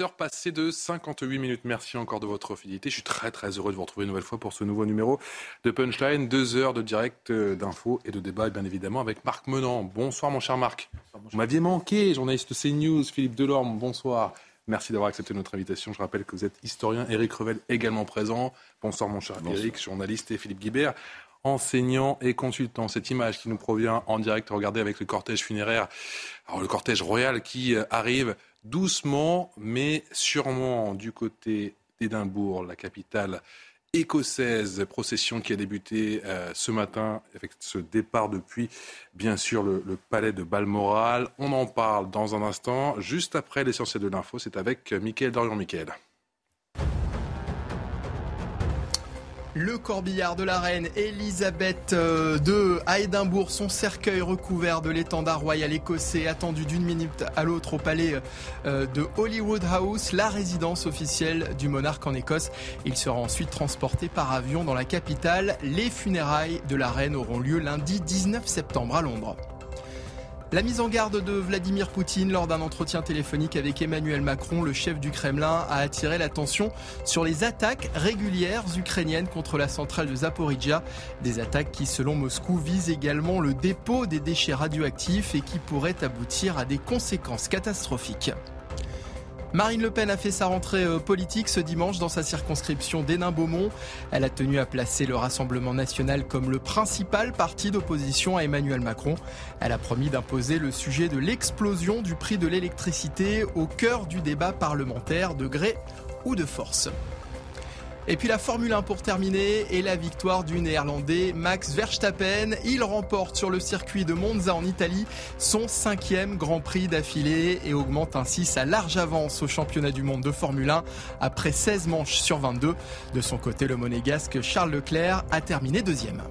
heures passées de 58 minutes. Merci encore de votre fidélité. Je suis très très heureux de vous retrouver une nouvelle fois pour ce nouveau numéro de Punchline. Deux heures de direct euh, d'infos et de débat, bien évidemment, avec Marc Menant. Bonsoir mon cher Marc. Vous m'aviez manqué, journaliste CNews, Philippe Delorme, bonsoir. Merci d'avoir accepté notre invitation. Je rappelle que vous êtes historien. Éric Revel également présent. Bonsoir mon cher Éric, journaliste et Philippe Guibert enseignant et consultant. Cette image qui nous provient en direct, regardez avec le cortège funéraire, alors le cortège royal qui euh, arrive doucement mais sûrement du côté d'Édimbourg, la capitale écossaise, procession qui a débuté euh, ce matin avec ce départ depuis, bien sûr, le, palais de Balmoral. On en parle dans un instant, juste après l'essentiel de l'info. C'est avec Mickaël Dorian-Mickaël. Le corbillard de la reine Elisabeth II euh, à Édimbourg, son cercueil recouvert de l'étendard royal écossais attendu d'une minute à l'autre au palais euh, de Hollywood House, la résidence officielle du monarque en Écosse. Il sera ensuite transporté par avion dans la capitale. Les funérailles de la reine auront lieu lundi 19 septembre à Londres. La mise en garde de Vladimir Poutine lors d'un entretien téléphonique avec Emmanuel Macron, le chef du Kremlin, a attiré l'attention sur les attaques régulières ukrainiennes contre la centrale de Zaporizhia. Des attaques qui, selon Moscou, visent également le dépôt des déchets radioactifs et qui pourraient aboutir à des conséquences catastrophiques. Marine Le Pen a fait sa rentrée euh, politique ce dimanche dans sa circonscription d'Hénin-Beaumont. Elle a tenu à placer le Rassemblement national comme le principal parti d'opposition à Emmanuel Macron. Elle a promis d'imposer le sujet de l'explosion du prix de l'électricité au cœur du débat parlementaire de gré ou de force. Et puis la Formule 1 pour terminer et la victoire du néerlandais Max Verstappen. Il remporte sur le circuit de Monza en Italie son cinquième Grand Prix d'affilée et augmente ainsi sa large avance au championnat du monde de Formule 1 après 16 manches sur 22. De son côté, le monégasque Charles Leclerc a terminé deuxième.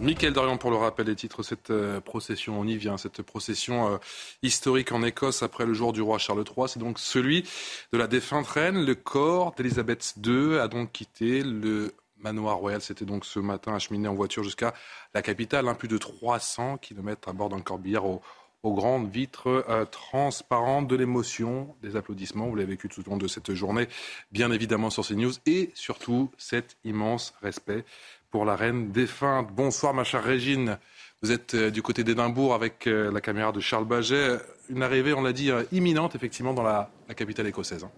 Michael Dorian pour le rappel des titres, cette euh, procession, on y vient, cette procession euh, historique en Écosse après le jour du roi Charles III, c'est donc celui de la défunte reine. Le corps d'Elisabeth II a donc quitté le manoir royal. C'était donc ce matin acheminé en voiture jusqu'à la capitale, hein, plus de 300 km à bord d'un corbillard aux, grandes vitres euh, transparentes, de l'émotion, des applaudissements. Vous l'avez vécu tout au long de cette journée, bien évidemment sur CNews, et surtout cet immense respect pour la reine défunte. Bonsoir ma chère Régine. Vous êtes euh, du côté d'Édimbourg avec euh, la caméra de Charles Baget. Une arrivée, on l'a dit, euh, imminente effectivement dans la, capitale écossaise. Hein.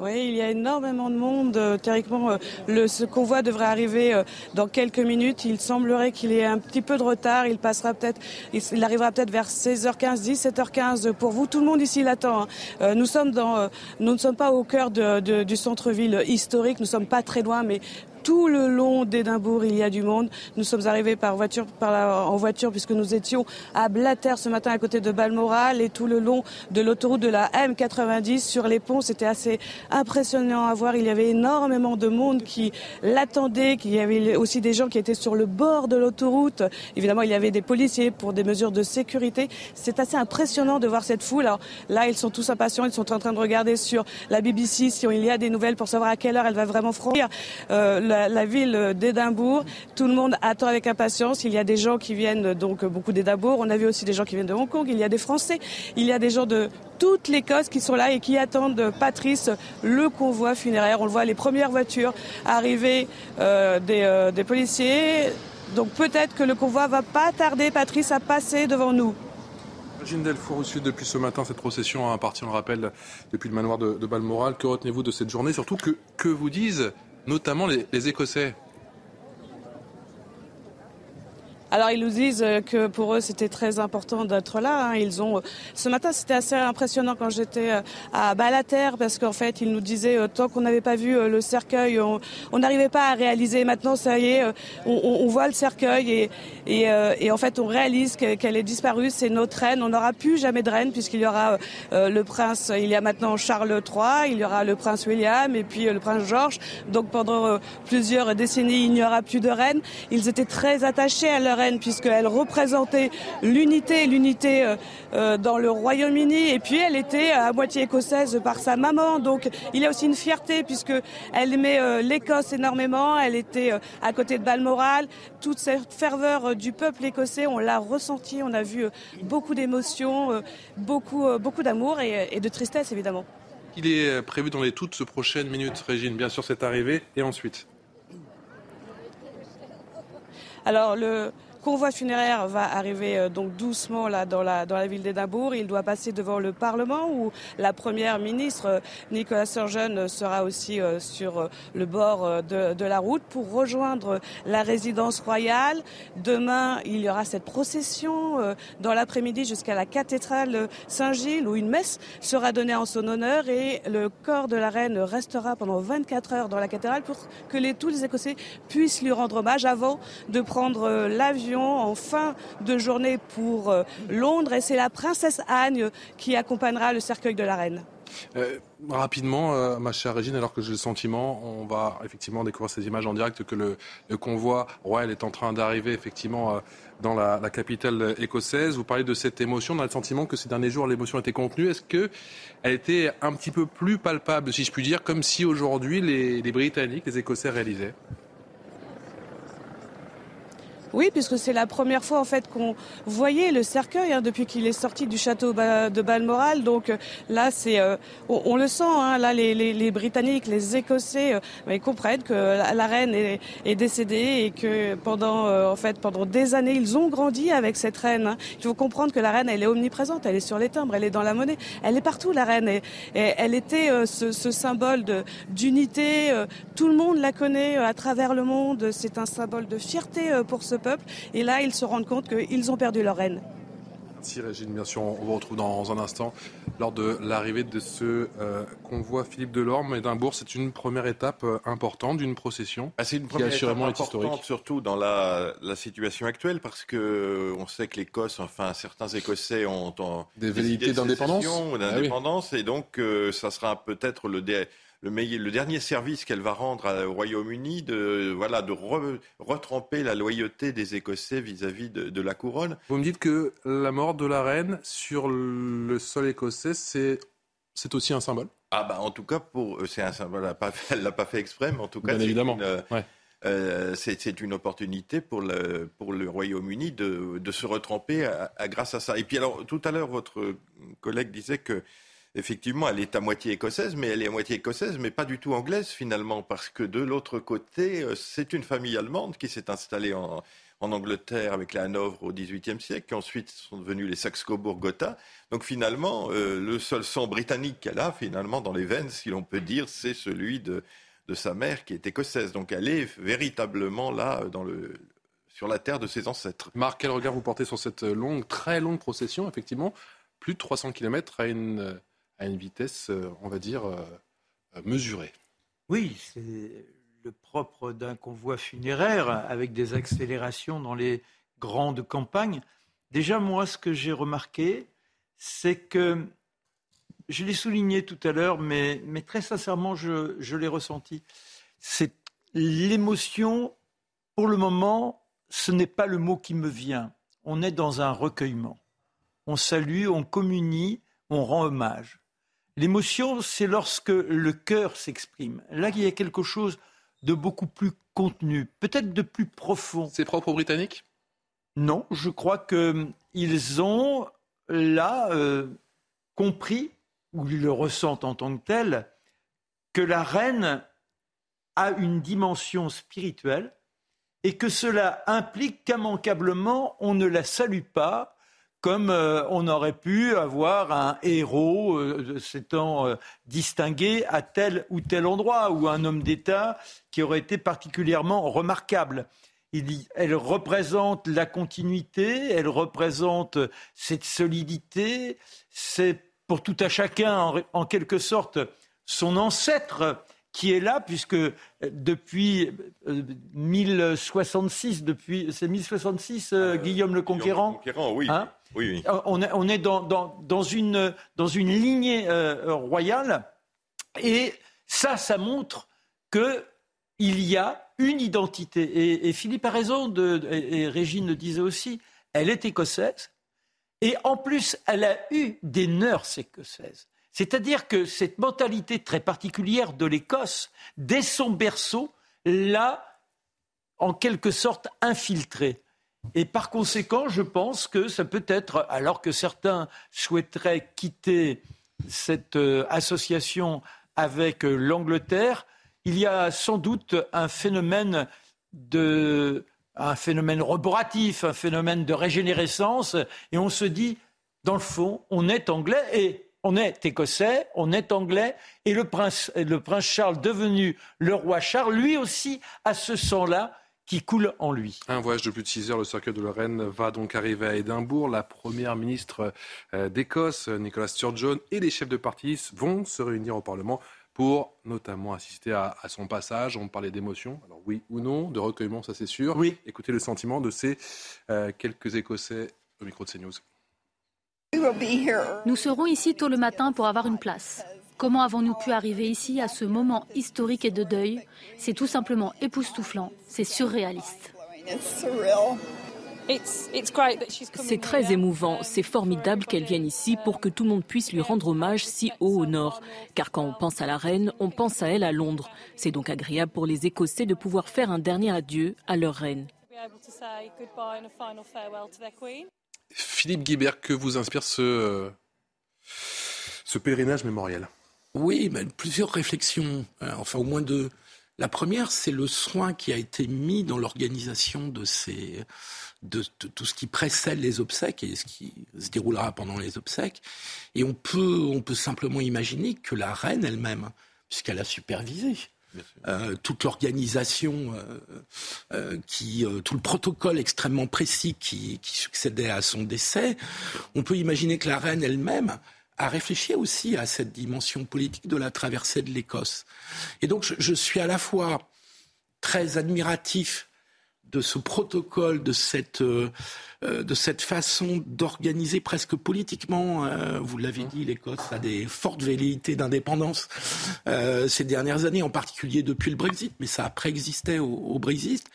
Oui, il y a énormément de monde. théoriquement, le, ce convoi devrait arriver dans quelques minutes. Il semblerait qu'il ait un petit peu de retard. Il passera peut-être, il, arrivera peut-être vers 16h15, 17h15 pour vous. Tout le monde ici l'attend. Hein. nous sommes dans, nous ne sommes pas au cœur du centre-ville historique. Nous sommes pas très loin, mais tout le long d'Édimbourg, il y a du monde. Nous sommes arrivés par voiture, par en voiture puisque nous étions à Blatter ce matin à côté de Balmoral et tout le long de l'autoroute de la M90 sur les ponts. C'était assez impressionnant à voir. Il y avait énormément de monde qui l'attendait. Il y avait aussi des gens qui étaient sur le bord de l'autoroute. Évidemment, il y avait des policiers pour des mesures de sécurité. C'est assez impressionnant de voir cette foule. Alors là, ils sont tous impatients. Ils sont en train de regarder sur la BBC si il y a des nouvelles pour savoir à quelle heure elle va vraiment franchir euh, la, ville d'Édimbourg. Tout le monde attend avec impatience. Il y a des gens qui viennent donc beaucoup d'Édimbourg. On a vu aussi des gens qui viennent de Hong Kong. Il y a des Français. Il y a des gens de toute l'Écosse qui sont là et qui attendent Patrice, le convoi funéraire. On le voit, les premières voitures arriver euh, des, euh, des policiers. Donc peut-être que le convoi va pas tarder, Patrice, à passer devant nous. Gilles Delfour, au depuis ce matin, cette procession a parti, on le rappelle, depuis le manoir de, de Balmoral. Que retenez-vous de cette journée? Surtout, que, que vous disent notamment les, Écossais Alors ils nous disent euh, que pour eux c'était très important d'être là. Hein. Ils ont ce matin c'était assez impressionnant quand j'étais euh, à Balater parce qu'en fait ils nous disaient euh, tant qu'on n'avait pas vu le cercueil, on n'arrivait pas à réaliser. Maintenant ça y est, on, on voit le cercueil et, et, et, en fait on réalise qu'elle est disparue. C'est notre reine. On n'aura plus jamais de reine puisqu'il y aura le prince. Il y a maintenant Charles III, il y aura le prince William et puis le prince George. Donc pendant plusieurs décennies il n'y aura plus de reine. Ils étaient très attachés à leur puisqu'elle représentait l'unité, l'unité euh, euh, dans le Royaume-Uni et puis elle était à moitié écossaise par sa maman. Donc il y a aussi une fierté puisque elle aimait euh, l'Écosse énormément, elle était à côté de Balmoral. Toute cette ferveur du peuple écossais, on l'a ressenti, on a vu beaucoup d'émotions, beaucoup, beaucoup d'amour et, et de tristesse évidemment. Il est prévu dans les toutes prochaines minutes, Régine, bien sûr, c'est arrivé. Et ensuite? Alors, le, convoi funéraire va arriver euh, donc doucement là dans la, dans la ville d'Édimbourg. Il doit passer devant le Parlement où la première ministre euh, Nicolas Sturgeon sera aussi euh, sur le bord de, de la route pour rejoindre la résidence royale. Demain, il y aura cette procession dans l'après-midi jusqu'à la cathédrale Saint-Gilles où une messe sera donnée en son honneur et le corps de la reine restera pendant 24 heures dans la cathédrale pour que les, tous les Écossais puissent lui rendre hommage avant de prendre l'avion en fin de journée pour euh, Londres et c'est la princesse Anne qui accompagnera le cercueil de la reine. Euh, rapidement, euh, ma chère Régine, alors que j'ai le sentiment, on va effectivement découvrir ces images en direct, que le, convoi royal est en train d'arriver effectivement dans la, capitale écossaise. Vous parlez de cette émotion, on a le sentiment que ces derniers jours l'émotion était contenue. Est-ce qu'elle était un petit peu plus palpable, si je puis dire, comme si aujourd'hui les Britanniques, les Écossais réalisaient? Oui, puisque c'est la première fois en fait qu'on voyait le cercueil hein, depuis qu'il est sorti du château de Balmoral. Donc euh, là, c'est, euh, on, le sent. Hein, là, les, les, les, Britanniques, les Écossais, euh, ils comprennent que la, reine est, est, décédée et que pendant, en fait, pendant des années, ils ont grandi avec cette reine. Hein. Il faut comprendre que la reine, elle est omniprésente. Elle est sur les timbres, elle est dans la monnaie, elle est partout. La reine, et, elle était ce, ce, symbole d'unité. tout le monde la connaît à travers le monde. C'est un symbole de fierté pour ce peuple. Et là, ils se rendent compte qu'ils ont perdu leur reine. Merci Régine, bien sûr, on vous retrouve dans un instant lors de l'arrivée de ce euh, convoi Philippe Delorme et d'Imbourg. C'est une première étape euh, importante d'une procession ah, C'est une première étape importante, surtout dans la, situation actuelle, parce que on sait que l'Écosse, enfin certains Écossais ont, des velléités d'indépendance, d'indépendance, ah et donc euh, ça sera peut-être le dé le, dernier service qu'elle va rendre au Royaume-Uni, de, voilà, de retremper la loyauté des Écossais vis-à-vis de, la couronne. Vous me dites que la mort de la reine sur le sol écossais, c'est, c'est aussi un symbole? Ah bah en tout cas, pour, c'est un symbole, elle ne l'a pas fait exprès, mais en tout cas, Bien évidemment. Euh, c'est une opportunité pour le, pour le Royaume-Uni de, de, se retremper grâce à ça. Et puis alors, tout à l'heure, votre collègue disait que effectivement, elle est à moitié écossaise, mais elle est à moitié écossaise, mais pas du tout anglaise finalement, parce que de l'autre côté, euh, c'est une famille allemande qui s'est installée en, Angleterre avec les Hanovre au XVIIIe siècle, qui ensuite sont devenus les Saxe-Cobourg-Gotha. Donc finalement, euh, le seul sang britannique qu'elle a finalement dans les veines, si l'on peut dire, c'est celui de, de sa mère qui est écossaise. Donc elle est véritablement là dans le, sur la terre de ses ancêtres. Marc, quel regard vous portez sur cette longue, très longue procession, effectivement Plus de 300 km à une à une vitesse, euh, on va dire, euh, euh, mesurée. Oui, c'est le propre d'un convoi funéraire avec des accélérations dans les grandes campagnes. Déjà, moi, ce que j'ai remarqué, c'est que, je l'ai souligné tout à l'heure, mais, très sincèrement, je, je l'ai ressenti, c'est l'émotion, pour le moment, ce n'est pas le mot qui me vient. On est dans un recueillement. On salue, on communie, on rend hommage. L'émotion, c'est lorsque le cœur s'exprime. Là, il y a quelque chose de beaucoup plus contenu, peut-être de plus profond. C'est propre aux Britanniques? Non, je crois qu'ils ont là euh, compris, ou ils le ressentent en tant que tel, que la reine a une dimension spirituelle et que cela implique qu'immanquablement on ne la salue pas comme euh, on aurait pu avoir un héros euh, s'étant euh, distingué à tel ou tel endroit, ou un homme d'État qui aurait été particulièrement remarquable. elle représente la continuité, elle représente cette solidité, c'est pour tout à chacun, en, quelque sorte, son ancêtre qui est là, puisque depuis 1066, euh, depuis c'est 1066, euh, Guillaume le Conquérant. Conquérant oui. Hein? Oui, On, est, dans, une, dans une lignée royale, et ça, ça montre que il y a une identité. Et, Philippe a raison, et, Régine le disait aussi, elle est écossaise, et en plus, elle a eu des nurses écossaises. C'est-à-dire que cette mentalité très particulière de l'Écosse, dès son berceau, l'a en quelque sorte infiltrée. Et par conséquent, je pense que ça peut être, alors que certains souhaiteraient quitter cette euh, association avec euh, l'Angleterre, il y a sans doute un phénomène de un phénomène roboratif, un phénomène de régénérescence, et on se dit, dans le fond, on est anglais et on est écossais, on est anglais, et le prince, le prince Charles, devenu le roi Charles, lui aussi a ce sang-là qui coule en lui. Un voyage de plus de 6 heures, le cercueil de Lorraine va donc arriver à Édimbourg. La première ministre euh, d'Écosse, Nicolas Sturgeon, et les chefs de parti vont se réunir au Parlement pour notamment assister à, son passage. On parlait d'émotion, alors oui ou non, de recueillement, ça c'est sûr. Oui. Écoutez le sentiment de ces euh, quelques Écossais au micro de CNews. Nous serons ici tôt le matin pour avoir une place. Comment avons-nous pu arriver ici à ce moment historique et de deuil? C'est tout simplement époustouflant, c'est surréaliste. C'est très émouvant, c'est formidable qu'elle vienne ici pour que tout le monde puisse lui rendre hommage si haut au nord. Car quand on pense à la reine, on pense à elle à Londres. C'est donc agréable pour les Écossais de pouvoir faire un dernier adieu à leur reine. Philippe Guibert, que vous inspire ce, ce pèlerinage mémoriel? Oui, plusieurs réflexions, euh, enfin au moins deux. La première, c'est le soin qui a été mis dans l'organisation de ces, de, tout ce qui précède les obsèques et ce qui se déroulera pendant les obsèques. Et on peut, on peut simplement imaginer que la reine elle-même, puisqu'elle a supervisé, euh, toute l'organisation, euh, euh, qui, tout le protocole extrêmement précis qui, qui, succédait à son décès, on peut imaginer que la reine elle-même a réfléchi aussi à cette dimension politique de la traversée de l'Écosse. Et donc je, je suis à la fois très admiratif de ce protocole, de cette, euh, euh, de cette façon d'organiser presque politiquement. Euh, vous l'avez dit, l'Écosse a des fortes velléités d'indépendance ces dernières années, en particulier depuis le Brexit, mais ça a préexisté au, Brexit.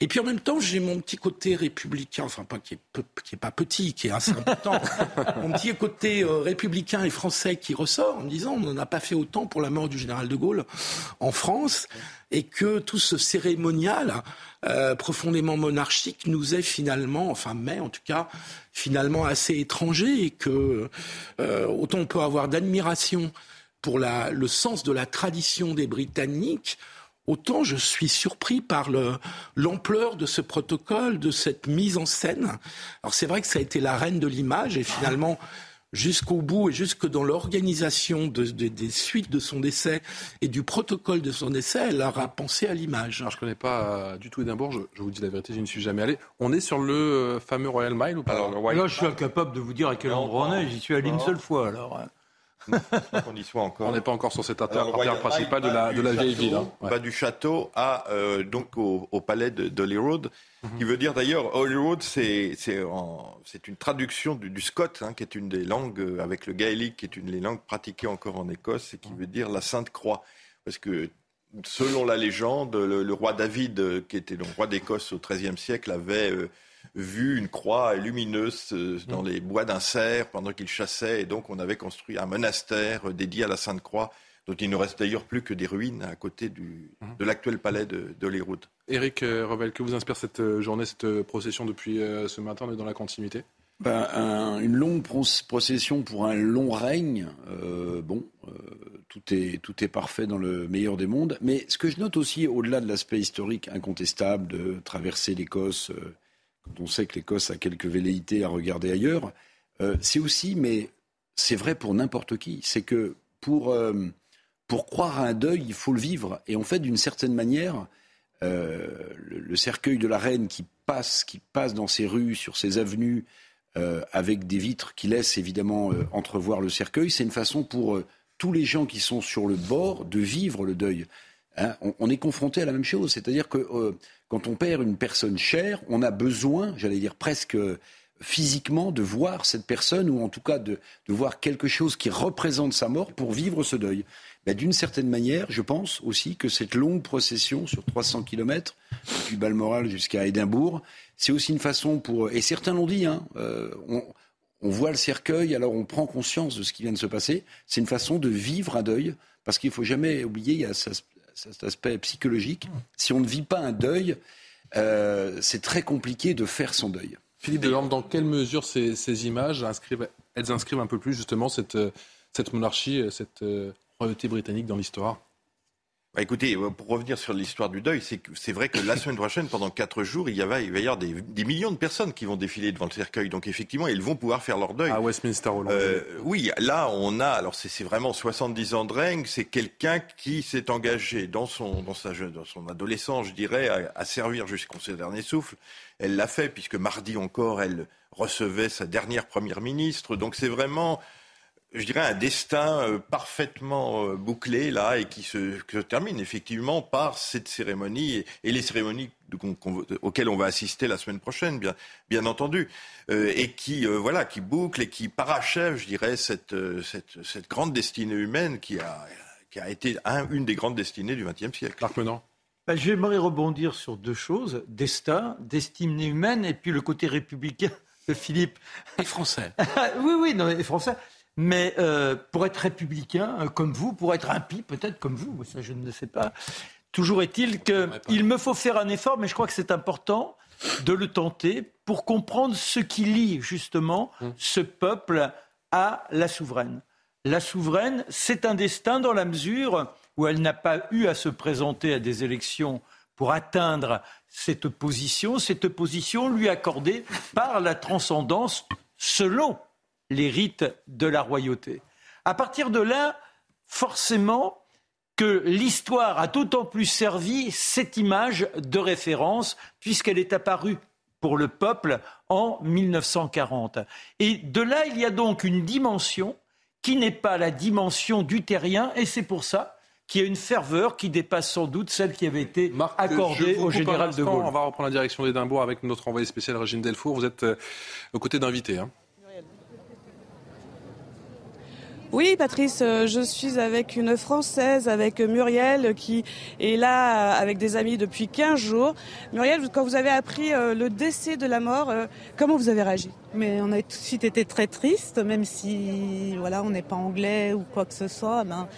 Et puis en même temps, j'ai mon petit côté républicain, enfin pas qui est, qui est pas petit, qui est assez important, mon petit côté républicain et français qui ressort en me disant on n'en a pas fait autant pour la mort du général de Gaulle en France et que tout ce cérémonial euh, profondément monarchique nous est finalement, enfin mais en tout cas, finalement assez étranger et que euh, autant on peut avoir d'admiration pour la, le sens de la tradition des Britanniques, autant je suis surpris par l'ampleur de ce protocole, de cette mise en scène. Alors c'est vrai que ça a été la reine de l'image et finalement jusqu'au bout et jusque dans l'organisation des suites de son décès et du protocole de son décès, elle aura pensé à l'image. Je ne connais pas euh, du tout Édimbourg, je, vous dis la vérité, je ne suis jamais allé. On est sur le euh, fameux Royal Mile ou pas? Alors, Là, je suis incapable de vous dire à quel endroit on est, j'y suis allé une seule fois alors. On y soit encore. On n'est pas encore sur cette artère principale de la, de la vieille ville. Hein. Pas du château à euh, donc au, palais de mhm. qui veut dire d'ailleurs Holyrood, c'est une traduction du, du Scot, hein, qui est une des langues euh, avec le gaélique, qui est une des langues pratiquées encore en Écosse et qui veut dire la Sainte Croix, parce que selon la légende, le, roi David, euh, qui était le roi d'Écosse au XIIIe siècle, avait vu une croix lumineuse euh, dans mm. les bois d'un cerf pendant qu'il chassait. Et donc, on avait construit un monastère euh, dédié à la Sainte Croix, dont il ne reste d'ailleurs plus que des ruines à côté du, mm. de l'actuel palais de, d'Holyrood. Éric euh, Revel, que vous inspire cette journée, cette procession depuis ce matin On est dans la continuité? Ben, Une longue procession pour un long règne. bon, tout, est, tout est parfait dans le meilleur des mondes. Mais ce que je note aussi, au-delà de l'aspect historique incontestable de traverser l'Écosse quand on sait que l'Écosse a quelques velléités à regarder ailleurs, euh, c'est aussi, mais c'est vrai pour n'importe qui, c'est que pour, euh, pour croire à un deuil, il faut le vivre. Et en fait, d'une certaine manière, euh, le, cercueil de la reine qui passe, qui passe dans ces rues, sur ces avenues, avec des vitres qui laissent évidemment entrevoir le cercueil, c'est une façon pour tous les gens qui sont sur le bord de vivre le deuil. Hein. on, est confronté à la même chose, c'est-à-dire que quand on perd une personne chère, on a besoin, j'allais dire presque physiquement, de voir cette personne, ou en tout cas de, de voir quelque chose qui représente sa mort pour vivre ce deuil. Ben, d'une certaine manière, je pense aussi que cette longue procession sur 300 km, depuis Balmoral jusqu'à Édimbourg, c'est aussi une façon pour... Et certains l'ont dit, hein, euh, on, voit le cercueil, alors on prend conscience de ce qui vient de se passer. C'est une façon de vivre un deuil, parce qu'il ne faut jamais oublier, il y a cet aspect psychologique. Si on ne vit pas un deuil, euh, c'est très compliqué de faire son deuil. Philippe Delorme, dans quelle mesure ces, images inscrivent, elles inscrivent un peu plus justement cette, cette monarchie, cette royauté britannique dans l'histoire? Bah écoutez, euh, pour revenir sur l'histoire du deuil, c'est vrai que la semaine prochaine, pendant quatre jours, il, y va, il va y avoir des, des, millions de personnes qui vont défiler devant le cercueil. Donc effectivement, ils vont pouvoir faire leur deuil. À Westminster, euh, Oui, là, on a, alors c'est vraiment 70 ans de règne, c'est quelqu'un qui s'est engagé dans son, dans, sa, dans son adolescence, je dirais, à, à servir jusqu'au ses derniers souffles. Elle l'a fait, puisque mardi encore, elle recevait sa dernière première ministre. Donc c'est vraiment je dirais, un destin euh, parfaitement euh, bouclé là et qui se, termine effectivement par cette cérémonie et, les cérémonies auxquelles on va assister la semaine prochaine, bien, bien entendu, euh, et qui voilà, qui boucle et qui parachève, je dirais, cette, cette, cette grande destinée humaine qui a, qui a été une des grandes destinées du XXe siècle. Marc Menant. Ben, J'aimerais rebondir sur deux choses destin, destinée humaine, et puis le côté républicain de Philippe. Et français. oui, oui, non, et français. Mais euh, pour être républicain euh, comme vous, pour être impie peut-être comme vous, ça je ne le sais pas, toujours est-il qu'il me faut faire un effort, mais je crois que c'est important de le tenter pour comprendre ce qui lie justement hum. ce peuple à la souveraine. La souveraine, c'est un destin dans la mesure où elle n'a pas eu à se présenter à des élections pour atteindre cette position, cette position lui accordée par la transcendance selon les rites de la royauté. À partir de là, forcément, que l'histoire a d'autant plus servi cette image de référence, puisqu'elle est apparue pour le peuple en 1940. Et de là, il y a donc une dimension qui n'est pas la dimension du terrien, et c'est pour ça qu'il y a une ferveur qui dépasse sans doute celle qui avait été accordée au général de Gaulle. On va reprendre la direction d'Édimbourg avec notre envoyé spécial Régine Delfour. Vous êtes euh, aux côtés d'invités. Hein. Oui, Patrice, euh, je suis avec une Française, avec Muriel, qui est là avec des amis depuis 15 jours. Muriel, quand vous avez appris euh, le décès de la mort, euh, comment vous avez réagi? Mais on a tout de suite été très triste, même si voilà, on n'est pas anglais ou quoi que ce soit. Ben,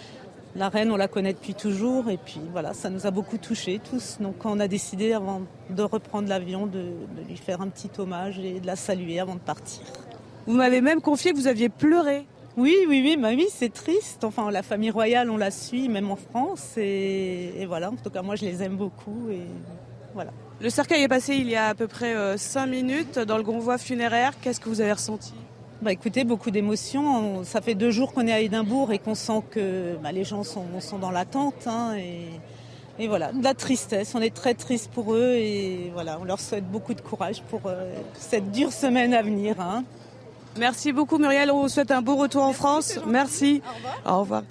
la reine, on la connaît depuis toujours, et puis voilà, ça nous a beaucoup touchés tous. Donc on a décidé, avant de reprendre l'avion, de, de lui faire un petit hommage et de la saluer avant de partir. Vous m'avez même confié que vous aviez pleuré. Oui, oui, oui, bah oui, c'est triste. Enfin, la famille royale, on la suit, même en France. Et, voilà, en tout cas, moi, je les aime beaucoup. Et voilà. Le cercueil est passé il y a à peu près 5 euh, minutes dans le convoi funéraire. Qu'est-ce que vous avez ressenti? Bah écoutez, beaucoup d'émotions. Ça fait deux jours qu'on est à Édimbourg et qu'on sent que bah, les gens sont, sont dans l'attente. Hein, et, voilà, de la tristesse. On est très triste pour eux et voilà, on leur souhaite beaucoup de courage pour euh, cette dure semaine à venir. Hein. Merci beaucoup Muriel, on vous souhaite un beau retour en France. Merci. Au revoir.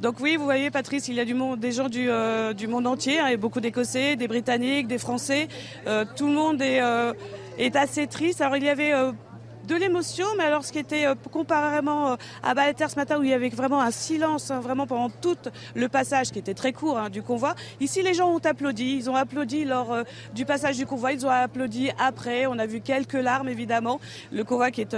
Donc oui, vous voyez Patrice, il y a du monde, des gens du, euh, du monde entier, hein, beaucoup d'Écossais, des Britanniques, des Français. Euh, tout le monde est, euh, est assez triste. Alors il y avait de l'émotion, mais alors ce qui était euh, comparément euh, à Balater ce matin où il y avait vraiment un silence, hein, vraiment pendant tout le passage qui était très court hein, du convoi. Ici, les gens ont applaudi, ils ont applaudi lors euh, du passage du convoi, ils ont applaudi après. On a vu quelques larmes évidemment. Le convoi qui est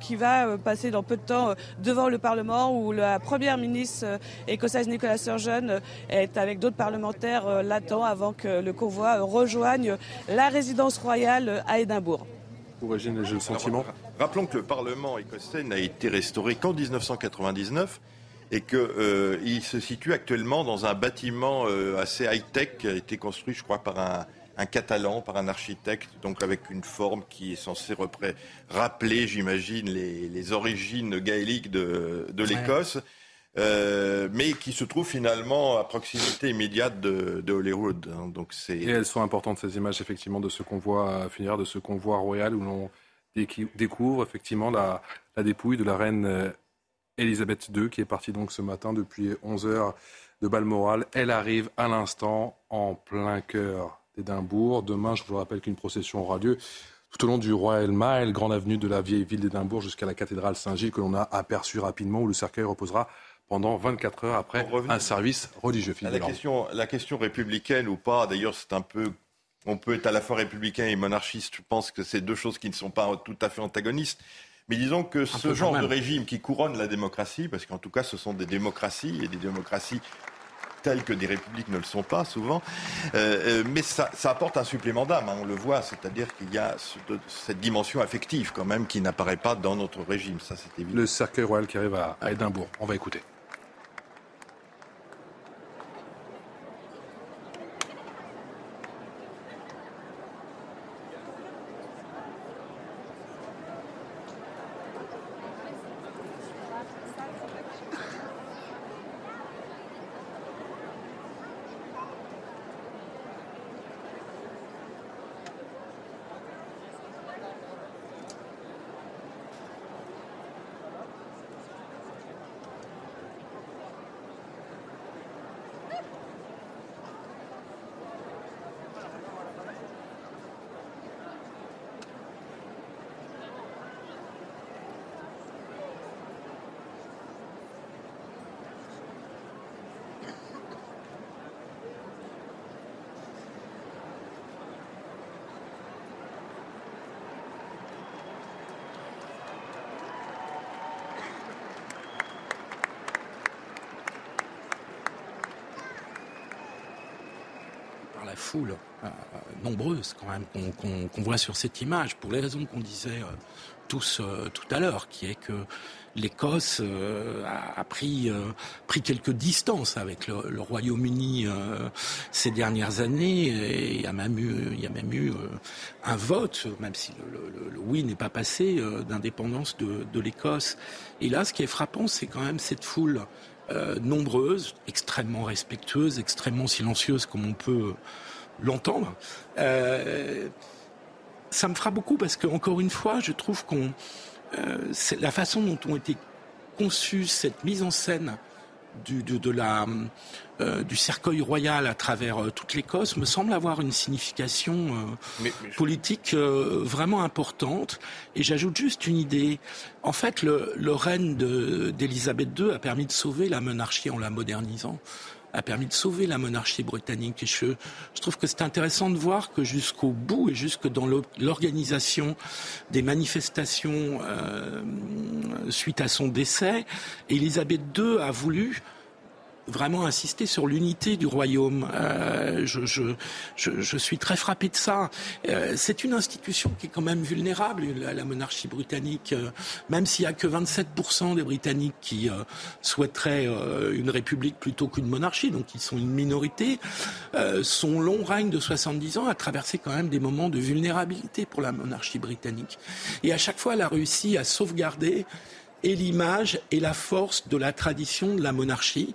qui va passer dans peu de temps devant le Parlement où la première ministre écossaise Nicolas Sturgeon est avec d'autres parlementaires l'attend avant que le convoi rejoigne la résidence royale à Édimbourg le sentiment. rappelons que le Parlement écossais n'a été restauré qu'en 1999 et qu'il euh, se situe actuellement dans un bâtiment euh, assez high-tech qui a été construit, je crois, par un, Catalan, par un architecte, donc avec une forme qui est censée rappeler, j'imagine, les, origines gaéliques de, l'Écosse. Euh, mais qui se trouve finalement à proximité immédiate de, Hollywood. Hein. donc c'est... Et elles sont importantes, ces images, effectivement, de ce convoi funéraire, de ce convoi royal où l'on découvre effectivement la, dépouille de la reine Elisabeth II, qui est partie donc ce matin depuis 11 heures de Balmoral. Elle arrive à l'instant en plein cœur d'Édimbourg. Demain, je vous rappelle qu'une procession aura lieu tout au long du Royal Mile, grande avenue de la vieille ville d'Édimbourg jusqu'à la cathédrale Saint-Gilles que l'on a aperçu rapidement où le cercueil reposera pendant 24 heures après un service religieux. La question, la question républicaine ou pas, d'ailleurs, c'est un peu on peut être à la fois républicain et monarchiste. Je pense que c'est deux choses qui ne sont pas tout à fait antagonistes. Mais disons que ce genre de régime qui couronne la démocratie, parce qu'en tout cas ce sont des démocraties et des démocraties telles que des républiques ne le sont pas souvent, euh, euh, mais ça, apporte un supplément d'âme, hein, on le voit, c'est-à-dire qu'il y a cette dimension affective quand même qui n'apparaît pas dans notre régime, ça c'est évident. Le cercueil royal qui arrive à Édimbourg, on va écouter. la foule euh, nombreuse quand même qu'on voit sur cette image, pour les raisons qu'on disait euh, tous euh, tout à l'heure, qui est que l'Écosse a, pris, pris quelques distances avec le, Royaume-Uni ces dernières années, et il y a même eu, il y a même eu un vote, même si le, oui n'est pas passé, d'indépendance de, de l'Écosse. Et là, ce qui est frappant, c'est quand même cette foule euh, nombreuses, extrêmement respectueuses, extrêmement silencieuses, comme on peut l'entendre. Euh, ça me fera beaucoup parce que, encore une fois, je trouve qu'on, euh, la façon dont ont été conçues cette mise en scène du, de, la, euh, du cercueil royal à travers euh, toute l'Écosse me semble avoir une signification euh, politique vraiment importante. Et j'ajoute juste une idée. En fait, le, le règne d'Élisabeth II a permis de sauver la monarchie en la modernisant a permis de sauver la monarchie britannique. Et je, trouve que c'est intéressant de voir que jusqu'au bout et jusque dans l'organisation des manifestations euh, suite à son décès, Élisabeth II a voulu vraiment insister sur l'unité du royaume. Euh, je, suis très frappé de ça. Euh, c'est une institution qui est quand même vulnérable, la, la monarchie britannique, euh, même s'il y a que 27% des Britanniques qui souhaiteraient une république plutôt qu'une monarchie, donc ils sont une minorité. son long règne de 70 ans a traversé quand même des moments de vulnérabilité pour la monarchie britannique. Et à chaque fois, elle a réussi et l'image et la force de la tradition de la monarchie.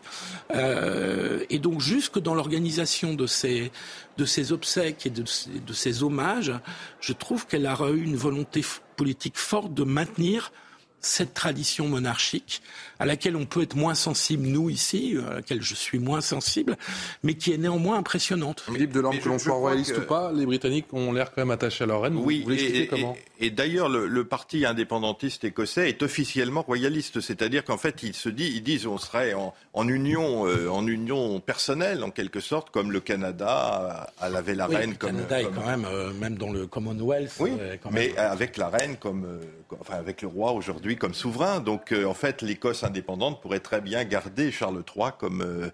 Euh, et donc jusque dans l'organisation de ces, de ces obsèques et de, de ces hommages, je trouve qu'elle a eu une volonté politique forte de maintenir cette tradition monarchique à laquelle on peut être moins sensible, nous ici, à laquelle je suis moins sensible, mais qui est néanmoins impressionnante. Philippe Delorme, que l'on soit royaliste ou pas, les Britanniques ont l'air quand même attachés à leur reine. Oui, vous et, comment? et, d'ailleurs, le, parti indépendantiste écossais est officiellement royaliste, c'est-à-dire qu'en fait, ils se disent, ils disent, on serait en, union, euh, en union personnelle, en quelque sorte, comme le Canada a, lavé la reine. Le Canada est quand même, euh, même dans le Commonwealth. Oui, mais avec la reine comme, euh, enfin avec le roi aujourd'hui comme souverain. Donc, en fait, l'Écosse indépendante pourrait très bien garder Charles III comme, euh,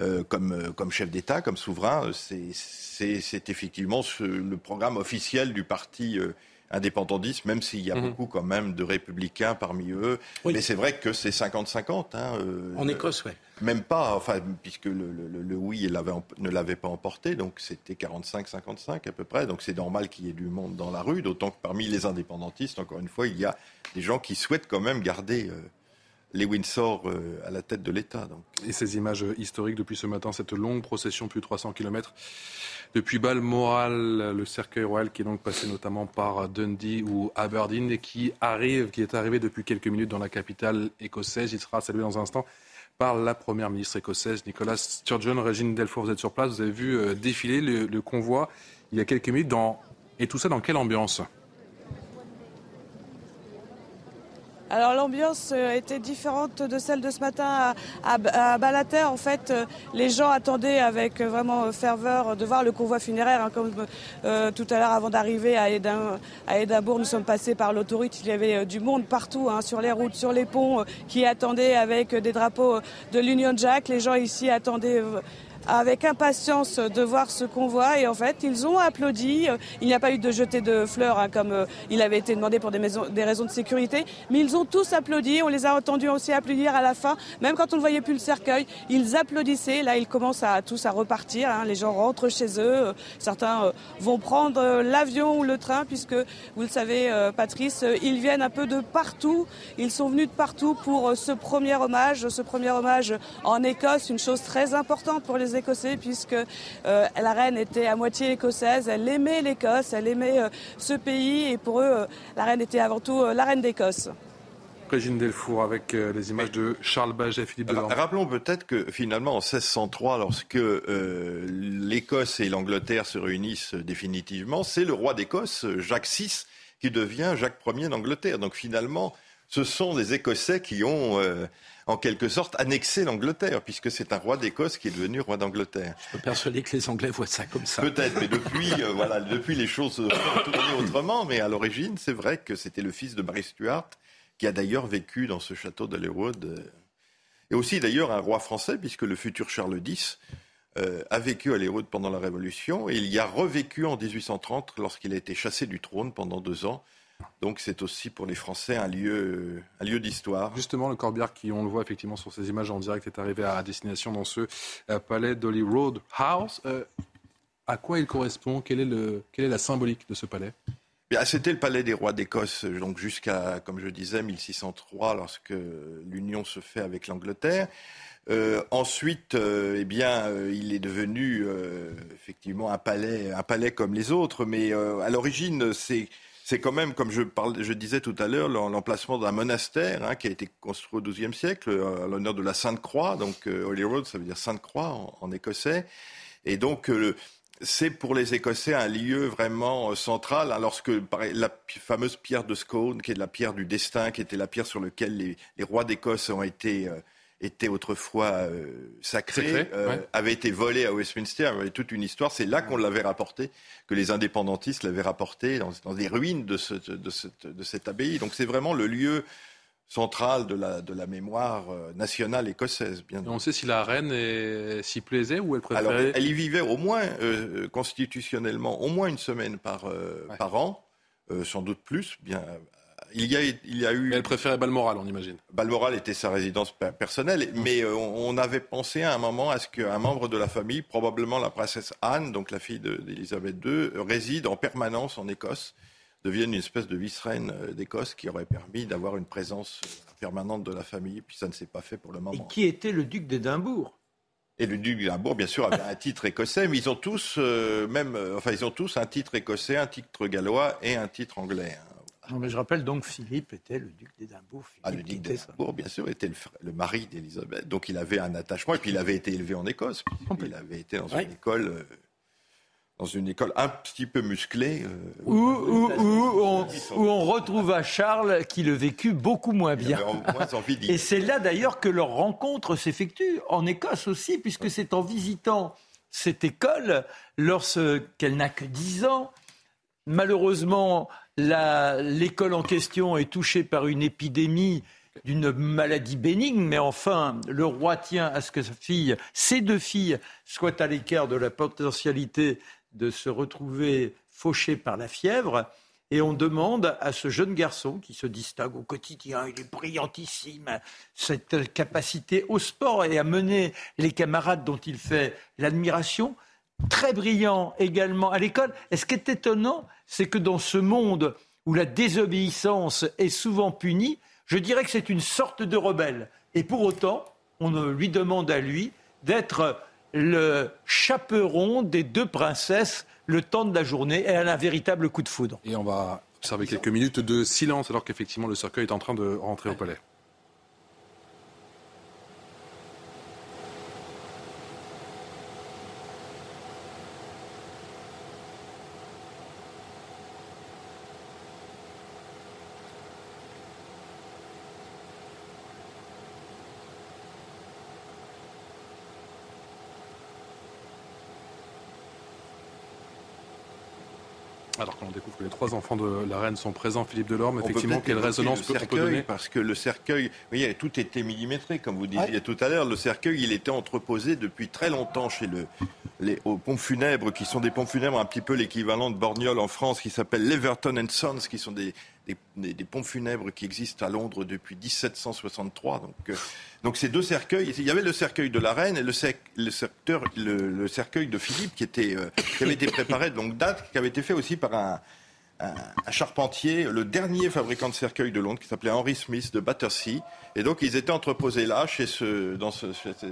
euh, comme, euh, comme chef d'État, comme souverain. C'est effectivement le programme officiel du parti indépendantiste, même s'il y a mhm. beaucoup quand même de républicains parmi eux. Mais c'est vrai que c'est 50-50. Hein, en Écosse, oui. Même pas, enfin, puisque le, le, oui ne l'avait pas emporté, donc c'était 45-55 à peu près. Donc c'est normal qu'il y ait du monde dans la rue, d'autant que parmi les indépendantistes, encore une fois, il y a des gens qui souhaitent quand même garder les Windsor à la tête de l'État. Et ces images historiques depuis ce matin, cette longue procession, plus de 300 km, depuis Balmoral, le cercueil royal qui est donc passé notamment par Dundee ou Aberdeen et qui arrive, qui est arrivé depuis quelques minutes dans la capitale écossaise. Il sera salué dans un instant par la première ministre écossaise, Nicolas Sturgeon. Régine Delfour, vous êtes sur place, vous avez vu euh, défiler le, convoi il y a quelques minutes. Et tout ça dans quelle ambiance? Alors l'ambiance euh, était différente de celle de ce matin à, à, Balater. En fait, euh, les gens attendaient avec euh, vraiment ferveur de voir le convoi funéraire. Hein, comme tout à l'heure, avant d'arriver à, Édimbourg, nous sommes passés par l'autoroute. Il y avait du monde partout, hein, sur les routes, sur les ponts, qui attendaient avec des drapeaux de l'Union Jack. Les gens ici attendaient avec impatience de voir ce convoi et en fait ils ont applaudi. Il n'y a pas eu de jeté de fleurs hein, comme euh, il avait été demandé pour des, raisons de sécurité, mais ils ont tous applaudi. On les a entendus aussi applaudir à la fin, même quand on ne voyait plus le cercueil, ils applaudissaient. Là ils commencent à tous à repartir. Hein. Les gens rentrent chez eux. Certains euh, vont prendre euh, l'avion ou le train puisque vous le savez Patrice, ils viennent un peu de partout. Ils sont venus de partout pour ce premier hommage, ce premier hommage en Écosse, une chose très importante pour les Écossais puisque euh, la reine était à moitié écossaise. Elle aimait l'Écosse, elle aimait euh, ce pays et pour eux, euh, la reine était avant tout la reine d'Écosse. Régine Delfour avec les images de Charles Baget, Philippe Delorme. Rappelons peut-être que finalement en 1603, lorsque l'Écosse et l'Angleterre se réunissent définitivement, c'est le roi d'Écosse, Jacques VI, qui devient Jacques Ier d'Angleterre. Donc finalement, ce sont des Écossais qui ont en quelque sorte annexé l'Angleterre, puisque c'est un roi d'Écosse qui est devenu roi d'Angleterre. Je peux persuader que les Anglais voient ça comme ça. Peut-être, mais depuis, euh, voilà, depuis les choses sont tournées autrement. Mais à l'origine, c'est vrai que c'était le fils de Marie Stuart, qui a d'ailleurs vécu dans ce château d'Hollywood. Euh, et aussi d'ailleurs un roi français, puisque le futur Charles X euh, a vécu à Hollywood pendant la Révolution, et il y a revécu en 1830 lorsqu'il a été chassé du trône pendant deux ans. Donc c'est aussi pour les Français un lieu, un lieu d'histoire. Justement, le corbillard qui, on le voit effectivement sur ces images en direct, est arrivé à destination dans ce euh, palais d'Holly Road House. Euh, à quoi il correspond? Quelle est, le, quelle est la symbolique de ce palais? C'était le palais des rois d'Écosse, donc jusqu'à, comme je disais, 1603, lorsque l'union se fait avec l'Angleterre. Euh, ensuite, eh bien, il est devenu effectivement un palais, un palais comme les autres, mais à l'origine, c'est c'est quand même, comme je, disais tout à l'heure, l'emplacement d'un monastère hein, qui a été construit au XIIe siècle euh, à l'honneur de la Sainte Croix. Donc euh, Holy Road, ça veut dire Sainte Croix en, écossais. Et donc euh, c'est pour les Écossais un lieu vraiment central. Hein, lorsque la fameuse pierre de Scone, qui est la pierre du destin, qui était la pierre sur laquelle les rois d'Écosse ont été était autrefois euh, sacré, euh, avait été volé à Westminster, il y avait toute une histoire. C'est là qu'on l'avait rapporté, que les indépendantistes l'avaient rapporté dans, dans, des ruines de, ce, de, cette, de, cette, abbaye. Donc c'est vraiment le lieu central de la, de la mémoire euh, nationale écossaise. Bien on sait si la reine s'y plaisait ou elle préférait... Alors, elle y vivait au moins, constitutionnellement, au moins une semaine par, par an, sans doute plus, bien il y a, il y a eu. elle préférait Balmoral, on imagine. Balmoral était sa résidence personnelle, mais euh, on avait pensé à un moment à ce qu'un membre de la famille, probablement la princesse Anne, donc la fille d'Élisabeth II, réside en permanence en Écosse, devienne une espèce de vice-reine euh, d'Écosse qui aurait permis d'avoir une présence euh, permanente de la famille. Puis ça ne s'est pas fait pour le moment. Et qui était le duc d'Édimbourg? Et le duc d'Édimbourg, bien sûr, avait un titre écossais, mais ils ont tous, même, enfin, ils ont tous un titre écossais, un titre gallois et un titre anglais. Hein mais je rappelle donc Philippe était le duc d'Édimbourg. Ah, le duc d'Édimbourg, bien sûr, était le, mari d'Élisabeth. Donc il avait un attachement, et puis il avait été élevé en Écosse. Il avait été dans une école. Euh, dans une école un petit peu musclée. Euh, où, on, où, on, retrouva Charles qui le vécut beaucoup moins bien. Et c'est là d'ailleurs que leur rencontre s'effectue, en Écosse aussi, puisque c'est en visitant cette école, lorsqu'elle n'a que 10 ans, malheureusement, l'école en question est touchée par une épidémie d'une maladie bénigne, mais enfin, le roi tient à ce que sa fille, ses deux filles, soient à l'écart de la potentialité de se retrouver fauchées par la fièvre. Et on demande à ce jeune garçon qui se distingue au quotidien, il est brillantissime, cette capacité au sport et à mener les camarades dont il fait l'admiration, très brillant également à l'école. Et ce qui est étonnant, c'est que dans ce monde où la désobéissance est souvent punie, Je dirais que c'est une sorte de rebelle. Et pour autant, on lui demande à lui d'être le chaperon des deux princesses le temps de la journée et elle a un véritable coup de foudre. Et on va observer quelques minutes de silence alors qu'effectivement le cercueil est en train de rentrer au palais. 15 enfants de la reine sont présents, Philippe Delorme. Effectivement, quelle résonance peut-on peut donner Parce que le cercueil, vous voyez, tout était millimétré, comme vous disiez tout à l'heure. Le cercueil, il était entreposé depuis très longtemps chez le, les, aux pompes funèbres, qui sont des pompes funèbres un petit peu l'équivalent de Borgnole en France, qui s'appelle l'Everton Sons, qui sont des, des, pompes funèbres qui existent à Londres depuis 1763. Donc, euh, donc ces deux cercueils, il y avait le cercueil de la reine et le, cercueil de Philippe euh, qui, avait été préparé de longue date, qui avait été fait aussi par un, un, charpentier, le dernier fabricant de cercueils de Londres, qui s'appelait Henry Smith de Battersea. Et donc ils étaient entreposés là, chez ce, dans ce, cette,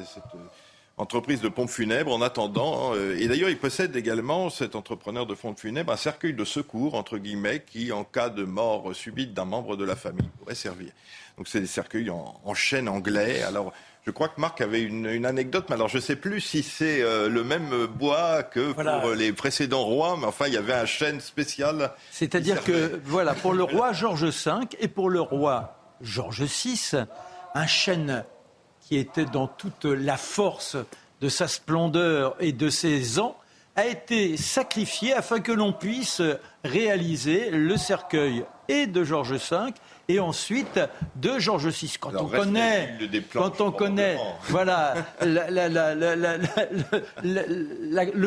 entreprise de pompes funèbres en attendant. Euh, et d'ailleurs, il possède également, cet entrepreneur de pompes funèbres, un cercueil de secours, entre guillemets, qui, en cas de mort subite d'un membre de la famille, pourrait servir. Donc, c'est des cercueils en, chêne anglais. Alors, je crois que Marc avait une, anecdote, mais alors je ne sais plus si c'est euh, le même bois que pour les précédents rois, mais enfin, il y avait un chêne spécial. C'est-à-dire que, voilà, pour le roi George V et pour le roi George VI, un chêne qui était dans toute la force de sa splendeur et de ses ans, a été sacrifié afin que l'on puisse réaliser le cercueil et de Georges V et ensuite de Georges VI. Quand on connaît, quand on connaît, voilà, le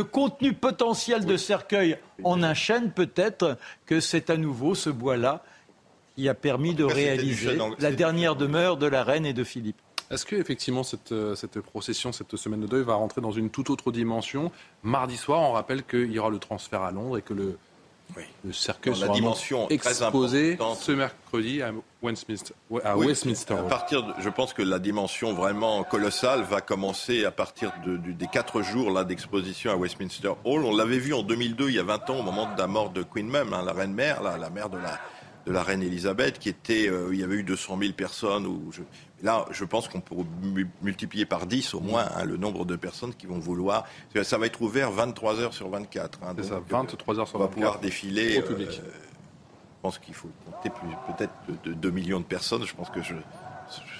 contenu potentiel de cercueil en un chêne, peut-être que c'est à nouveau ce bois-là qui a permis de réaliser la dernière demeure de la reine et de Philippe. Est-ce que effectivement euh, cette, procession, cette semaine de deuil va rentrer dans une toute autre dimension? Mardi soir, on rappelle qu'il y aura le transfert à Londres et que le, cercueil sera exposé ce mercredi à Westminster. À Westminster à partir je pense que la dimension vraiment colossale va commencer à partir des quatre jours là d'exposition à Westminster Hall. On l'avait vu en 2002, il y a 20 ans, au moment de la mort de Queen Mum, hein, la reine mère, la mère de la de la reine Elisabeth, qui était, euh, il y avait eu 200 000 personnes. Où là, je pense qu'on peut multiplier par 10 au moins hein, le nombre de personnes qui vont vouloir. Ça va être ouvert 23 heures sur 24. Hein, ça, 23 heures sur 24. On va pouvoir défiler. Au public. Euh, je pense qu'il faut compter peut-être de 2 millions de personnes. Je pense que je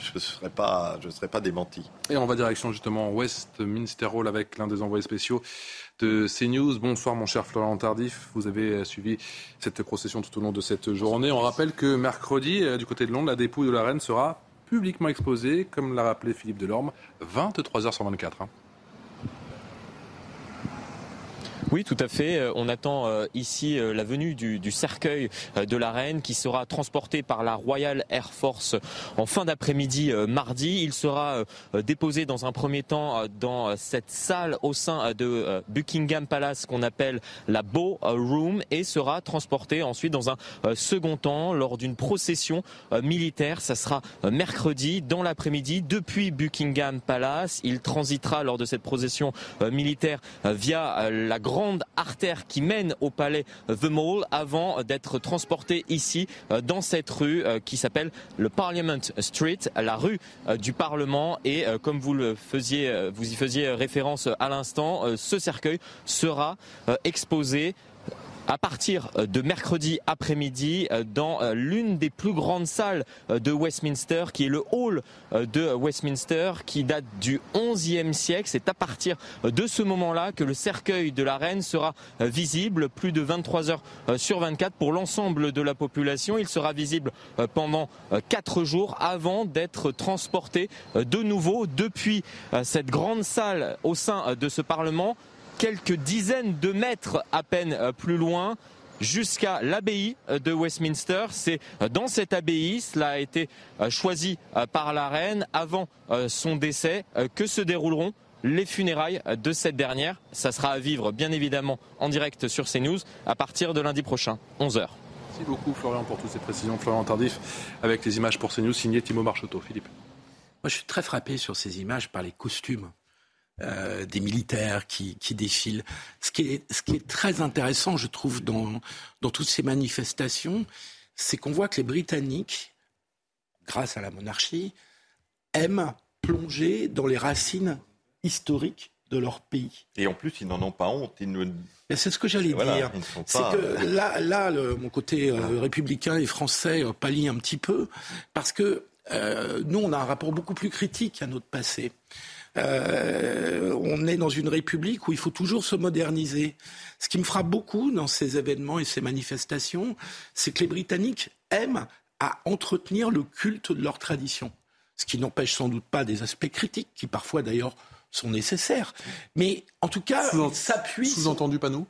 je ne serais pas, je serais pas démenti. Et on va direction justement Westminster Hall avec l'un des envoyés spéciaux de CNews. Bonsoir mon cher Florent Tardif, vous avez suivi cette procession tout au long de cette journée. On rappelle que mercredi, euh, du côté de Londres, la dépouille de la reine sera publiquement exposée, comme l'a rappelé Philippe Delorme, 23h sur 24. Oui, tout à fait. Euh, on attend euh, ici euh, la venue du, cercueil de la reine qui sera transporté par la Royal Air Force en fin d'après-midi mardi. Il sera déposé dans un premier temps dans cette salle au sein de Buckingham Palace qu'on appelle la Bow Room et sera transporté ensuite dans un second temps lors d'une procession militaire. Ça sera mercredi dans l'après-midi depuis Buckingham Palace. Il transitera lors de cette procession militaire via la grande artère qui mène au palais The Mall avant d'être transporté ici euh, dans cette rue euh, qui s'appelle le Parliament Street, la rue euh, du Parlement. Et comme vous le faisiez, vous y faisiez référence à l'instant, ce cercueil sera exposé à partir euh, de mercredi après-midi euh, dans euh, l'une des plus grandes salles de Westminster, qui est le hall de Westminster, qui date du XIe siècle. C'est à partir de ce moment-là que le cercueil de la reine sera visible plus de 23 heures sur 24 pour l'ensemble de la population. Il sera visible pendant quatre jours avant d'être transporté de nouveau depuis cette grande salle au sein de ce Parlement quelques dizaines de mètres à peine euh, plus loin jusqu'à l'abbaye euh, de Westminster. C'est euh, dans cette abbaye, cela a été choisi par la reine avant son décès, que se dérouleront les funérailles de cette dernière? Ça sera à vivre bien évidemment en direct sur CNews à partir de lundi prochain, 11h. Merci beaucoup Florian pour toutes ces précisions. Florian Tardif avec les images pour CNews signé Timo Marcheteau. Philippe. Moi je suis très frappé sur ces images par les costumes. Euh, des militaires qui, défilent. Ce qui, est, ce qui est très intéressant, je trouve, dans, dans toutes ces manifestations, c'est qu'on voit que les Britanniques, grâce à la monarchie, aiment plonger dans les racines historiques de leur pays. Et en plus, ils n'en ont pas honte. C'est ce que j'allais dire. C'est que là, là mon côté euh, républicain et français euh, pallie un petit peu, parce que euh, nous, on a un rapport beaucoup plus critique à notre passé. On est dans une république où il faut toujours se moderniser. Ce qui me frappe beaucoup dans ces événements et ces manifestations, c'est que les Britanniques aiment à entretenir le culte de leur tradition. Ce qui n'empêche sans doute pas des aspects critiques, qui parfois d'ailleurs sont nécessaires. Mais en tout cas, s'appuie. Sous-entendu, pas nous?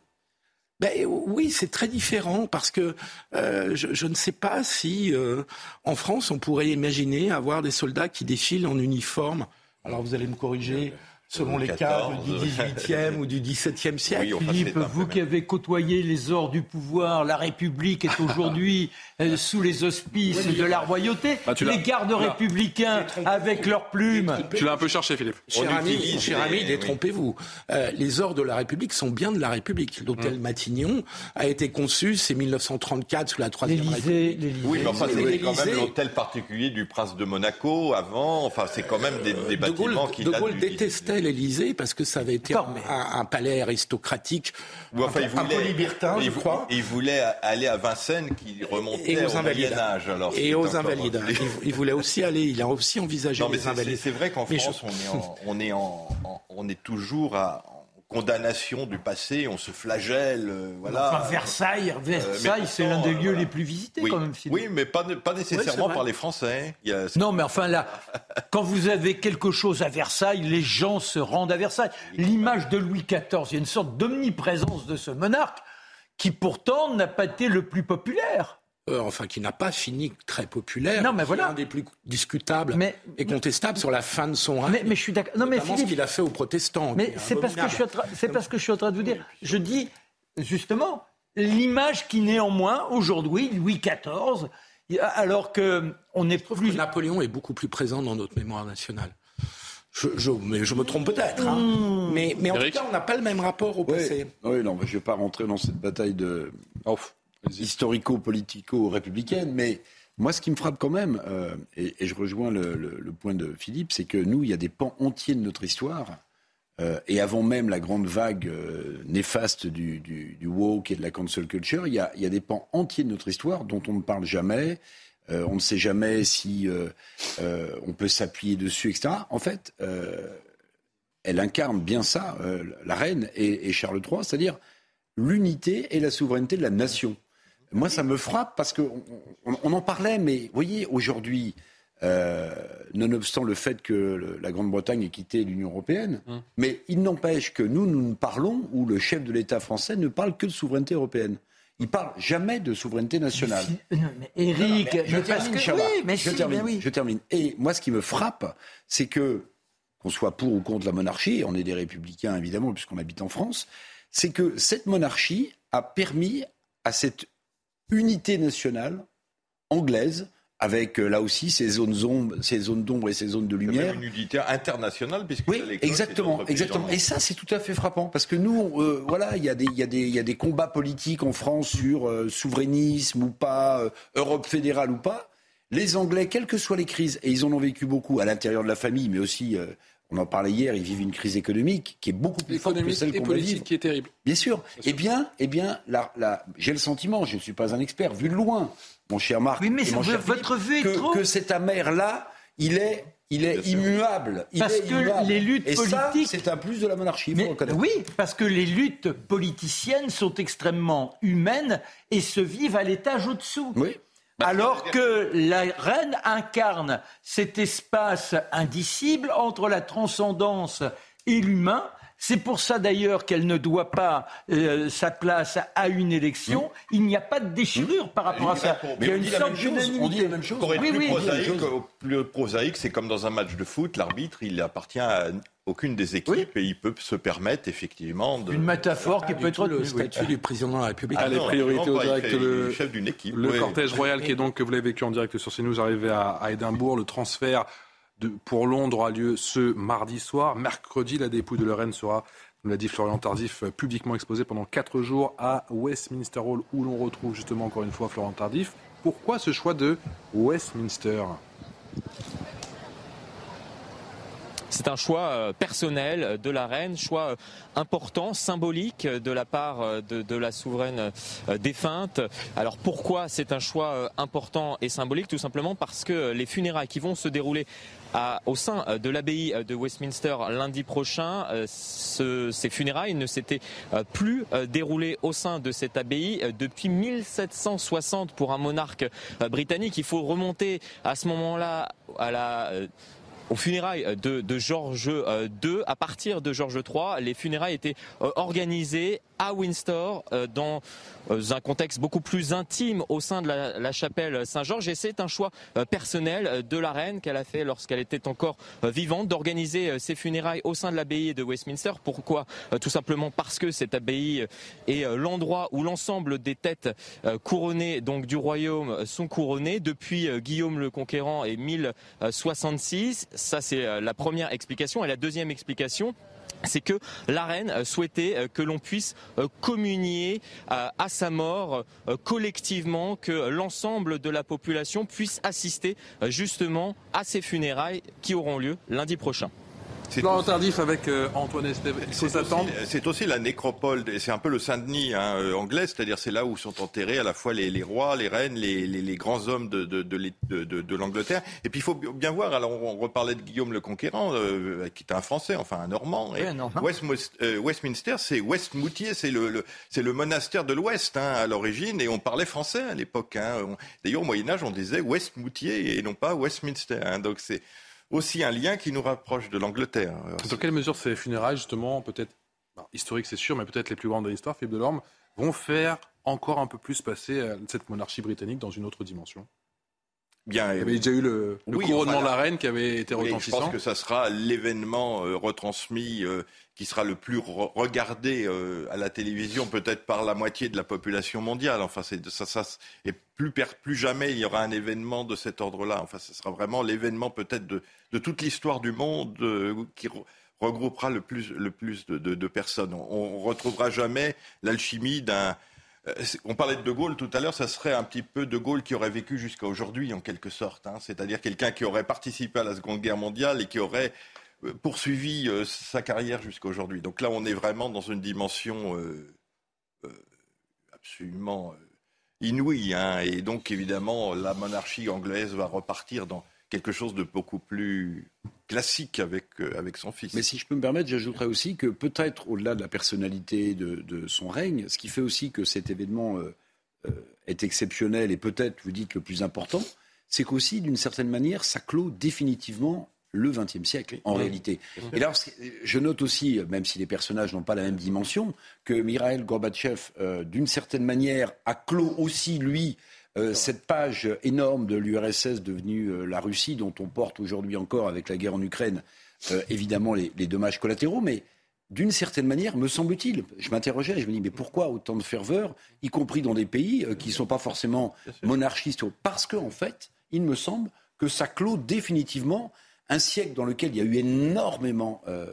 Ben, oui, c'est très différent parce que euh, je, ne sais pas si euh, en France on pourrait imaginer avoir des soldats qui défilent en uniforme. Alors vous allez me corriger selon les cas du 18e ou du 17e siècle. Philippe, vous qui avez côtoyé les ors du pouvoir, la République est aujourd'hui euh, sous les auspices de la royauté. Bah, les gardes républicains avec leurs plumes. Tu l'as un peu cherché, Philippe. Cher ami, cher ami, détrompez-vous. Euh, les ors de la République sont bien de la République. L'hôtel mmh. Matignon a été conçu, c'est 1934 sous la Troisième République. Oui, mais enfin, c'était quand même l'hôtel particulier du prince de Monaco avant. Enfin, c'est quand même des, bâtiments qui De Gaulle détestait l'Élysée parce que ça avait été un, palais aristocratique, un, peu libertin, je crois. Il voulait aller à Vincennes, qui remontait au Moyen Âge. Alors et aux Invalides. Il, voulait aussi aller. Il a aussi envisagé les Invalides. C'est vrai qu'en France, on est, on est toujours à, condamnation du passé, on se flagelle, euh, voilà. Enfin, Versailles, euh, Versailles, c'est l'un des lieux les plus visités oui, quand même. Oui, mais pas, pas nécessairement par les Français. non, mais enfin là, quand vous avez quelque chose à Versailles, les gens se rendent à Versailles. L'image de Louis XIV, il y a une sorte d'omniprésence de ce monarque qui pourtant n'a pas été le plus populaire. Euh, enfin qui n'a pas fini très populaire. Non, mais voilà. Un des plus discutables et contestables sur la fin de son règne. Mais, mais je suis d'accord. Non, mais ce qu'il a fait aux protestants. Mais c'est parce que je suis, c'est parce que je suis en train de vous dire. Je dis justement l'image qui néanmoins aujourd'hui Louis XIV, alors que on est plus. Que Napoléon est beaucoup plus présent dans notre mémoire nationale. Je, mais je me trompe peut-être. Hein. Mmh. Mais, mais en tout cas, on n'a pas le même rapport au passé. Oui, non, je ne vais pas rentrer dans cette bataille de historico-politico-républicaine, mais moi, ce qui me frappe quand même, euh, et, je rejoins le, point de Philippe, c'est que nous, il y a des pans entiers de notre histoire, euh, et avant même la grande vague euh, néfaste du, du, woke et de la cancel culture, il y, a, des pans entiers de notre histoire dont on ne parle jamais. on ne sait jamais si on peut s'appuyer dessus, etc. En fait, elle incarne bien ça, la reine et, et Charles III, c'est-à-dire l'unité et la souveraineté de la nation. Moi, ça me frappe parce qu'on on, en parlait, mais vous voyez, aujourd'hui, euh, nonobstant le fait que la Grande-Bretagne ait quitté l'Union européenne, hum. mais il n'empêche que nous, nous ne parlons, ou le chef de l'État français ne parle que de souveraineté européenne. Il parle jamais de souveraineté nationale. Mais, Eric, je, termine, je, termine, oui. je termine. Et moi, ce qui me frappe, c'est que, qu'on soit pour ou contre la monarchie, on est des républicains évidemment, puisqu'on habite en France, c'est que cette monarchie a permis à cette unité nationale anglaise avec euh, là aussi ces zones d'ombre, ces zones d'ombre et ces zones de lumière. Une unité internationale, puisque oui, exactement, exactement. Et ça, c'est tout à fait frappant, parce que nous, euh, voilà, il y, a des, y, a des, y a des combats politiques en France sur euh, souverainisme ou pas, Europe fédérale ou pas. Les Anglais, quelles que soient les crises, et ils en ont vécu beaucoup à l'intérieur de la famille, mais aussi on en parlait hier, ils vivent une crise économique qui est beaucoup plus forte que celle qu'on vivre. qui est terrible. Bien sûr. Eh bien, eh bien j'ai le sentiment, je ne suis pas un expert, vu de loin, mon cher Marc, oui, mais votre vue que, trop... que cet amer-là, il est il est immuable. parce que les luttes Et politiques. C'est un plus de la monarchie. oui, parce que les luttes politiciennes sont extrêmement humaines et se vivent à l'étage au-dessous. Oui. Bah, Alors que la reine incarne cet espace indicible entre la transcendance et l'humain, C'est pour ça d'ailleurs qu'elle ne doit pas euh, sa place à une élection. Il n'y a pas de déchirure par rapport à ça. Mais Il y a on une dit la sorte même chose, d'unanimité. on dit la même chose. Pour être Oui, plus, oui. prosaïque, plus prosaïque, c'est comme dans un match de foot, l'arbitre, il appartient à aucune des équipes et il peut se permettre effectivement de... Une métaphore qui Pas peut être le oui. statut du président de la République. Ah Allez, non, priorité absolument au direct. Le, chef d'une équipe. le Oui. cortège royal qui est donc, que vous l'avez vécu en direct sur CNews, arrivé à, à Édimbourg. Le transfert pour Londres aura lieu ce mardi soir. Mercredi, la dépouille de Lorraine sera, comme l'a dit Florian Tardif, euh, publiquement exposée pendant quatre jours à Westminster Hall, où l'on retrouve justement encore une fois Florian Tardif. Pourquoi ce choix de Westminster? C'est un choix euh, personnel de la reine, choix euh, important, symbolique de la part de, la souveraine défunte. Alors pourquoi c'est un choix important et symbolique? Tout simplement parce que les funérailles qui vont se dérouler au sein euh, de l'abbaye de Westminster lundi prochain, euh, ce- ces funérailles ne s'étaient euh, plus euh, déroulées au sein de cette abbaye euh, depuis 1760 pour un monarque euh, britannique. Il faut remonter à ce moment-là à euh, aux funérailles de, de George II. À partir de George III, les funérailles étaient euh, organisées à Windsor euh, dans euh, un contexte beaucoup plus intime au sein de la, chapelle Saint-Georges et c'est un choix euh, personnel de la reine qu'elle a fait lorsqu'elle était encore vivante d'organiser ses funérailles au sein de l'abbaye de Westminster. Pourquoi? Tout simplement parce que cette abbaye est l'endroit où l'ensemble des têtes couronnées donc du royaume sont couronnées depuis Guillaume le Conquérant et 1066. Ça c'est la première explication et la deuxième explication c'est que la reine euh, souhaitait euh, que l'on puisse euh, communier à sa mort collectivement, que l'ensemble de la population puisse assister justement à ces funérailles qui auront lieu lundi prochain. Florian Tardif avec euh, Antoine faut C'est aussi, la nécropole, c'est un peu le Saint-Denis hein, euh, anglais, c'est-à-dire c'est là où sont enterrés à la fois les, les rois, les reines, les, les- les grands hommes de, de, de, de- de- de l'Angleterre. Et puis il faut bien voir, alors on reparlait de Guillaume le Conquérant, euh, qui était un Français, enfin un Normand. Et Oui, Normand. Westmus- euh, Westminster, c'est Westmoutier, c'est le, le- c'est le monastère de l'Ouest hein, à l'origine, et on parlait français à l'époque. hein. D'ailleurs au Moyen Âge, on disait Westmoutier et non pas Westminster. hein. Donc c'est aussi un lien qui nous rapproche de l'Angleterre. Dans quelle mesure ces funérailles, justement, peut-être historiques, c'est sûr, mais peut-être les plus grandes de l'histoire, Philippe Delorme, vont faire encore un peu plus passer euh, cette monarchie britannique dans une autre dimension? Bien, Il y avait déjà eu le, le Oui, couronnement de la reine qui avait été Oui, je retentissant. pense que ça sera l'événement euh, retransmis euh, qui sera le plus re- regardé euh, à la télévision, peut-être par la moitié de la population mondiale. Enfin, ça, ça, et plus, jamais il y aura un événement de cet ordre-là. Enfin, ce sera vraiment l'événement peut-être de, de toute l'histoire du monde euh, qui re- regroupera le plus, le plus de, de- de personnes. On, on retrouvera jamais l'alchimie d'un euh, On parlait de De Gaulle tout à l'heure, ça serait un petit peu De Gaulle qui aurait vécu jusqu'à aujourd'hui en quelque sorte. hein. C'est-à-dire quelqu'un qui aurait participé à la Seconde Guerre mondiale et qui aurait euh, poursuivi euh, sa carrière jusqu'à aujourd'hui. Donc là, on est vraiment dans une dimension euh, euh, absolument euh, inouïe. hein. Et donc, évidemment, la monarchie anglaise va repartir dans quelque chose de beaucoup plus classique avec, euh, avec son fils. Mais si je peux me permettre, j'ajouterais aussi que peut-être au-delà de la personnalité de, de son règne, ce qui fait aussi que cet événement euh, euh, est exceptionnel et peut-être, vous dites, le plus important, c'est qu'aussi, d'une certaine manière, ça clôt définitivement le XXe siècle, en Oui. réalité. Et là, je note aussi, même si les personnages n'ont pas la même dimension, que Mikhail Gorbatchev, euh, d'une certaine manière, a clos aussi, lui, euh, cette page énorme de l'URSS devenue euh, la Russie, dont on porte aujourd'hui encore avec la guerre en Ukraine, euh, évidemment les, les dommages collatéraux, mais d'une certaine manière, me semble-t-il, je m'interrogeais, je me dis, mais pourquoi autant de ferveur, y compris dans des pays qui ne sont pas forcément monarchistes Parce qu'en en fait, il me semble que ça clôt définitivement un siècle dans lequel il y a eu énormément euh,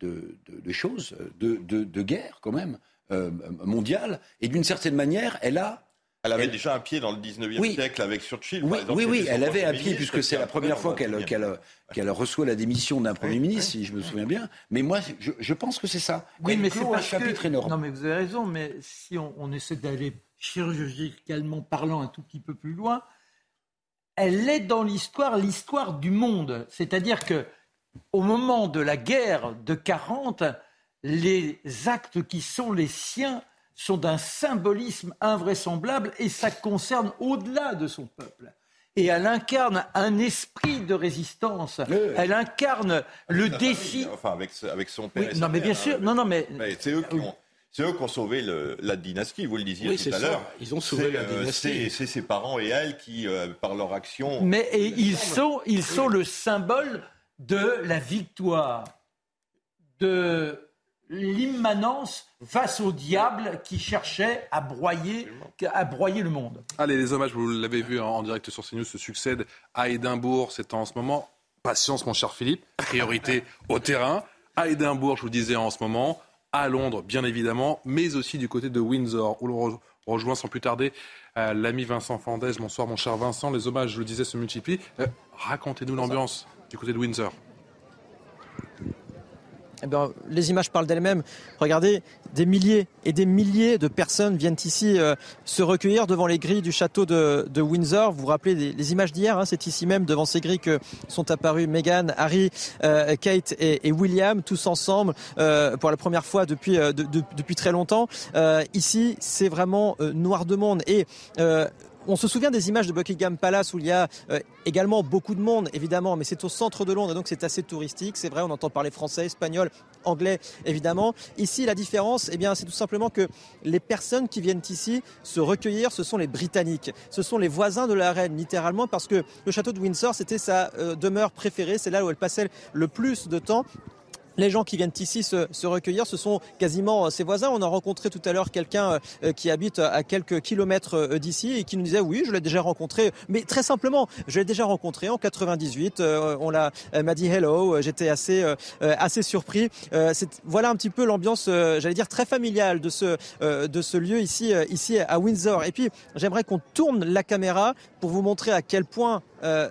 de, de- de choses, de, de, guerres quand même, euh, mondiales, et d'une certaine manière, elle a Elle avait déjà un pied dans le 19e Oui. siècle avec Churchill. par oui, exemple, oui, elle avait un pied, puisque c'est a la première fois qu'elle le qu'elle qu'elle reçoit la démission d'un Premier ministre, si je me souviens bien. Mais moi, je, je pense que c'est ça. Oui, Elle mais c'est un chapitre que... énorme. Non, mais vous avez raison, mais si on, on essaie d'aller chirurgicalement parlant un tout petit peu plus loin, elle est dans l'histoire, l'histoire du monde. C'est-à-dire que au moment de la guerre de 40, les actes qui sont les siens sont d'un symbolisme invraisemblable et ça concerne au-delà de son peuple. et elle incarne un esprit de résistance. Elle incarne le défi. Enfin, avec, avec son père. non, mais bien sûr. Non, non, mais. c'est eux qui ont. C'est eux qui ont sauvé la dynastie, vous le disiez tout à l'heure. Ils ont sauvé la euh, dynastie. c'est ses parents et elle qui, euh, par leur action. Mais ils sont, ils sont le symbole de la victoire, de l'immanence face au diable qui cherchait à broyer, à broyer le monde. Allez, les hommages, vous l'avez vu en direct sur CNews, se succèdent à Édimbourg. C'est en ce moment. Patience, mon cher Philippe. Priorité au terrain. À Édimbourg, je vous disais en ce moment. À Londres, bien évidemment, mais aussi du côté de Windsor, où l'on rejoint sans plus tarder euh, l'ami Vincent Fandès. Bonsoir, mon cher Vincent. Les hommages, je le disais, se multiplient. Euh, racontez-nous l'ambiance du côté de Windsor. Eh bien, les images parlent d'elles-mêmes. Regardez, des milliers et des milliers de personnes viennent ici euh, se recueillir devant les grilles du château de, Windsor. Vous vous rappelez les, images d'hier hein, C'est ici même, devant ces grilles, que sont apparus Meghan, Harry, euh, Kate et, William, tous ensemble euh, pour la première fois depuis, depuis très longtemps. ici, c'est vraiment noir de monde. Et on se souvient des images de Buckingham Palace où il y a euh, également beaucoup de monde, évidemment, mais c'est au centre de Londres et donc c'est assez touristique. C'est vrai, on entend parler français, espagnol, anglais, évidemment. Ici, la différence, eh bien, c'est tout simplement que les personnes qui viennent ici se recueillir, ce sont les Britanniques. Ce sont les voisins de la reine, littéralement, parce que le château de Windsor, c'était sa euh, demeure préférée. C'est là où elle passait le plus de temps les gens qui viennent ici se, recueillir, ce sont quasiment euh, ses voisins. On a rencontré tout à l'heure quelqu'un euh, qui habite à quelques kilomètres euh, d'ici et qui nous disait oui, je l'ai déjà rencontré, mais très simplement, je l'ai déjà rencontré en 98. On l'a m'a dit hello. J'étais assez assez surpris. Voilà un petit peu l'ambiance, j'allais dire très familiale de ce de ce lieu ici ici à Windsor. Et puis j'aimerais qu'on tourne la caméra pour vous montrer à quel point euh,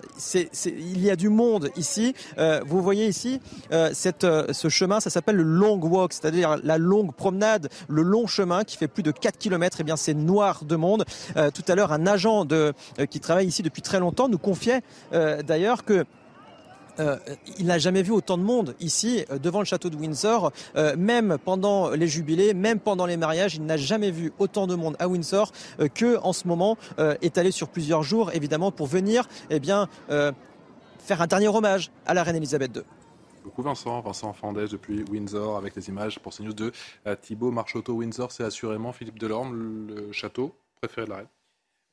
il y a du monde ici. Euh, vous voyez ici euh, ce chemin, ça s'appelle le long walk, c'est-à-dire la longue promenade, le long chemin qui fait plus de 4 km. Eh bien, c'est noir de monde. tout à l'heure, un agent qui travaille ici depuis très longtemps nous confiait d'ailleurs que euh, il n'a jamais vu autant de monde ici euh, devant le château de Windsor, euh, même pendant les jubilés, même pendant les mariages, il n'a jamais vu autant de monde à Windsor que en ce moment étalé sur plusieurs jours, évidemment pour venir, eh bien, faire un dernier hommage à la reine Elisabeth II. Beaucoup Vincent, Vincent Fandès depuis Windsor avec les images pour CNews de Thibaut Marchotto. Windsor, c'est assurément Philippe Delorme, le château préféré de la reine.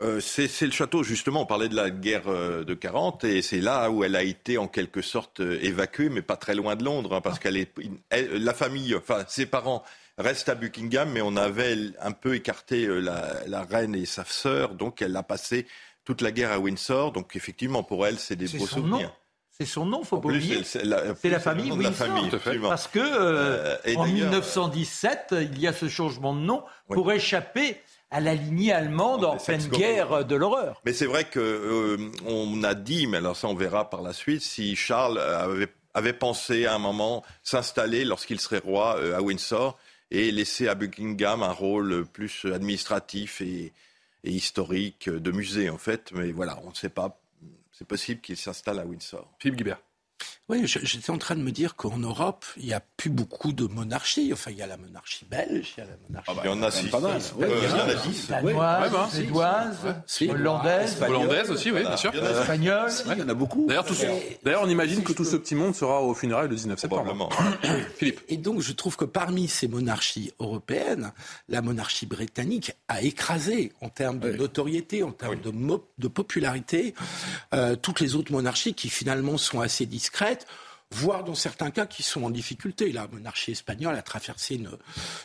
Euh, c'est le château, justement, on parlait de la guerre euh, de 40, et c'est là où elle a été en quelque sorte euh, évacuée, mais pas très loin de Londres, hein, parce qu'elle est, la famille, enfin ses parents restent à Buckingham, mais on avait un peu écarté la, reine et sa sœur, donc elle a passé toute la guerre à Windsor, donc effectivement pour elle c'est des beaux souvenirs. C'est son nom, faut pas oublier. C'est la, famille Windsor. famille, parce que en 1917, il y a ce changement de nom pour échapper à la lignée allemande en pleine guerre de l'horreur. Mais c'est vrai que euh, on a dit, mais alors ça on verra par la suite, si Charles avait, avait pensé à un moment s'installer lorsqu'il serait roi euh, à Windsor et laisser à Buckingham un rôle plus administratif et, et historique de musée en fait. Mais voilà, on ne sait pas. C'est possible qu'il s'installe à Windsor. Philippe Guibert. Oui, j'étais en train de me dire qu'en Europe, il n'y a plus beaucoup de monarchies. Enfin, il y a la monarchie belge, il y a la monarchie. Ah bah, il y en a six. Pas mal. il y en a dix. Danoise, suédoise, hollandaise. Hollandaise aussi, oui, bien sûr. Espagnole. Il y en a beaucoup. D'ailleurs, on imagine que tout ce petit monde sera au funérailles le 19 septembre. Philippe. Et donc, je trouve que parmi ces monarchies européennes, la monarchie britannique a écrasé en termes de notoriété, en termes de, de popularité, euh, toutes les autres monarchies qui finalement sont assez discrètes voire dans certains cas qui sont en difficulté. La monarchie espagnole a traversé une,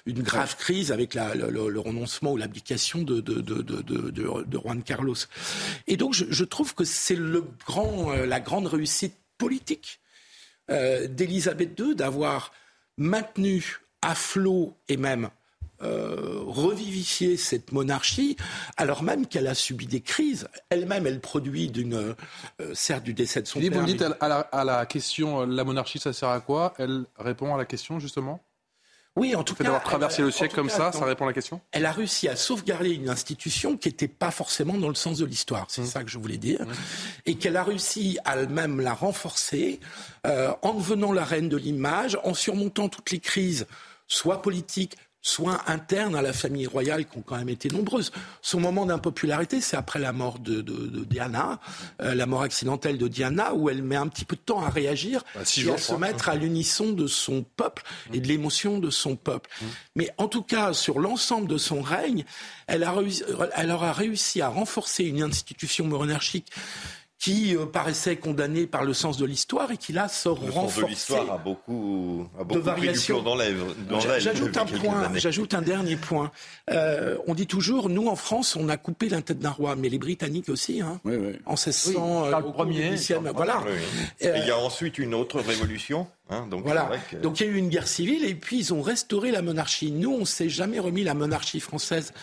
une grave crise avec la, le, renoncement ou l'abdication de, de, de, de, Juan Carlos. Et donc je, trouve que c'est grand, euh, la grande réussite politique euh, d'Élisabeth II d'avoir maintenu à flot et même euh, revivifier cette monarchie, alors même qu'elle a subi des crises. Elle-même, elle produit d'une, euh, certes du décès de son père. Vous dites à, la, question, euh, la monarchie, ça sert à quoi? Elle répond à la question justement? Oui, en tout cas. d'avoir traversé le siècle comme ça, ça répond à la question? Elle a réussi à sauvegarder une institution qui n'était pas forcément dans le sens de l'histoire. C'est mmh. ça que je voulais dire. Mmh. Et qu'elle a réussi à même la renforcer en devenant la reine de l'image, en surmontant toutes les crises, soit politiques, soins internes à la famille royale qui ont quand même été nombreuses. Son moment d'impopularité, c'est après la mort de, Diana, euh, la mort accidentelle de Diana, où elle met un petit peu de temps à réagir bah, et à se mettre à l'unisson de son peuple et de l'émotion de son peuple. Mmh. Mais en tout cas, sur l'ensemble de son règne, elle, a elle aura réussi à renforcer une institution monarchique qui euh, paraissait condamné par le sens de l'histoire et qui là sort le renforcé. sens de l'histoire a beaucoup, a beaucoup de variations. dans J'ajoute un point. J'ajoute un dernier point. Euh, on dit toujours, nous en France, on a coupé la tête d'un roi, mais les Britanniques aussi, hein, oui, oui. en 1600, oui, euh, au premier, voilà. Et il y a ensuite une autre révolution Hein, donc, voilà. donc il y a eu une guerre civile et puis ils ont restauré la monarchie. Nous, on s'est jamais remis la monarchie française,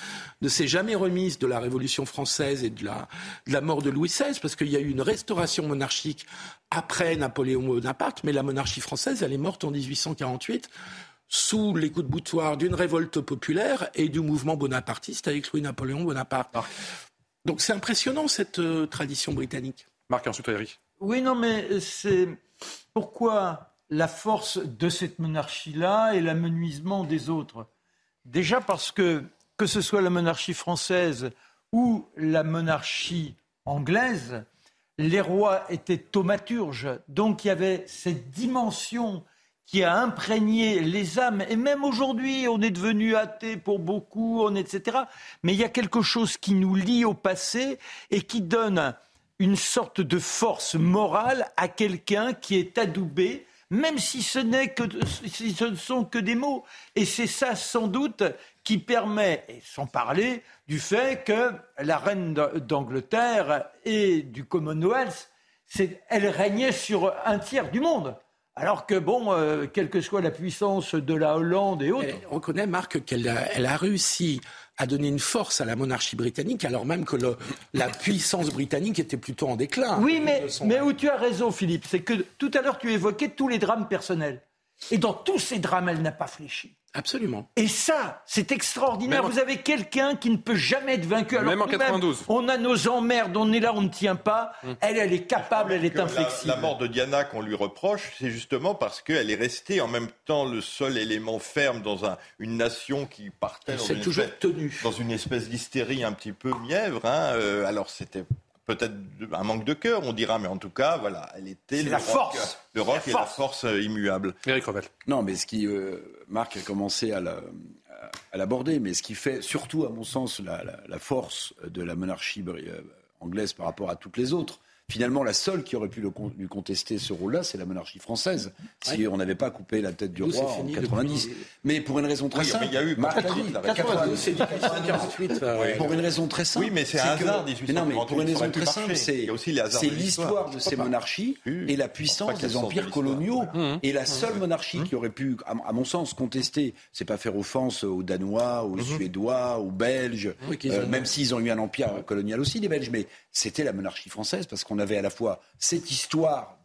ne s'est jamais remise de la Révolution française et de la, de la mort de Louis XVI parce qu'il y a eu une restauration monarchique après Napoléon Bonaparte, mais la monarchie française, elle est morte en 1848 sous les coups de boutoir d'une révolte populaire et du mouvement bonapartiste avec Louis-Napoléon Bonaparte. Donc c'est impressionnant cette euh, tradition britannique. Marc, ensuite Eric. Oui, non, mais c'est pourquoi la force de cette monarchie-là et l'amenuisement des autres. Déjà parce que, que ce soit la monarchie française ou la monarchie anglaise, les rois étaient thaumaturges. Donc il y avait cette dimension qui a imprégné les âmes. Et même aujourd'hui, on est devenu athée pour beaucoup, on etc. Mais il y a quelque chose qui nous lie au passé et qui donne une sorte de force morale à quelqu'un qui est adoubé même si ce, n'est que, si ce ne sont que des mots. Et c'est ça, sans doute, qui permet, et sans parler du fait que la reine d'Angleterre et du Commonwealth, elle régnait sur un tiers du monde. Alors que, bon, euh, quelle que soit la puissance de la Hollande et autres. On reconnaît, Marc, qu'elle elle a réussi a donné une force à la monarchie britannique, alors même que la puissance britannique était plutôt en déclin. Oui, mais, mais où tu as raison, Philippe, c'est que tout à l'heure, tu évoquais tous les drames personnels. Et dans tous ces drames, elle n'a pas fléchi. Absolument. Et ça, c'est extraordinaire. Vous avez quelqu'un qui ne peut jamais être vaincu. Alors même en 92. on a nos emmerdes, on est là, on ne tient pas. Hum. Elle, elle est capable, elle est inflexible. La, mort de Diana qu'on lui reproche, c'est justement parce qu'elle est restée en même temps le seul élément ferme dans un, une nation qui partait dans, une toujours espèce, dans une espèce d'hystérie un petit peu mièvre. Hein. Euh, alors c'était peut-être un manque de cœur, on dira, mais en tout cas, voilà, elle était le la force. Le rock la et la force euh, immuable. Eric Revel. Non, mais ce qui, euh, Marc a commencé à l'aborder, mais ce qui fait surtout, à mon sens, la, la force de la monarchie euh, anglaise par rapport à toutes les autres, Finalement, la seule qui aurait pu lui contester ce rôle-là, c'est la monarchie française, si on n'avait pas coupé la tête du roi en 90. Mais pour une raison très simple. il y a eu Pour une raison très simple. Oui, mais c'est un hasard, Non, mais pour une raison très simple, c'est l'histoire de ces monarchies et la puissance des empires coloniaux. Mmh. Et la seule monarchie qui aurait pu, à mon sens, contester, c'est pas faire offense aux Danois, aux. Suédois, aux Belges, euh, même s'ils ont eu un empire colonial aussi, les Belges, mais c'était la monarchie française parce qu'on avait à la fois cette histoire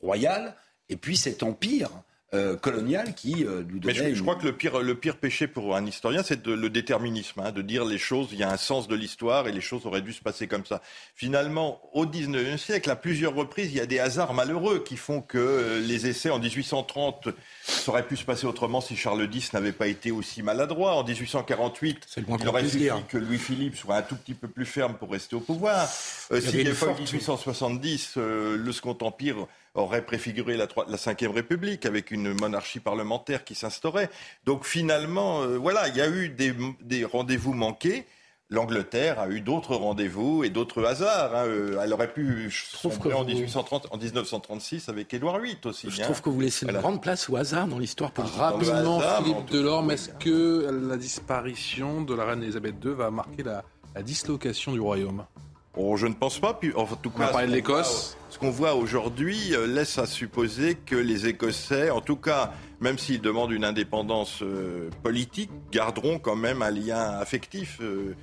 royale et puis cet empire euh, colonial qui euh, nous donnait. Mais je, crois que le pire, le pire péché pour un historien, c'est le déterminisme, hein, de dire les choses, il y a un sens de l'histoire et les choses auraient dû se passer comme ça. Finalement, au XIXe siècle, à plusieurs reprises, il y a des hasards malheureux qui font que euh, les essais en 1830 ça aurait pu se passer autrement si Charles X n'avait pas été aussi maladroit. En 1848, il aurait suffi que Louis-Philippe soit un tout petit peu plus ferme pour rester au pouvoir. Euh, si il en 1870, le Second Empire aurait préfiguré la, la Ve République avec une monarchie parlementaire qui s'instaurait. Donc finalement, euh, voilà, il y a eu des, des rendez-vous manqués. L'Angleterre a eu d'autres rendez-vous et d'autres hasards. Hein. Euh, elle aurait pu sombrer en, 1830, en 1936 avec Édouard VIII aussi. Je trouve que vous laissez une grande place au hasard dans l'histoire politique. Rapidement, Philippe Delorme, est-ce que la disparition de la reine Elisabeth II va marquer la, la dislocation du royaume? Oh, je ne pense pas. Puis, en tout cas, on de l'Écosse. Ce qu'on voit aujourd'hui euh, laisse à supposer que les Écossais, en tout cas, même s'ils demandent une indépendance euh, politique, garderont quand même un lien affectif. Euh,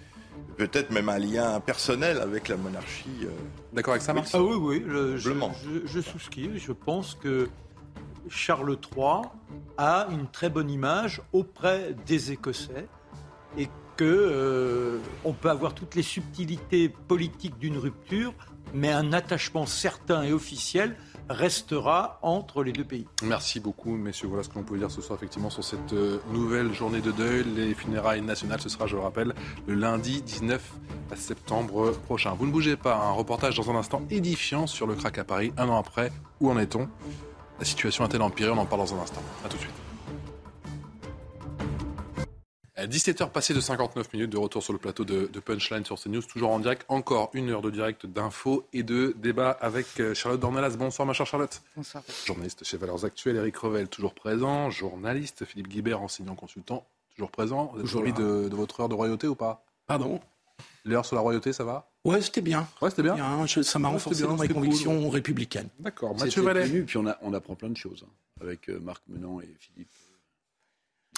peut-être même un lien personnel avec la monarchie. D'accord avec ça, Marc Ah oui, oui, je, je, je, souscris. Je pense que Charles III a une très bonne image auprès des Écossais et euh, peut avoir toutes les subtilités politiques d'une rupture, mais un attachement certain et officiel restera entre les deux pays. Merci beaucoup, messieurs. Voilà ce que l'on pouvait dire ce soir, effectivement, sur cette euh, nouvelle journée de deuil. Les funérailles nationales, ce sera, je le rappelle, le lundi 19 septembre prochain. Vous ne bougez pas, un reportage dans un instant édifiant sur le crack à Paris, un an après. Où en est-on? La situation a-t-elle empiré On en parle dans un instant. A tout de suite. 17h passées de 59 minutes de retour sur le plateau de, Punchline sur CNews, toujours en direct. Encore une heure de direct d'infos et de débat avec euh, Charlotte Dornelas. Bonsoir ma chère Charlotte. Bonsoir. Journaliste chez Valeurs Actuelles, Eric Revel toujours présent. Journaliste Philippe Guibert, enseignant consultant, toujours présent. Vous avez de, de, votre heure de royauté ou pas? Pardon? L'heure sur la royauté, ça va? Ouais, c'était bien. Ouais, c'était bien. ça m'a renforcé dans mes convictions républicaines. D'accord. Mathieu Vallet. puis on, a, on apprend plein de choses hein, avec euh, Marc Menant et Philippe.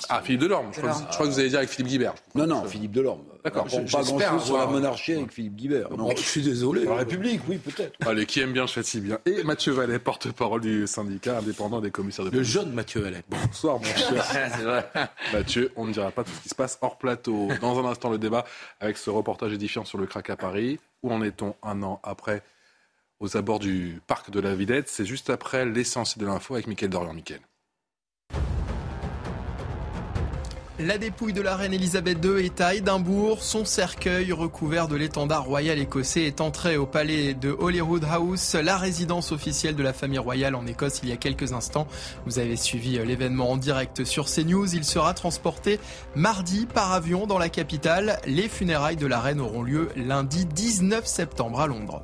Ah, Philippe Delorme. Je, crois, que vous allez dire avec Philippe Guibert. Non, non, Philippe Delorme. D'accord. Pas grand-chose sur la monarchie avec Philippe Guibert. Non. je suis désolé. La République, oui, peut-être. Allez, qui aime bien, je fais si bien. Et Mathieu Vallet, porte-parole du syndicat indépendant des commissaires de police. Le jeune Mathieu Vallet. Bonsoir, mon cher. Mathieu, on ne dira pas tout ce qui se passe hors plateau. Dans un instant, le débat avec ce reportage édifiant sur le crack à Paris. Où en est-on un an après aux abords du parc de la Villette C'est juste après l'essentiel de l'info avec Mickaël Dorian. Mickaël. La dépouille de la reine Elisabeth II est à Édimbourg. Son cercueil recouvert de l'étendard royal écossais est entré au palais de Holyrood House, la résidence officielle de la famille royale en Écosse il y a quelques instants. Vous avez suivi euh, l'événement en direct sur CNews. Il sera transporté mardi par avion dans la capitale. Les funérailles de la reine auront lieu lundi 19 septembre à Londres.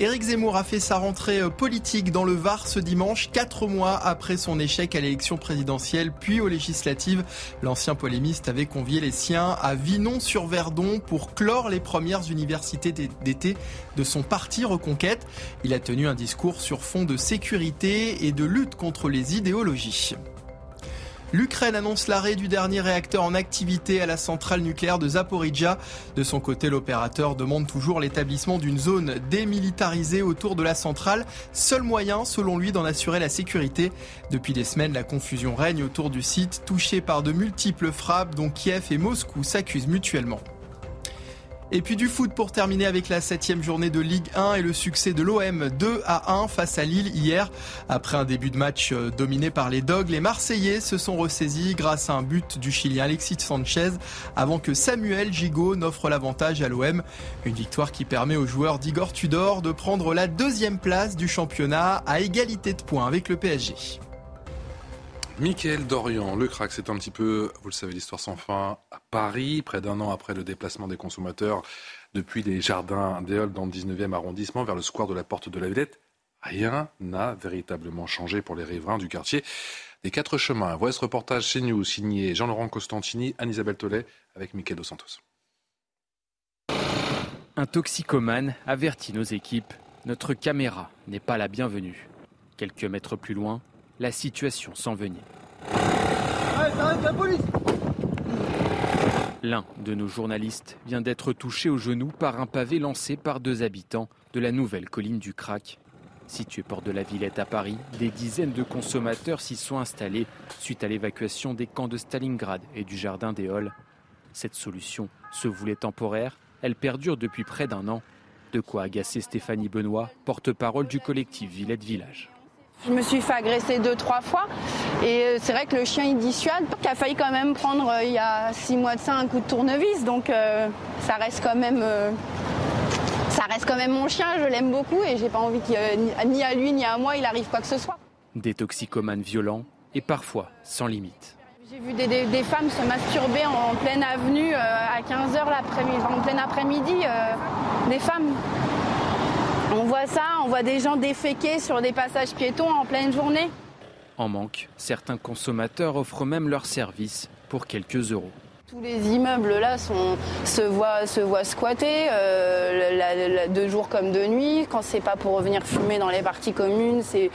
Éric Zemmour a fait sa rentrée euh, politique dans le Var ce dimanche, quatre mois après son échec à l'élection présidentielle puis aux législatives. L'ancien polémiste avait convié les siens à Vinon-sur-Verdon pour clore les premières universités d'été de son parti Reconquête. Il a tenu un discours sur fond de sécurité et de lutte contre les idéologies. L'Ukraine annonce l'arrêt du dernier réacteur en activité à la centrale nucléaire de Zaporizhia. De son côté, l'opérateur demande toujours l'établissement d'une zone démilitarisée autour de la centrale, seul moyen, selon lui, d'en assurer la sécurité. Depuis des semaines, la confusion règne autour du site, touché par de multiples frappes dont Kiev et Moscou s'accusent mutuellement. Et puis du foot pour terminer avec la septième journée de Ligue 1 et le succès de l'OM 2 à 1 face à Lille hier. Après un début de match euh, dominé par les Dogs, les Marseillais se sont ressaisis grâce à un but du Chilien Alexis Sanchez avant que Samuel Gigot n'offre l'avantage à l'OM. Une victoire qui permet aux joueurs d'Igor Tudor de prendre la deuxième place du championnat à égalité de points avec le PSG. Michael Dorian, le crack, c'est un petit peu, vous le savez, l'histoire sans fin à Paris, près d'un an après le déplacement des consommateurs depuis les jardins d'Éole dans le 19e arrondissement vers le square de la Porte de la Villette. Rien n'a véritablement changé pour les riverains du quartier des Quatre Chemins. Voici ce reportage chez Nous, signé Jean-Laurent Costantini, Anne-Isabelle Tollet avec Michael Dos Santos. Un toxicomane avertit nos équipes. Notre caméra n'est pas la bienvenue. Quelques mètres plus loin, la situation s'envenime. L'un de nos journalistes vient d'être touché au genou par un pavé lancé par deux habitants de la nouvelle colline du Crac. Située port de la Villette à Paris, des dizaines de consommateurs s'y sont installés suite à l'évacuation des camps de Stalingrad et du jardin des Halles. Cette solution se voulait temporaire, elle perdure depuis près d'un an. De quoi agacer Stéphanie Benoît, porte-parole du collectif Villette Village. Je me suis fait agresser deux, trois fois. Et euh, c'est vrai que le chien, il dissuade. Qui a failli quand même prendre, euh, il y a six mois de ça, un coup de tournevis. Donc euh, ça reste quand même. ça reste quand même mon chien, je l'aime beaucoup et j'ai pas envie qu'il ni à lui ni à moi il arrive quoi que ce soit. Des toxicomanes violents et parfois sans limite. J'ai vu des, femmes se masturber en, pleine avenue à 15h l'après-midi, en plein après-midi, des femmes. On voit ça, on voit des gens déféquer sur des passages piétons en pleine journée. En manque, certains consommateurs offrent même leurs services pour quelques euros. Tous les immeubles là se voient, se voient squatter euh, de jour comme de nuit. Quand c'est pas pour revenir fumer dans les parties communes, c'est,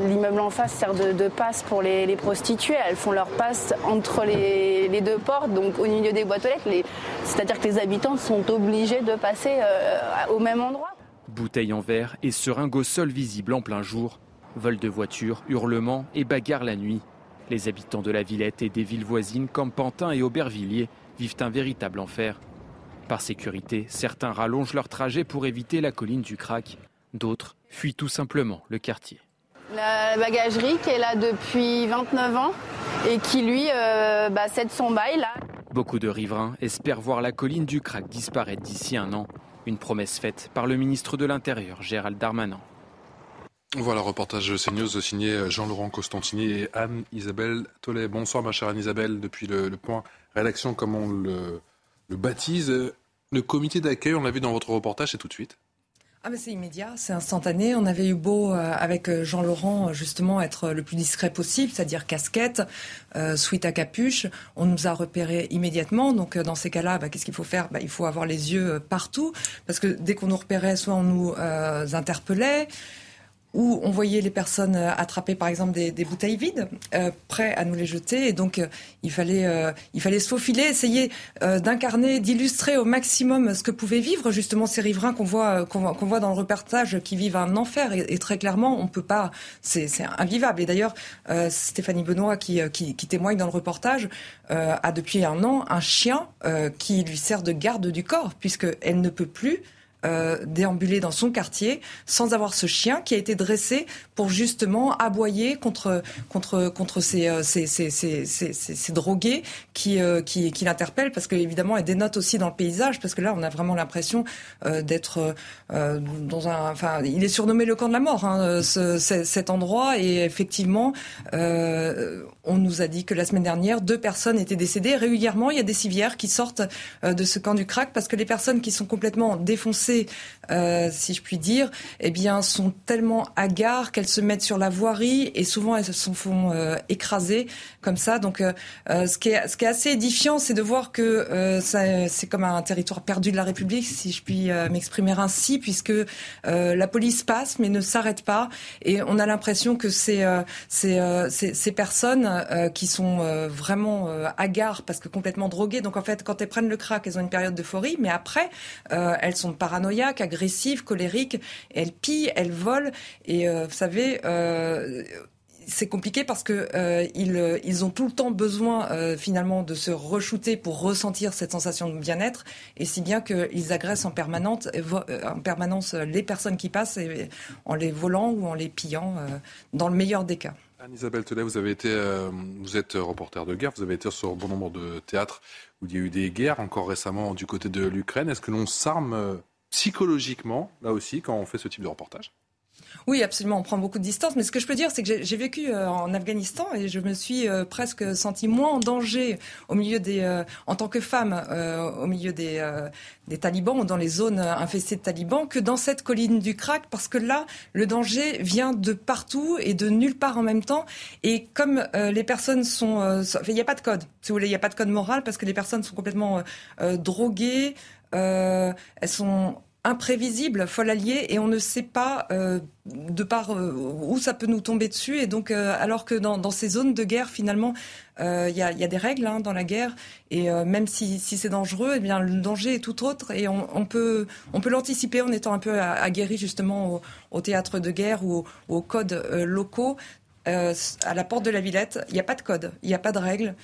l'immeuble en face sert de, passe pour les, prostituées. Elles font leur passe entre les, deux portes, donc au milieu des boîtes aux lettres. c'est-à-dire que les habitants sont obligés de passer euh, au même endroit. Bouteilles en verre et seringues au sol visibles en plein jour. Vol de voitures, hurlements et bagarres la nuit. Les habitants de la Villette et des villes voisines comme Pantin et Aubervilliers vivent un véritable enfer. Par sécurité, certains rallongent leur trajet pour éviter la colline du Crac. D'autres fuient tout simplement le quartier. La bagagerie qui est là depuis 29 ans et qui lui euh, bah, cède son bail là. Beaucoup de riverains espèrent voir la colline du Crac disparaître d'ici un an. Une promesse faite par le ministre de l'Intérieur, Gérald Darmanin. Voilà, reportage CNews signé Jean-Laurent Costantini et Anne-Isabelle Tollet. Bonsoir ma chère Anne-Isabelle, depuis le, point rédaction comme on le, le baptise? Le comité d'accueil, on l'a vu dans votre reportage, c'est tout de suite ah c'est immédiat, c'est instantané. On avait eu beau euh, avec euh, Jean-Laurent euh, justement être le plus discret possible, c'est-à-dire casquette, euh, suite à capuche. On nous a repérés immédiatement. Donc dans ces cas-là, bah, qu'est-ce qu'il faut faire? Bah, Il faut avoir les yeux partout parce que dès qu'on nous repérait, soit on nous interpellait où on voyait les personnes euh, attraper par exemple des, bouteilles vides, euh, prêts à nous les jeter. Et donc euh, il fallait il fallait se faufiler, essayer d'incarner, d'illustrer au maximum ce que pouvaient vivre justement ces riverains qu'on voit qu'on voit dans le reportage qui vivent un enfer. Et, très clairement, on peut pas, c'est invivable. Et d'ailleurs, Stéphanie Benoît qui, qui, qui, témoigne dans le reportage a depuis un an un chien qui lui sert de garde du corps puisque elle ne peut plus euh, déambuler dans son quartier sans avoir ce chien qui a été dressé pour justement aboyer contre contre contre ces euh, ces, ces, ces, drogués qui euh, qui, qui l'interpellent parce que évidemment elle dénote aussi dans le paysage parce que là on a vraiment l'impression euh, d'être dans un enfin il est surnommé le camp de la mort hein, ce, cet endroit et effectivement on nous a dit que la semaine dernière deux personnes étaient décédées. Régulièrement il y a des civières qui sortent de ce camp du crack parce que les personnes qui sont complètement défoncées euh, si je puis dire, eh bien, sont tellement hagards qu'elles se mettent sur la voirie et souvent elles se font euh, écraser comme ça. Donc, euh, ce, qui est, assez édifiant, c'est de voir que c'est comme un territoire perdu de la République, si je puis m'exprimer ainsi, puisque la police passe mais ne s'arrête pas et on a l'impression que c'est ces personnes qui sont vraiment hagards parce que complètement droguées. Donc, en fait, quand elles prennent le crack, elles ont une période d'euphorie, mais après, elles sont paranoïaques paranoïaque, agressive, colérique. Elle pille, elle vole. Et euh, vous savez, euh, c'est compliqué parce que euh, ils, ont tout le temps besoin finalement de se re-shooter pour ressentir cette sensation de bien-être, et si bien qu'ils agressent en permanence, en permanence les personnes qui passent en les volant ou en les pillant, dans le meilleur des cas. Anne-Isabelle Telet, vous avez été, vous êtes reporter de guerre, vous avez été sur bon nombre de théâtres où il y a eu des guerres, encore récemment du côté de l'Ukraine. Est-ce que l'on s'arme psychologiquement, là aussi, quand on fait ce type de reportage oui, absolument. On prend beaucoup de distance. Mais ce que je peux dire, c'est que j'ai vécu euh, en Afghanistan et je me suis euh, presque sentie moins en danger au milieu des, euh, en tant que femme, au milieu des, talibans ou dans les zones infestées de talibans que dans cette colline du Crac, parce que là, le danger vient de partout et de nulle part en même temps. Et comme les personnes sont, il n'y a pas de code. Il n'y a pas de code moral parce que les personnes sont complètement droguées. Elles sont imprévisible, folle alliée, et on ne sait pas euh, de par euh, où ça peut nous tomber dessus. Et donc, euh, alors que dans, ces zones de guerre, finalement, il y, a, des règles hein, dans la guerre, et même si, c'est dangereux, eh bien le danger est tout autre, et on, peut on peut l'anticiper en étant un peu aguerri justement au, théâtre de guerre ou, aux codes locaux. à la porte de la Villette, il n'y a pas de code, il n'y a pas de règles,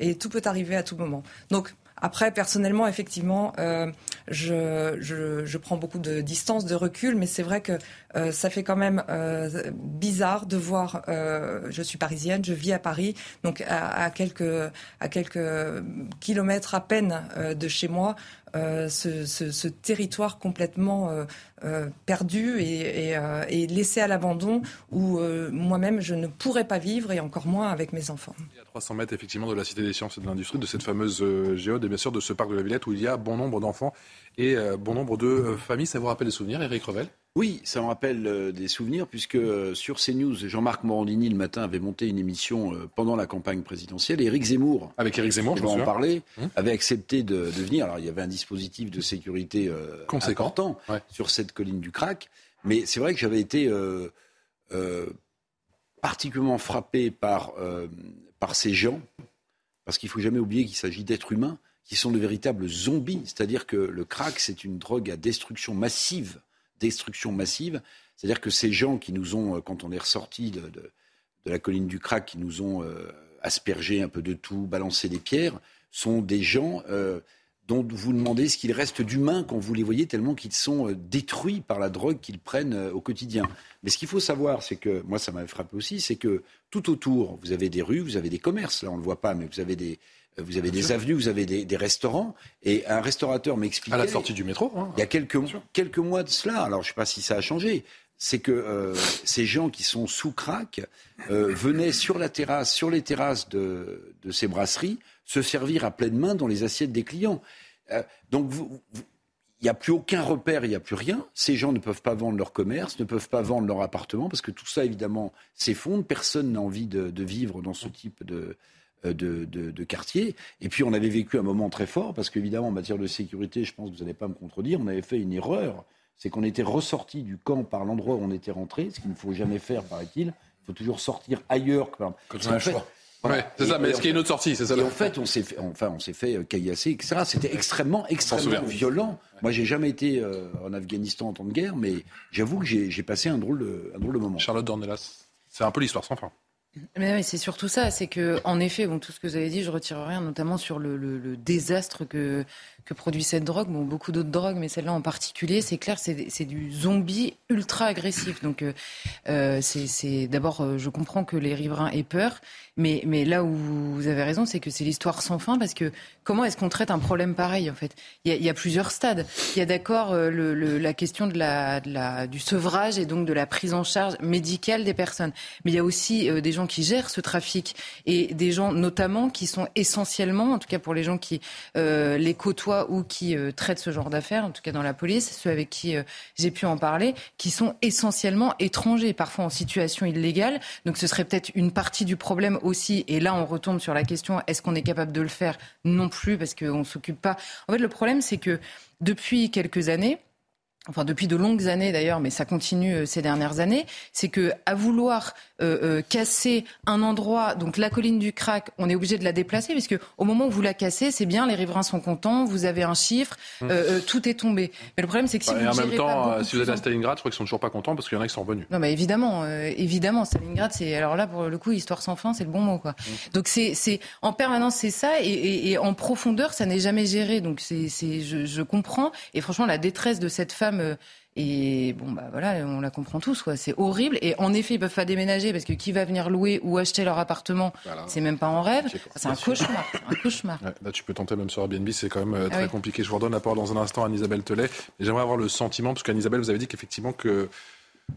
et tout peut arriver à tout moment. Donc après, personnellement, effectivement, euh, je, je, prends beaucoup de distance, de recul, mais c'est vrai que euh, ça fait quand même euh, bizarre de voir. Euh, je suis parisienne, je vis à Paris, donc à, quelques à quelques kilomètres à peine de chez moi, euh, ce, territoire complètement euh, euh perdu et, et, et, laissé à l'abandon où moi-même je ne pourrais pas vivre et encore moins avec mes enfants. Y a 300 mètres effectivement de la Cité des Sciences et de l'Industrie, de cette fameuse géode et bien sûr de ce parc de la Villette où il y a bon nombre d'enfants et bon nombre de familles. Ça vous rappelle des souvenirs, Eric Revel? Oui, ça me rappelle euh, des souvenirs, puisque euh, sur CNews, Jean-Marc Morandini, le matin, avait monté une émission euh, pendant la campagne présidentielle. Et Éric Zemmour, avec Éric Zemmour, je vais en parler, hum. avait accepté de, venir. Alors, il y avait un dispositif de sécurité important sur cette colline du Crac. Mais c'est vrai que j'avais été particulièrement frappé par, par ces gens, parce qu'il faut jamais oublier qu'il s'agit d'êtres humains qui sont de véritables zombies. C'est-à-dire que le crack, c'est une drogue à destruction massive destruction massive. C'est-à-dire que ces gens qui nous ont, euh, quand on est ressorti de, la colline du crack, qui nous ont euh, aspergé un peu de tout, balancé des pierres, sont des gens euh, dont vous demandez ce qu'il reste d'humain quand vous les voyez tellement qu'ils sont détruits par la drogue qu'ils prennent au quotidien. Mais ce qu'il faut savoir, c'est que, moi ça m'avait frappé aussi, c'est que tout autour, vous avez des rues, vous avez des commerces, là on ne le voit pas, mais vous avez des, vous avez des avenues, vous avez des, des restaurants, et un restaurateur m'expliquait... À la sortie du métro. hein. Il y a quelques, quelques mois de cela, alors je ne sais pas si ça a changé, c'est que euh, ces gens qui sont sous crack euh, venaient sur la terrasse, sur les terrasses de, de ces brasseries, se servir à pleine main dans les assiettes des clients. Euh, donc vous- vous- il n'y a plus aucun repère, il n'y a plus rien. Ces gens ne peuvent pas vendre leur commerce, ne peuvent pas vendre leur appartement, parce que tout ça, évidemment, s'effondre. Personne n'a envie de, de vivre dans ce type de, de, de- de quartier. Et puis, on avait vécu un moment très fort, parce qu'évidemment, en matière de sécurité, je pense que vous n'allez pas me contredire, on avait fait une erreur. C'est qu'on était ressorti du camp par l'endroit où on était rentré, ce qu'il ne faut jamais faire, paraît-il. Il faut toujours sortir ailleurs. que par- Quand on a fait- choix. Ouais, c'est ça, mais est-ce qu'il y a une autre sortie C'est ça et en fait, on s'est fait, enfin, on s'est fait euh, caillasser, etc. C'était extrêmement, extrêmement violent. Moi, j'ai jamais été euh, en Afghanistan en temps de guerre, mais j'avoue que j'ai j'ai passé un drôle, de, un drôle de moment. Charlotte Dornelas, c'est un peu l'histoire sans fin. C'est surtout ça, c'est que en effet, bon, tout ce que vous avez dit, je retire rien, notamment sur le, désastre que, produit cette drogue. Bon, beaucoup d'autres drogues, mais celle-là en particulier, c'est clair, c'est du zombie ultra agressif. Donc, euh, euh, c'est d'abord, euh, je comprends que les riverains aient peur, mais, là où vous avez raison, c'est que c'est l'histoire sans fin, parce que comment est-ce qu'on traite un problème pareil, en fait? Il y, a, plusieurs stades. Il y a d'accord la question du sevrage et donc de la prise en charge médicale des personnes. Mais il y a aussi des gens qui gèrent ce trafic et des gens notamment qui sont essentiellement, en tout cas pour les gens qui euh, les côtoient ou qui euh, traitent ce genre d'affaires, en tout cas dans la police, ceux avec qui euh, j'ai pu en parler, qui sont essentiellement étrangers, parfois en situation illégale. Donc ce serait peut-être une partie du problème aussi. Et là, on retombe sur la question est-ce qu'on est capable de le faire? Non plus, parce qu'on ne s'occupe pas. En fait, le problème, c'est que depuis quelques années, enfin depuis de longues années d'ailleurs, mais ça continue euh, ces dernières années, c'est que à vouloir euh, euh, casser un endroit, donc la colline du Crac, on est obligé de la déplacer parce que au moment où vous la cassez, c'est bien, les riverains sont contents, vous avez un chiffre, euh, euh, tout est tombé. Mais le problème, c'est que si Bah, vous et en même temps, si vous êtes à Stalingrad, je crois qu'ils sont toujours pas contents parce qu'il y en a qui sont revenus. non, bah évidemment, évidemment, Stalingrad, c'est alors là pour le coup, histoire sans fin, c'est le bon mot, quoi. Donc c'est, c'est en permanence, c'est ça, et, et- et en profondeur, ça n'est jamais géré. Donc c'est, c'est, je, je comprends, et franchement, la détresse de cette femme. Euh, et bon, bah voilà, on la comprend tous, quoi. C'est horrible. Et en effet, ils peuvent pas déménager parce que qui va venir louer ou acheter leur appartement, Voilà. c'est même pas en rêve. C'est un cauchemar, un cauchemar. Ouais, là, tu peux tenter même sur Airbnb, c'est quand même euh, très Ah oui. compliqué. Je vous redonne la parole dans un instant à Anne-Isabelle Telet. J'aimerais avoir le sentiment, parce qu'Anne-Isabelle, vous avez dit qu'effectivement que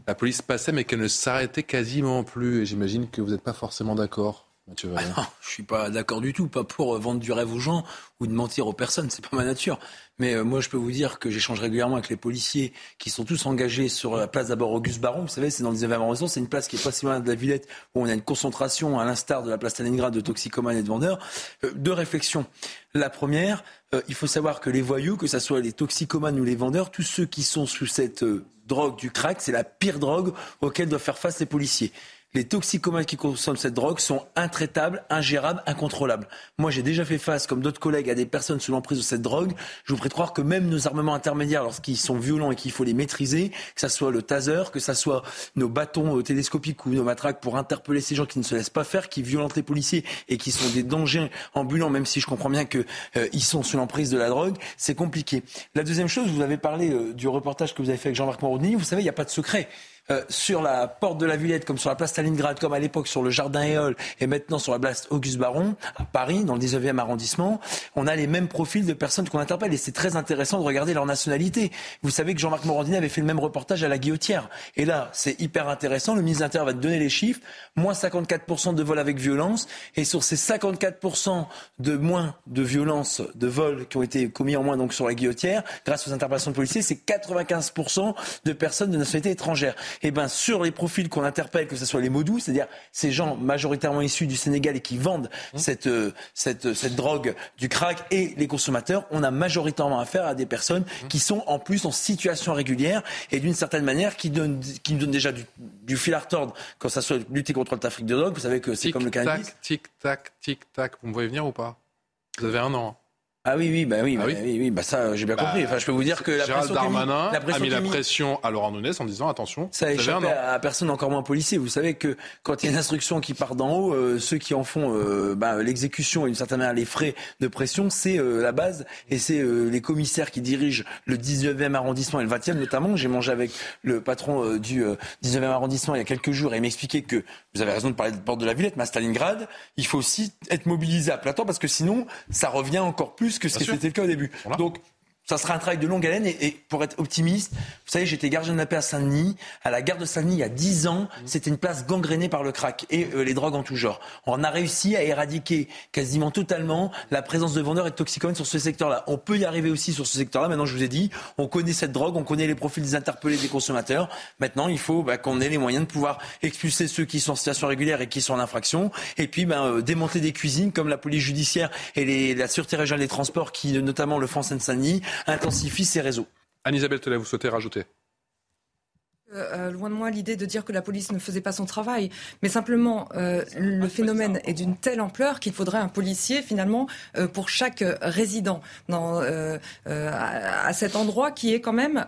la police passait, mais qu'elle ne s'arrêtait quasiment plus. Et j'imagine que vous n'êtes pas forcément d'accord, Mathieu. Ah non, je suis pas d'accord du tout, pas pour euh, vendre du rêve aux gens ou de mentir aux personnes, c'est pas ma nature. Mais euh, moi, je peux vous dire que j'échange régulièrement avec les policiers qui sont tous engagés sur la place d'abord Auguste Baron. Vous savez, c'est dans le 19e arrondissement, c'est une place qui est pas si loin de la Villette où on a une concentration, à l'instar de la place Stalingrad, de toxicomanes et de vendeurs. Euh, deux réflexions. La première, euh, il faut savoir que les voyous, que ce soit les toxicomanes ou les vendeurs, tous ceux qui sont sous cette drogue du crack, c'est la pire drogue auquel doivent faire face les policiers. Les toxicomanes qui consomment cette drogue sont intraitables, ingérables, incontrôlables. Moi, j'ai déjà fait face, comme d'autres collègues, à des personnes sous l'emprise de cette drogue. Je vous croire que même nos armements intermédiaires, lorsqu'ils sont violents et qu'il faut les maîtriser, que ça soit le taser, que ça soit nos bâtons euh, télescopiques ou nos matraques pour interpeller ces gens qui ne se laissent pas faire, qui violentent les policiers et qui sont des dangers ambulants, même si je comprends bien que euh, sont sous l'emprise de la drogue, c'est compliqué. La deuxième chose, vous avez parlé euh, du reportage que vous avez fait avec Jean-Marc Moroni. Vous savez, il n'y a pas de secret. Euh, sur la porte de la Villette, comme sur la place Stalingrad, comme à l'époque sur le Jardin Éole et maintenant sur la place Auguste Baron, à Paris, dans le 19e arrondissement, on a les mêmes profils de personnes qu'on interpelle et c'est très intéressant de regarder leur nationalité. Vous savez que Jean-Marc Morandini avait fait le même reportage à la Guillotière. Et là, c'est hyper intéressant. Le ministre de l'Intérieur va te donner les chiffres. Moins 54% de vols avec violence. Et sur ces 54% de moins de violence, de vols qui ont été commis en moins donc sur la Guillotière, grâce aux interpellations de policiers, c'est 95% de personnes de nationalité étrangère. Et ben sur les profils qu'on interpelle, que ce soit les modous, c'est-à-dire ces gens majoritairement issus du Sénégal et qui vendent cette, euh, cette, cette drogue du crack et les consommateurs, on a majoritairement affaire à des personnes qui sont en plus en situation régulière et d'une certaine manière qui donnent, qui nous donnent déjà du, du fil à retordre quand ça soit lutter contre le trafic de drogue. Vous savez que c'est comme le cannabis. Tic, tic, tac, tic, tac. Vous me voyez venir ou pas? Vous avez un an. Ah oui, oui, bah oui, Ah bah, oui. oui, oui, bah ça, j'ai bien compris. Enfin, je peux vous dire que la Gérald pression Darmanin la a mis la mis- pression à Laurent Nunez en disant attention, Ça a échappé à personne, encore moins policier. Vous savez que quand il y a une instruction qui part d'en haut, euh, ceux qui en font euh, bah, l'exécution et d'une certaine manière les frais de pression, c'est euh, la base et c'est les commissaires qui dirigent le 19e arrondissement et le 20e notamment. J'ai mangé avec le patron du euh, 19e arrondissement il y a quelques jours et il m'expliquait que vous avez raison de parler de porte de la Villette, mais à Stalingrad, il faut aussi être mobilisé à plein temps parce que sinon, ça revient encore plus que ce qui était le cas au début. Donc, ça sera un travail de longue haleine et, et pour être optimiste, vous savez, j'étais gardien de la paix à Saint-Denis. À la gare de Saint-Denis, il y a 10 ans, c'était une place gangrénée par le crack et euh, les drogues en tout genre. On a réussi à éradiquer quasiment totalement la présence de vendeurs et de toxicomanes sur ce secteur-là. On peut y arriver aussi sur ce secteur-là. Maintenant, je vous ai dit, on connaît cette drogue, on connaît les profils des interpellés des consommateurs. Maintenant, il faut bah, qu'on ait les moyens de pouvoir expulser ceux qui sont en situation régulière et qui sont en infraction. Et puis, bah, euh, démonter des cuisines comme la police judiciaire et les- la Sûreté régionale des transports qui, notamment le font en Seine-Saint-Denis, intensifient ces réseaux. Anne-Isabelle Telet, vous souhaitez rajouter? Euh, euh, loin de moi l'idée de dire que la police ne faisait pas son travail, mais simplement euh, le phénomène est d'une telle ampleur qu'il faudrait un policier finalement euh, pour chaque résident dans, euh, euh, à, à cet endroit qui est quand même.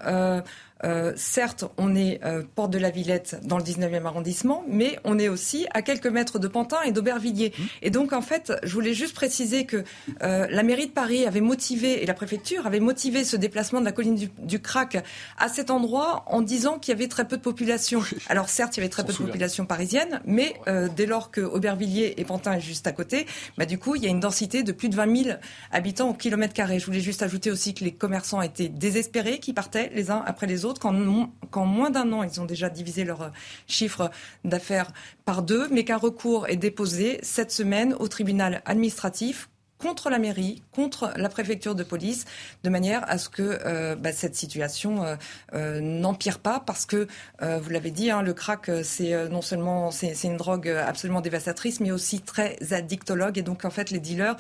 Euh, certes, on est euh, porte de la Villette dans le 19e arrondissement, mais on est aussi à quelques mètres de Pantin et d'Aubervilliers. Et donc, en fait, je voulais juste préciser que euh, la mairie de Paris avait motivé, et la préfecture avait motivé ce déplacement de la colline du, du Crac à cet endroit en disant qu'il y avait très peu de population. Alors, certes, il y avait très peu de population parisienne, mais euh, dès lors que Aubervilliers et Pantin est juste à côté, bah, du coup, il y a une densité de plus de 20 000 habitants au kilomètre carré. Je voulais juste ajouter aussi que les commerçants étaient désespérés, qui partaient les uns après les autres. Qu'en moins d'un an, ils ont déjà divisé leur euh, chiffre d'affaires par deux, mais qu'un recours est déposé cette semaine au tribunal administratif contre la mairie, contre la préfecture de police, de manière à ce que euh, bah, cette situation euh, euh, n'empire pas, parce que euh, vous l'avez dit, hein, le crack, c'est non seulement c'est une drogue absolument dévastatrice, mais aussi très addictologue. Et donc en fait, les dealers,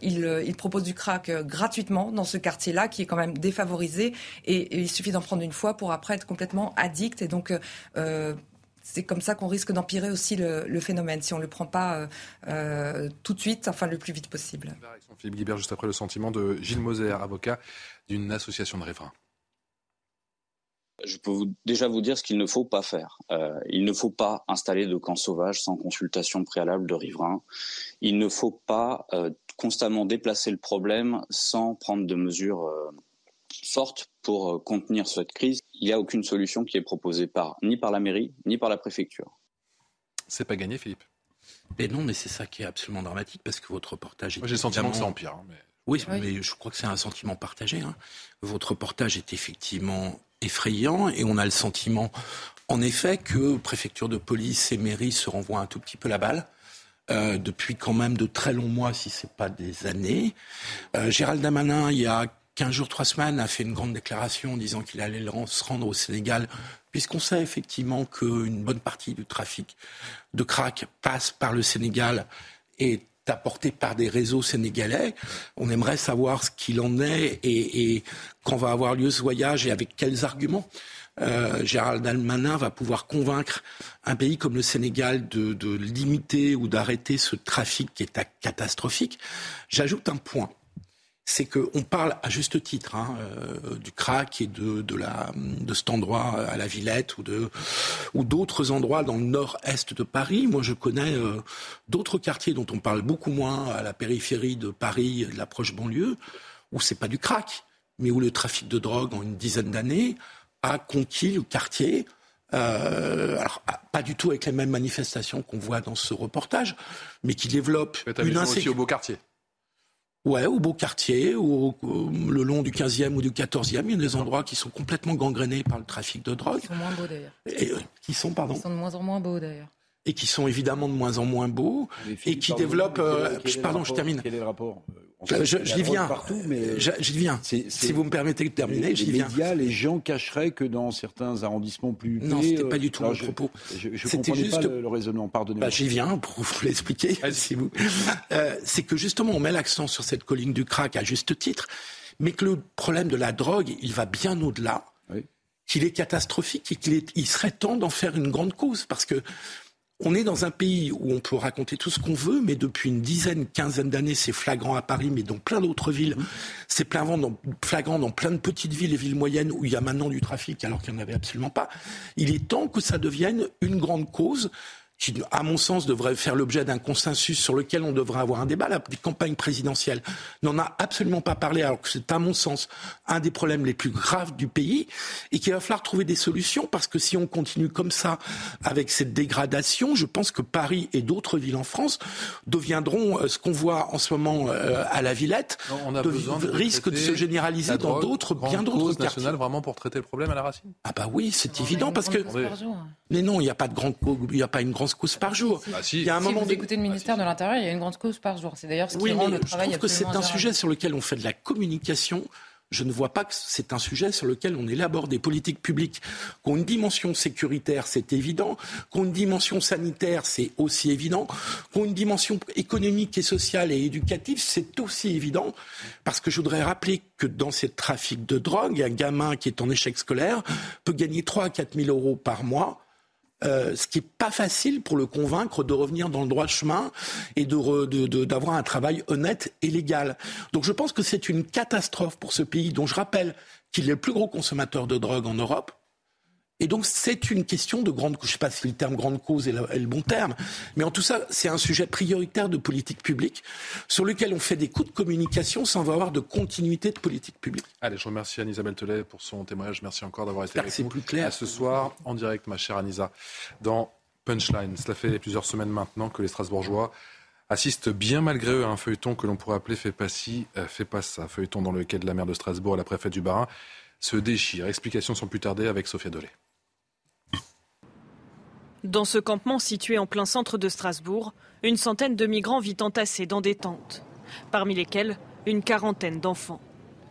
ils, ils proposent du crack gratuitement dans ce quartier-là, qui est quand même défavorisé, et, et il suffit d'en prendre une fois pour après être complètement addict. Et donc c'est comme ça qu'on risque d'empirer aussi le, le phénomène si on ne le prend pas euh, euh, tout de suite, enfin le plus vite possible. Philippe Guibert, juste après le sentiment de Gilles Moser, avocat d'une association de riverains. Je peux vous- déjà vous dire ce qu'il ne faut pas faire. Euh, il ne faut pas installer de camps sauvages sans consultation préalable de riverains. Il ne faut pas euh, constamment déplacer le problème sans prendre de mesures euh, fortes pour euh, contenir cette crise. Il n'y a aucune solution qui est proposée par ni par la mairie ni par la préfecture. C'est pas gagné, Philippe. Mais non, mais c'est ça qui est absolument dramatique parce que votre reportage est. Moi, j'ai le sentiment que ça empire. hein, mais- Oui, Oui. mais je crois que c'est un sentiment partagé. hein. Votre reportage est effectivement effrayant et on a le sentiment, en effet, que préfecture de police et mairie se renvoient un tout petit peu la balle. euh, depuis quand même de très longs mois, si ce n'est pas des années. Euh, Gérald Damanin, il y a 15 jours, 3 semaines, a fait une grande déclaration disant qu'il allait se rendre au Sénégal, puisqu'on sait effectivement qu'une bonne partie du trafic de crack passe par le Sénégal et est apporté par des réseaux sénégalais. On aimerait savoir ce qu'il en est et, quand va avoir lieu ce voyage et avec quels arguments. Euh, Gérald Darmanin va pouvoir convaincre un pays comme le Sénégal de, limiter ou d'arrêter ce trafic qui est catastrophique. J'ajoute un point c'est qu'on parle à juste titre hein, euh, du crack et de, de, la, de cet endroit à la Villette ou de ou d'autres endroits dans le nord-est de Paris. Moi, je connais euh, d'autres quartiers dont on parle beaucoup moins à la périphérie de Paris, de la proche banlieue, où c'est pas du crack, mais où le trafic de drogue en une dizaine d'années a conquis le quartier. Euh, alors, pas du tout avec les mêmes manifestations qu'on voit dans ce reportage, mais qui développe une insécurité. au beau quartier. Ouais, au beau quartier, ou au- au- le long du 15e ou du 14e, il y a des endroits qui sont complètement gangrénés par le trafic de drogue. Ils sont moins beaux d'ailleurs. Et, euh, qui sont, pardon Ils sont de moins en moins beaux d'ailleurs. Et qui sont évidemment de moins en moins beaux, et qui développent... euh, pardon, je termine. Quel est le rapport Je- je- a J'y viens. partout, mais Je- J'y viens. Si vous me permettez de terminer, les, j'y les viens. médias, les gens cacheraient que dans certains arrondissements plus huppés, Non, c'était euh, pas du tout mon je- propos. Je, je C'était comprenais pas le, le raisonnement, pardonnez-moi. Bah, J'y viens pour vous l'expliquer. si vous... Euh, c'est que justement, on met l'accent sur cette colline du crack à juste titre, mais que le problème de la drogue, il va bien au-delà, qu'il est catastrophique et qu'il est... il serait temps d'en faire une grande cause, parce que on est dans un pays où on peut raconter tout ce qu'on veut, mais depuis une dizaine, quinzaine d'années, c'est flagrant à Paris, mais dans plein d'autres villes. C'est flagrant dans, plein de petites villes et villes moyennes où il y a maintenant du trafic alors qu'il n'y en avait absolument pas. Il est temps que ça devienne une grande cause qui, à mon sens, devrait faire l'objet d'un consensus sur lequel on devrait avoir un débat. La campagne présidentielle n'en a absolument pas parlé, alors que c'est, à mon sens, un des problèmes les plus graves du pays et qu'il va falloir trouver des solutions parce que si on continue comme ça avec cette dégradation, je pense que Paris et d'autres villes en France deviendront euh, ce qu'on voit en ce moment euh, à la Villette, on a besoin de risque de se généraliser dans d'autres, bien d'autres quartiers. vraiment pour traiter le problème à la racine. Ah bah oui, c'est évident parce que. Mais non, il n'y a pas de grande, il n'y a pas une grande cause par jour. Ah, il y a un moment vous écoutez le ministère de l'Intérieur, il y a une grande cause par jour. C'est d'ailleurs ce qui rend le travail Je trouve que c'est un sujet sur lequel on fait de la communication je ne vois pas que c'est un sujet sur lequel on élabore des politiques publiques. Qu'ont une dimension sécuritaire, c'est évident. Qu'ont une dimension sanitaire, c'est aussi évident. Qu'ont une dimension économique et sociale et éducative, c'est aussi évident. Parce que je voudrais rappeler que dans ces trafics de drogue, un gamin qui est en échec scolaire peut gagner 3 à 4 000 euros par mois euh, ce qui n'est pas facile pour le convaincre de revenir dans le droit chemin et d'avoir de, de, un travail honnête et légal. Donc je pense que c'est une catastrophe pour ce pays dont je rappelle qu'il est le plus gros consommateur de drogue en Europe et donc c'est une question de grande, je ne sais pas si le terme grande cause est le, bon terme, mais en tout ça, c'est un sujet prioritaire de politique publique sur lequel on fait des coups de communication sans avoir de continuité de politique publique. Allez, je remercie Anne-Isabelle Telet pour son témoignage. Merci encore d'avoir été avec nous. plus clair. ce soir, en direct, ma chère Anisa, dans Punchline. Cela fait plusieurs semaines maintenant que les Strasbourgeois assistent bien malgré eux à un feuilleton que l'on pourrait appeler Fais pas ci, euh, fais pas ça. Feuilleton dans lequel la maire de Strasbourg et la préfète du Barin se déchirent. Explications sont plus tardées avec Sophia Dolé. Dans ce campement situé en plein centre de Strasbourg, une centaine de migrants vit entassés dans des tentes, parmi lesquels une quarantaine d'enfants.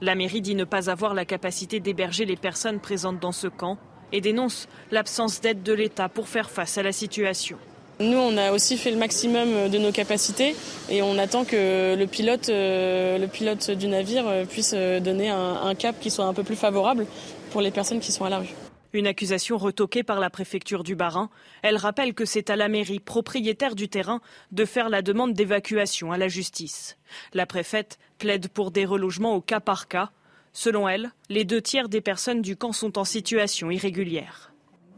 La mairie dit ne pas avoir la capacité d'héberger les personnes présentes dans ce camp et dénonce l'absence d'aide de l'État pour faire face à la situation. Nous, on a aussi fait le maximum de nos capacités et on attend que le pilote, euh, du navire puisse donner un, un cap qui soit un peu plus favorable pour les personnes qui sont à la rue. Une accusation retoquée par la préfecture du Bas-Rhin. Elle rappelle que c'est à la mairie propriétaire du terrain de faire la demande d'évacuation à la justice. La préfète plaide pour des relogements au cas par cas. Selon elle, les deux tiers des personnes du camp sont en situation irrégulière.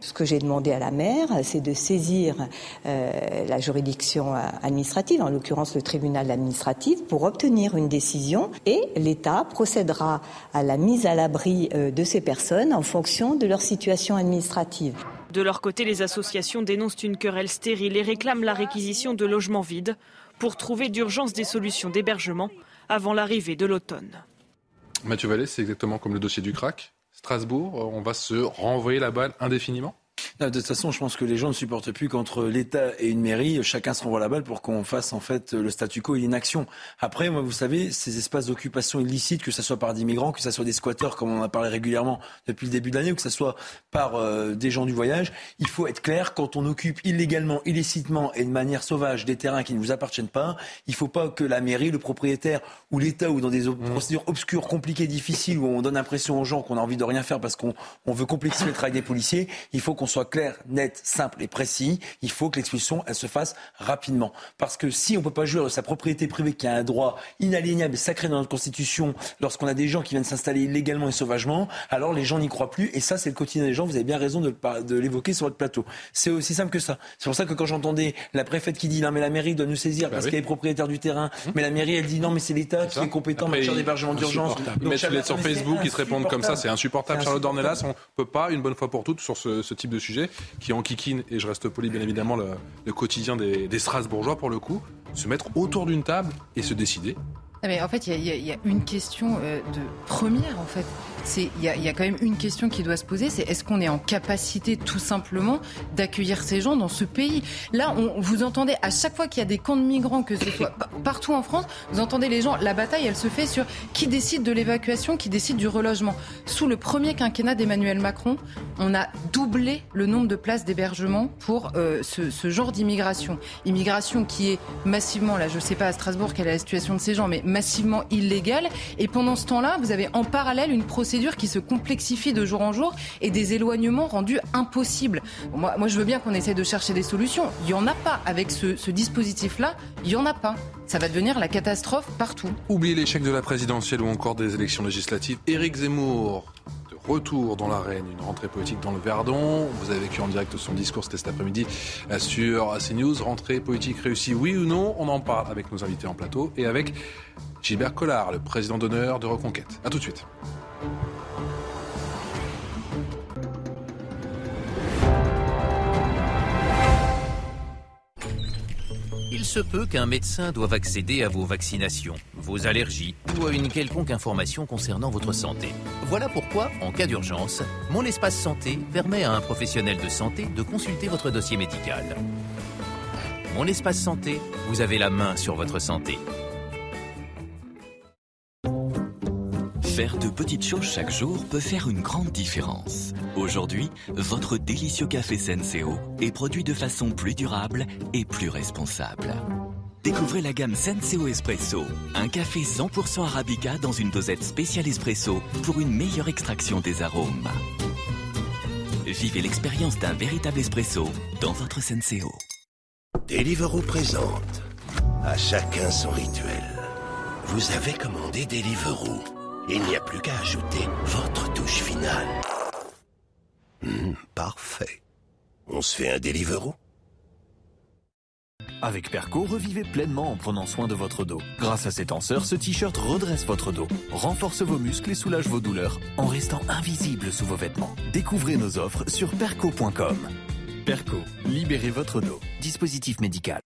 Ce que j'ai demandé à la maire, c'est de saisir euh, la juridiction administrative, en l'occurrence le tribunal administratif, pour obtenir une décision et l'État procédera à la mise à l'abri euh, de ces personnes en fonction de leur situation administrative. De leur côté, les associations dénoncent une querelle stérile et réclament la réquisition de logements vides pour trouver d'urgence des solutions d'hébergement avant l'arrivée de l'automne. Mathieu Vallée, c'est exactement comme le dossier du crack. Strasbourg, on va se renvoyer la balle indéfiniment de toute façon, je pense que les gens ne supportent plus qu'entre l'État et une mairie, chacun se renvoie la balle pour qu'on fasse en fait le statu quo et l'inaction. Après, moi, vous savez, ces espaces d'occupation illicites, que ce soit par des migrants, que ce soit des squatteurs, comme on en a parlé régulièrement depuis le début de l'année, ou que ce soit par euh, des gens du voyage, il faut être clair, quand on occupe illégalement, illicitement et de manière sauvage des terrains qui ne vous appartiennent pas, il ne faut pas que la mairie, le propriétaire ou l'État, ou dans des mmh. procédures obscures, compliquées, difficiles, où on donne l'impression aux gens qu'on a envie de rien faire parce qu'on veut complexifier le travail des policiers, il faut qu'on soit clair, net, simple et précis, il faut que l'expulsion elle se fasse rapidement. Parce que si on ne peut pas jouer de sa propriété privée qui a un droit inaliénable et sacré dans notre Constitution, lorsqu'on a des gens qui viennent s'installer illégalement et sauvagement, alors les gens n'y croient plus. Et ça, c'est le quotidien des gens. Vous avez bien raison de, l'évoquer sur votre plateau. C'est aussi simple que ça. C'est pour ça que quand j'entendais la préfète qui dit non mais la mairie doit nous saisir bah parce qu'elle est propriétaire du terrain, mmh. mais la mairie elle dit non mais c'est l'État qui est compétent en matière d'hébergement d'urgence. Mettre sur Facebook qui se répondent comme ça, c'est insupportable. Charlotte Dornelas, on peut pas une bonne fois pour toutes sur ce, ce type de sujet qui enquiquine, et je reste poli bien évidemment, le, quotidien des, des Strasbourgeois pour le coup, se mettre autour d'une table et se décider. mais en fait, il y, a une question euh, de première, en fait il y, a quand même une question qui doit se poser, c'est est-ce qu'on est en capacité tout simplement d'accueillir ces gens dans ce pays? Là, vous entendez à chaque fois qu'il y a des camps de migrants, que ce soit partout en France, vous entendez les gens, la bataille, elle se fait sur qui décide de l'évacuation, qui décide du relogement. Sous le premier quinquennat d'Emmanuel Macron, on a doublé le nombre de places d'hébergement pour euh, ce, ce, genre d'immigration. Immigration qui est massivement, là je ne sais pas à Strasbourg quelle est la situation de ces gens, mais massivement illégale. Et pendant ce temps-là, vous avez en parallèle une procédure qui se complexifient de jour en jour et des éloignements rendus impossibles. moi, je veux bien qu'on essaie de chercher des solutions. Il n'y en a pas. Avec ce, dispositif-là, il n'y en a pas. Ça va devenir la catastrophe partout. Oubliez l'échec de la présidentielle ou encore des élections législatives. Éric Zemmour retour dans l'arène, une rentrée politique dans le Verdon. Vous avez vécu en direct son discours, c'était cet après-midi sur CNews. Rentrée politique réussie, oui ou non? On en parle avec nos invités en plateau et avec Gilbert Collard, le président d'honneur de Reconquête. A tout de suite. Il se peut qu'un médecin doive accéder à vos vaccinations, vos allergies ou à une quelconque information concernant votre santé. Voilà pourquoi, en cas d'urgence, Mon Espace Santé permet à un professionnel de santé de consulter votre dossier médical. Mon Espace Santé, vous avez la main sur votre santé. Faire de petites choses chaque jour peut faire une grande différence. Aujourd'hui, votre délicieux café Senseo est produit de façon plus durable et plus responsable. Découvrez la gamme Senseo Espresso, un café 100% arabica dans une dosette spéciale espresso pour une meilleure extraction des arômes. Vivez l'expérience d'un véritable espresso dans votre Senseo. Deliveroo présente. À chacun son rituel. Vous avez commandé Deliveroo. Il n'y a plus qu'à ajouter votre touche finale. Hmm, parfait. On se fait un Deliveroo? Avec Perco, revivez pleinement en prenant soin de votre dos. Grâce à ses tenseurs, ce t-shirt redresse votre dos, renforce vos muscles et soulage vos douleurs en restant invisible sous vos vêtements. Découvrez nos offres sur perco.com. Perco, libérez votre dos. Dispositif médical.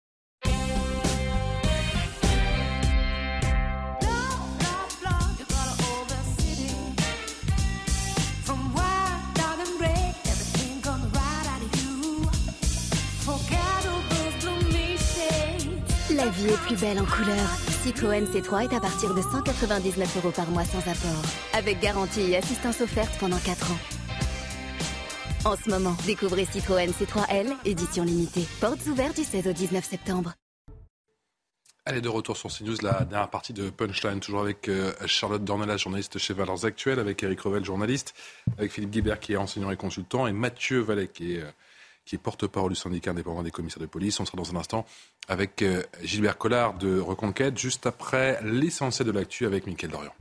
Vie est plus belle en couleur. Citroën C3 est à partir de 199 euros par mois sans apport. Avec garantie et assistance offerte pendant 4 ans. En ce moment, découvrez Citroën C3L, édition limitée. Portes ouvertes du 16 au 19 septembre. Allez, de retour sur CNews, la dernière partie de Punchline, toujours avec euh, Charlotte Dornelas, journaliste chez Valeurs Actuelles, avec Eric Revel, journaliste, avec Philippe Guibert, qui est enseignant et consultant, et Mathieu Vallet, qui est euh, qui est porte-parole du syndicat indépendant des commissaires de police. On sera dans un instant avec euh, Gilbert Collard de Reconquête, juste après l'essentiel de l'actu avec Mickaël Dorian.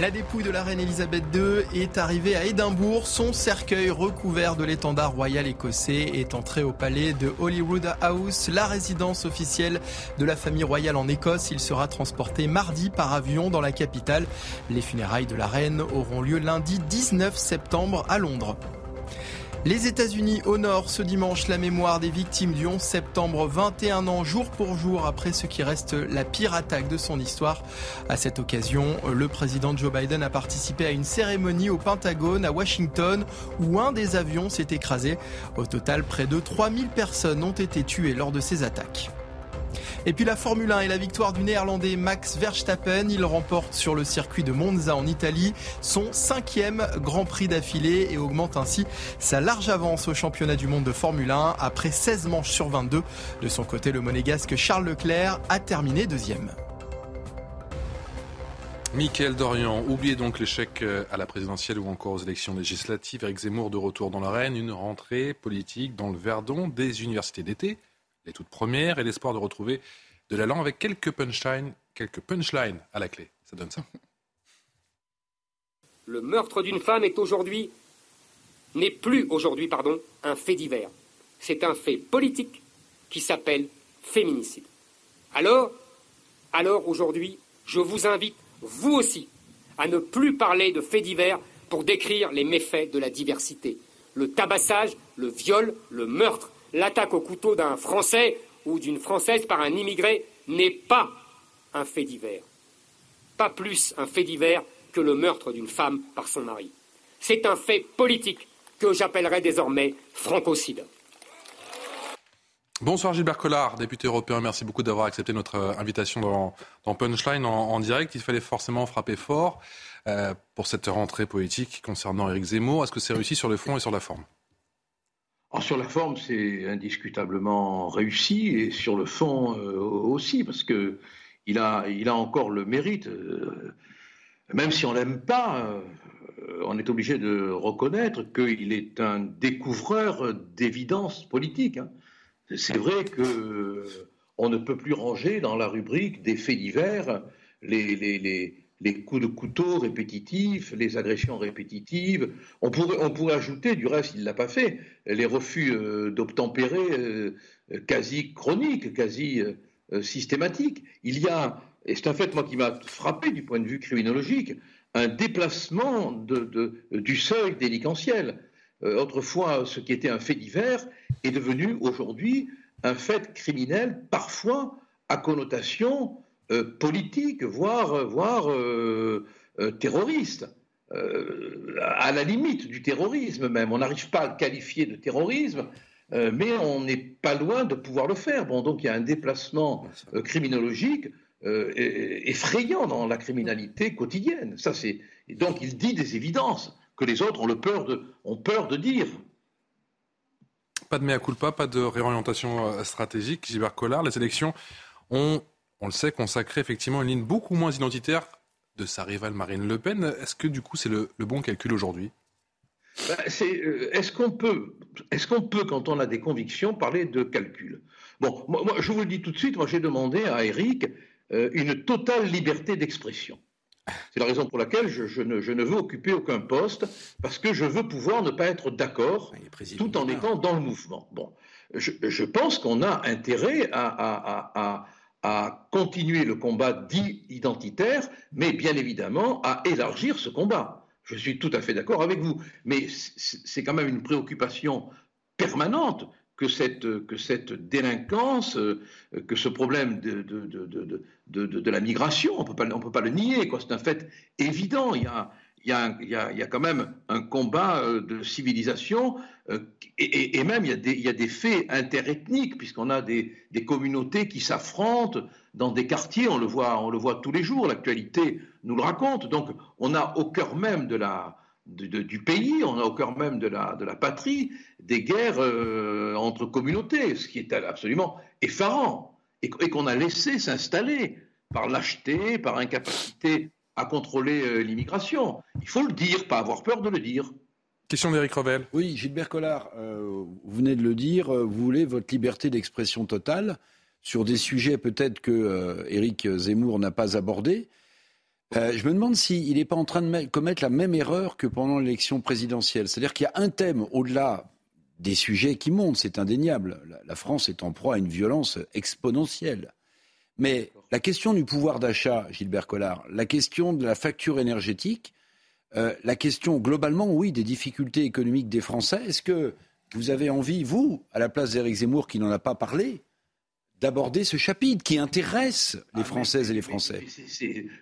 La dépouille de la reine Elisabeth II est arrivée à Édimbourg. Son cercueil recouvert de l'étendard royal écossais est entré au palais de Holyrood House, la résidence officielle de la famille royale en Écosse. Il sera transporté mardi par avion dans la capitale. Les funérailles de la reine auront lieu lundi 19 septembre à Londres. Les États-Unis honorent ce dimanche la mémoire des victimes du 11 septembre, 21 ans jour pour jour après ce qui reste la pire attaque de son histoire. À cette occasion, le président Joe Biden a participé à une cérémonie au Pentagone à Washington où un des avions s'est écrasé. Au total, près de 3000 personnes ont été tuées lors de ces attaques. Et puis la Formule 1 et la victoire du néerlandais Max Verstappen. Il remporte sur le circuit de Monza en Italie son cinquième Grand Prix d'affilée et augmente ainsi sa large avance au championnat du monde de Formule 1 après 16 manches sur 22. De son côté, le monégasque Charles Leclerc a terminé deuxième. Michael Dorian, oubliez donc l'échec euh, à la présidentielle ou encore aux élections législatives. Avec Zemmour de retour dans l'arène, une rentrée politique dans le Verdon des universités d'été les toutes premières, et l'espoir de retrouver de l'allant avec quelques punchlines, quelques punchlines à la clé. Ça donne ça. Le meurtre d'une femme est aujourd'hui, n'est plus aujourd'hui, pardon, un fait divers. C'est un fait politique qui s'appelle féminicide. Alors, alors aujourd'hui, je vous invite, vous aussi, à ne plus parler de faits divers pour décrire les méfaits de la diversité. Le tabassage, le viol, le meurtre, l'attaque au couteau d'un Français ou d'une Française par un immigré n'est pas un fait divers. Pas plus un fait divers que le meurtre d'une femme par son mari. C'est un fait politique que j'appellerai désormais francocide. Bonsoir Gilbert Collard, député européen. Merci beaucoup d'avoir accepté notre euh, invitation dans, Punchline en, direct. Il fallait forcément frapper fort euh, pour cette rentrée politique concernant Éric Zemmour. Est-ce que c'est réussi sur le fond et sur la forme? Sur la forme, c'est indiscutablement réussi et sur le fond euh, aussi, parce que il a, encore le mérite, euh, même si on l'aime pas, euh, on est obligé de reconnaître qu'il est un découvreur d'évidence politique. hein. C'est vrai que on ne peut plus ranger dans la rubrique des faits divers les, les, les, les coups de couteau répétitifs, les agressions répétitives. On pourrait, on pourrait ajouter, du reste, il ne l'a pas fait, les refus euh, d'obtempérer euh, quasi chroniques, quasi euh, systématiques. Il y a, et c'est un fait, moi, qui m'a frappé du point de vue criminologique, un déplacement du seuil délinquentiel. Autrefois, ce qui était un fait divers est devenu aujourd'hui un fait criminel, parfois à connotation politique, voire, voire euh, euh, terroriste. Euh, à la limite du terrorisme même. On n'arrive pas à le qualifier de terrorisme, euh, mais on n'est pas loin de pouvoir le faire. Bon, donc il y a un déplacement euh, criminologique euh, effrayant dans la criminalité quotidienne. Ça, c'est et donc il dit des évidences que les autres ont, le peur, de, ont peur de dire. Pas de mea culpa, pas de réorientation euh, stratégique. Gilbert Collard, les élections ont, on le sait, consacré effectivement une ligne beaucoup moins identitaire de sa rivale Marine Le Pen. Est-ce que du coup c'est le, le bon calcul aujourd'hui? Ben, c'est, euh, Est-ce qu'on peut, est-ce qu'on peut, quand on a des convictions, parler de calcul? Bon, moi, moi, je vous le dis tout de suite, moi j'ai demandé à Eric euh, une totale liberté d'expression. C'est la raison pour laquelle je, je ne, je ne veux occuper aucun poste, parce que je veux pouvoir ne pas être d'accord tout en étant dans le mouvement. Bon, je, je pense qu'on a intérêt à, à- à- à- à continuer le combat dit identitaire, mais bien évidemment à élargir ce combat. Je suis tout à fait d'accord avec vous, mais c'est quand même une préoccupation permanente que cette, que cette délinquance, euh, que ce problème de, de, de, de, la migration, on on peut pas le nier, c'est un fait évident. Il y a, il y a, quand même un combat euh, de civilisation euh, et, même il y, a des, faits interethniques puisqu'on a des, communautés qui s'affrontent dans des quartiers, on le voit, on le voit tous les jours, l'actualité nous le raconte. Donc on a au cœur même du pays, on a au cœur même de la, patrie des guerres euh, entre communautés, ce qui est absolument effarant et qu'on a laissé s'installer par lâcheté, par incapacité à contrôler euh, l'immigration. Il faut le dire, pas avoir peur de le dire. Question d'Éric Revel. Oui, Gilbert Collard, euh, vous venez de le dire, euh, vous voulez votre liberté d'expression totale sur des sujets peut-être que euh, Éric Zemmour n'a pas abordés. Euh, je me demande s'il n'est pas en train de me- commettre la même erreur que pendant l'élection présidentielle. C'est-à-dire qu'il y a un thème au-delà des sujets qui montent, c'est indéniable. La, la France est en proie à une violence exponentielle. Mais la question du pouvoir d'achat, Gilbert Collard, la question de la facture énergétique, euh, la question globalement, oui, des difficultés économiques des Français, est-ce que vous avez envie, vous, à la place d'Éric Zemmour qui n'en a pas parlé, d'aborder ce chapitre qui intéresse les Françaises et les Français?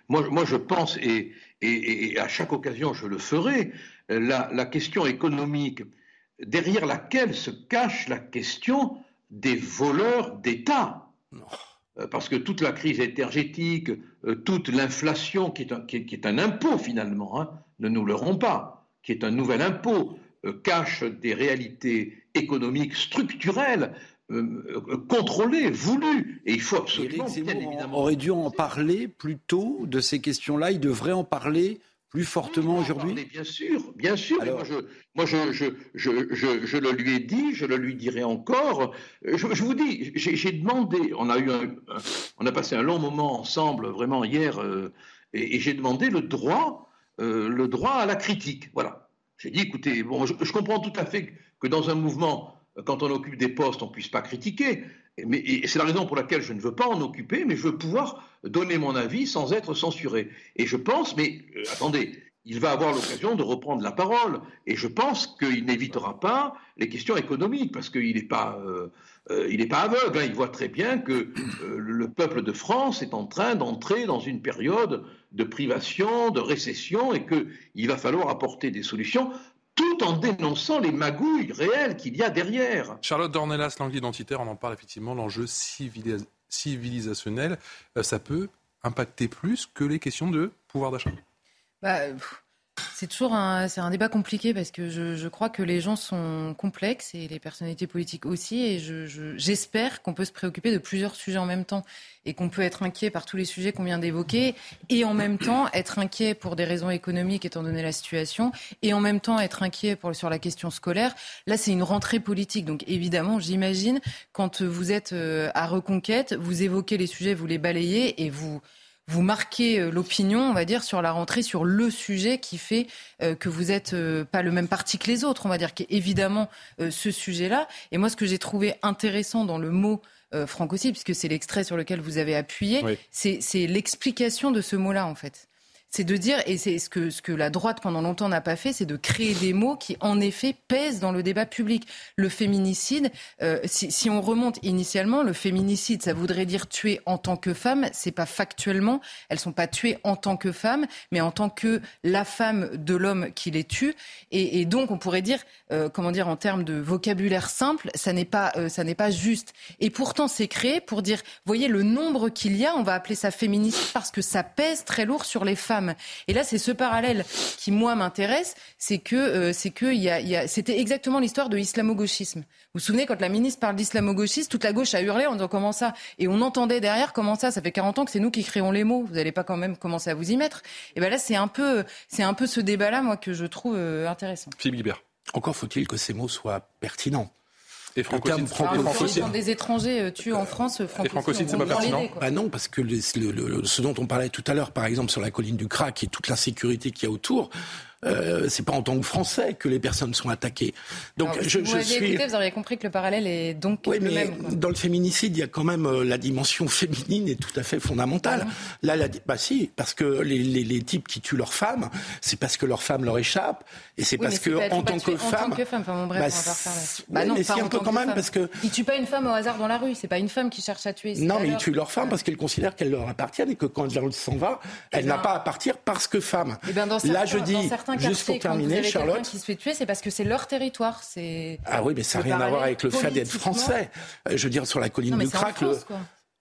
moi, moi, je pense, et, et- et à chaque occasion je le ferai, la, la question économique, derrière laquelle se cache la question des voleurs d'État. Euh, Parce que toute la crise énergétique, euh, toute l'inflation, qui, est un- qui est- qui est un impôt finalement, hein, ne nous leurrons pas, qui est un nouvel impôt, euh, cache des réalités économiques structurelles, euh, contrôlées, voulues. Et il faut absolument, bien évidemment, aurait dû en parler plus tôt de ces questions-là. Il devrait en parler plus fortement aujourd'hui Bien sûr, bien sûr. Et moi, je, moi je, je, je, je, je le lui ai dit, je le lui dirai encore. Euh, Je, vous dis, j'ai demandé, on a, eu un, on a passé un long moment ensemble, vraiment hier, euh, et, et j'ai demandé le droit, euh, le droit à la critique. Voilà. J'ai dit, écoutez, bon, je, comprends tout à fait que dans un mouvement, quand on occupe des postes, on ne puisse pas critiquer. Mais, c'est la raison pour laquelle je ne veux pas en occuper, mais je veux pouvoir donner mon avis sans être censuré. Et je pense, mais euh, attendez, il va avoir l'occasion de reprendre la parole. Et je pense qu'il n'évitera pas les questions économiques, parce qu'il n'est pas, euh, euh, pas aveugle. hein. Il voit très bien que le peuple de France est en train d'entrer dans une période de privation, de récession, et qu'il va falloir apporter des solutions tout en dénonçant les magouilles réelles qu'il y a derrière. Charlotte Dornelas, l'angle identitaire, on en parle effectivement, l'enjeu civilis- civilisationnel, euh, ça peut impacter plus que les questions de pouvoir d'achat. Bah, pff, c'est toujours un, c'est un débat compliqué parce que je, crois que les gens sont complexes et les personnalités politiques aussi. Et je, j'espère qu'on peut se préoccuper de plusieurs sujets en même temps et qu'on peut être inquiet par tous les sujets qu'on vient d'évoquer et en même temps être inquiet pour des raisons économiques étant donné la situation et en même temps être inquiet pour, sur la question scolaire. Là, c'est une rentrée politique. Donc évidemment, j'imagine, quand vous êtes euh, à Reconquête, vous évoquez les sujets, vous les balayez et vous vous marquez euh, l'opinion, on va dire, sur la rentrée, sur le sujet qui fait euh, que vous n'êtes euh, pas le même parti que les autres, on va dire, qui est évidemment ce sujet-là. Et moi, ce que j'ai trouvé intéressant dans le mot francocide, puisque c'est l'extrait sur lequel vous avez appuyé, c'est l'explication de ce mot-là, en fait c'est de dire, et c'est ce que, ce que la droite pendant longtemps n'a pas fait, c'est de créer des mots qui, en effet, pèsent dans le débat public. Le féminicide, euh, si, si, on remonte initialement, le féminicide, ça voudrait dire tuer en tant que femme. C'est pas factuellement, elles sont pas tuées en tant que femme, mais en tant que la femme de l'homme qui les tue. Et, et donc, on pourrait dire, euh, comment dire, en termes de vocabulaire simple, ça n'est pas, euh, ça n'est pas juste. Et pourtant, c'est créé pour dire, voyez le nombre qu'il y a, on va appeler ça féminicide parce que ça pèse très lourd sur les femmes. Et là, c'est ce parallèle qui, moi, m'intéresse, c'est que, euh, c'est que y a, y a, c'était exactement l'histoire de l'islamo-gauchisme. Vous vous souvenez, quand la ministre parle d'islamo-gauchisme, toute la gauche a hurlé en disant comment ça? Et on entendait derrière comment ça? Ça fait 40 ans que c'est nous qui créons les mots. Vous n'allez pas quand même commencer à vous y mettre Et ben là, c'est un peu, c'est un peu ce débat-là, moi, que je trouve euh, intéressant. Philippe Guibert. Encore faut-il que ces mots soient pertinents. Et francocide, Quand des étrangers euh, tuent en France, francocide, c'est pas pertinent. bah Non, parce que ce dont on parlait tout à l'heure, par exemple, sur la colline du Crac et toute l'insécurité qu'il y a autour, euh, c'est pas en tant que Français que les personnes sont attaquées. Donc je, vous je suis. Écouté, vous auriez compris que le parallèle est donc oui, le mais Dans le féminicide, il y a quand même euh, la dimension féminine est tout à fait fondamentale. Là, la, bah si, parce que les, les, les, types qui tuent leurs femmes, c'est parce que leurs femmes leur échappent et c'est parce que en tant que femme. En tant que femme, enfin bon, bref, bah, on va bah, non, mais si un peu quand même parce que. Ils tuent pas une femme au hasard dans la rue. C'est pas une femme qui cherche à tuer. Non, mais ils tuent leur femme parce qu'ils considèrent qu'elle leur appartient et que quand elle s'en va, elle n'a pas à partir parce que femme. Eh ben, Là, je dis juste pour terminer Charlotte. qui se fait tuer, c'est parce que c'est leur territoire. C'est ah oui, mais ça n'a rien à voir avec le fait d'être français. Euh, je veux dire, sur la colline du Crac.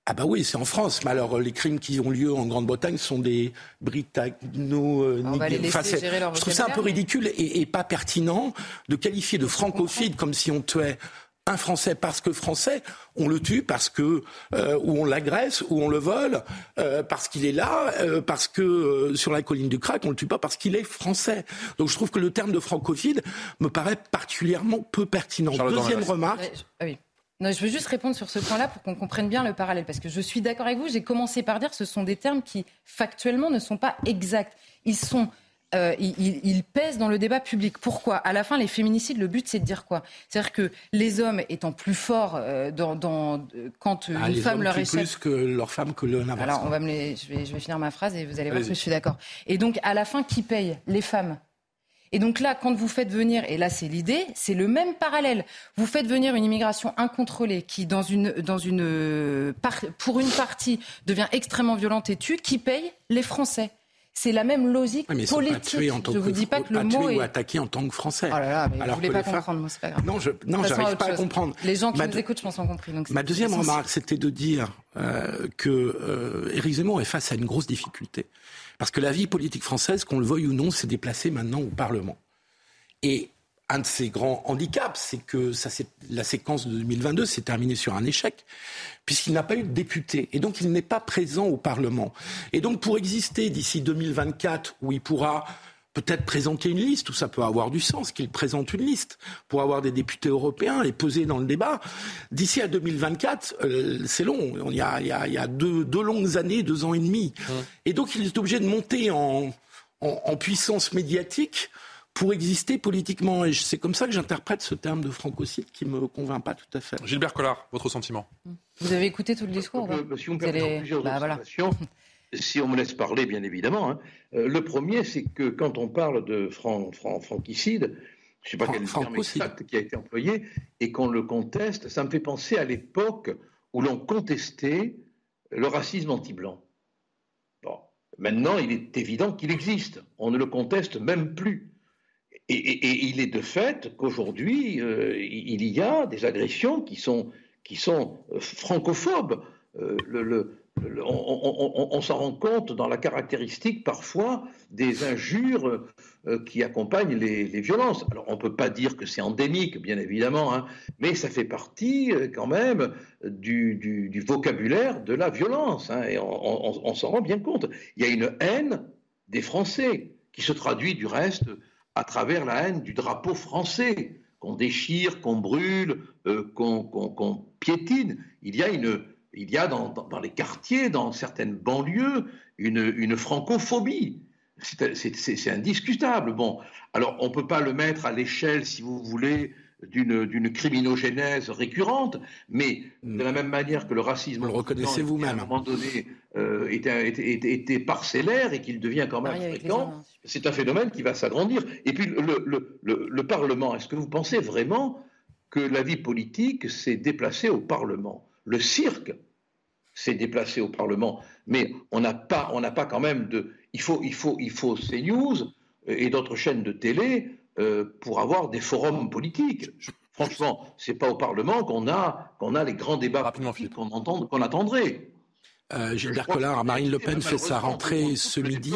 Ah bah oui, c'est en France. Mais alors, les crimes qui ont lieu en Grande-Bretagne sont des britanno euh, Je trouve ça un peu ridicule et, et, pas pertinent de qualifier de francophile comme si on tuait un Français parce que Français, on le tue parce que euh, ou on l'agresse ou on le vole euh, parce qu'il est là, euh, parce que euh, sur la colline du Crac, on le tue pas parce qu'il est français. Donc je trouve que le terme de francophile me paraît particulièrement peu pertinent. Deuxième remarque. Ah oui. Non, je veux juste répondre sur ce point-là pour qu'on comprenne bien le parallèle, parce que je suis d'accord avec vous. J'ai commencé par dire que ce sont des termes qui factuellement ne sont pas exacts. Ils sont euh, il, pèse dans le débat public. Pourquoi? À la fin, les féminicides, le but, c'est de dire quoi? C'est-à-dire que les hommes étant plus forts euh, dans, dans, quand ah, une femme leur échappe... plus que leur femme que le Alors, on va me je, vais, je vais finir ma phrase et vous allez voir que je suis d'accord. Et donc, à la fin, qui paye? Les femmes. Et donc là, quand vous faites venir, et là c'est l'idée, c'est le même parallèle. Vous faites venir une immigration incontrôlée qui, dans une, dans une, pour une partie, devient extrêmement violente et tue, qui paye? Les Français. C'est la même logique politique. je ne vous dis pas que le mot est... ou attaqué en tant que Français. Oh là là, mais Alors vous voulez pas comprendre, moi c'est pas grave. Non, je non, j'arrive pas à comprendre. Les gens qui nous écoutent, je pense, ont compris. Donc ma deuxième remarque, c'était de dire euh, que euh, Éric Zemmour est face à une grosse difficulté, parce que la vie politique française, qu'on le veuille ou non, s'est déplacée maintenant au Parlement. Et un de ses grands handicaps, c'est que ça, la séquence de 2022 s'est terminée sur un échec, puisqu'il n'a pas eu de député. Et donc, il n'est pas présent au Parlement. Et donc, pour exister d'ici 2024, où il pourra peut-être présenter une liste, où ça peut avoir du sens qu'il présente une liste pour avoir des députés européens et peser dans le débat. D'ici à 2024, euh, c'est long. Il y a, il y a, il y a deux, deux, longues années, deux ans et demi. Et donc, il est obligé de monter en, en, en puissance médiatique pour exister politiquement. Et c'est comme ça que j'interprète ce terme de francocide qui ne me convainc pas tout à fait. Gilbert Collard, votre sentiment Vous avez écouté tout le discours Si on bah, si on me laisse parler, bien évidemment. Hein. Euh, le premier, c'est que quand on parle de fran franquicide, je ne sais pas quel terme exact qui a été employé, et qu'on le conteste, ça me fait penser à l'époque où l'on contestait le racisme anti-blanc. Bon. Maintenant, il est évident qu'il existe. On ne le conteste même plus. Et, il est de fait qu'aujourd'hui, euh, il y a des agressions qui sont, qui sont euh, francophobes. Euh, on, s'en rend compte dans la caractéristique parfois des injures qui accompagnent les, violences. Alors on ne peut pas dire que c'est endémique, bien évidemment, hein, mais ça fait partie quand même du, vocabulaire de la violence, hein, et on, s'en rend bien compte. Il y a une haine des Français qui se traduit du reste à travers la haine du drapeau français qu'on déchire, qu'on brûle, euh, qu'on piétine. Il y a une il y a dans, les quartiers, dans certaines banlieues, une, francophobie. C'est indiscutable. Bon, alors on ne peut pas le mettre à l'échelle, si vous voulez, d'une criminogénèse récurrente, mais de la même manière que le racisme, le reconnaissez vous-même, à un moment donné, euh, était, parcellaire et qu'il devient quand même fréquent, c'est un phénomène qui va s'agrandir. Et puis le Parlement, est-ce que vous pensez vraiment que la vie politique s'est déplacée au Parlement? Le cirque s'est déplacé au Parlement, mais on n'a pas, on n'a pas quand même de. Il faut, il faut, il faut CNews et d'autres chaînes de télé euh, pour avoir des forums politiques. Franchement, c'est pas au Parlement qu'on a, qu'on a les grands débats politiques qu'on entend, qu'on attendrait. Euh, Gilbert Collard, Marine Le Pen fait sa rentrée ce midi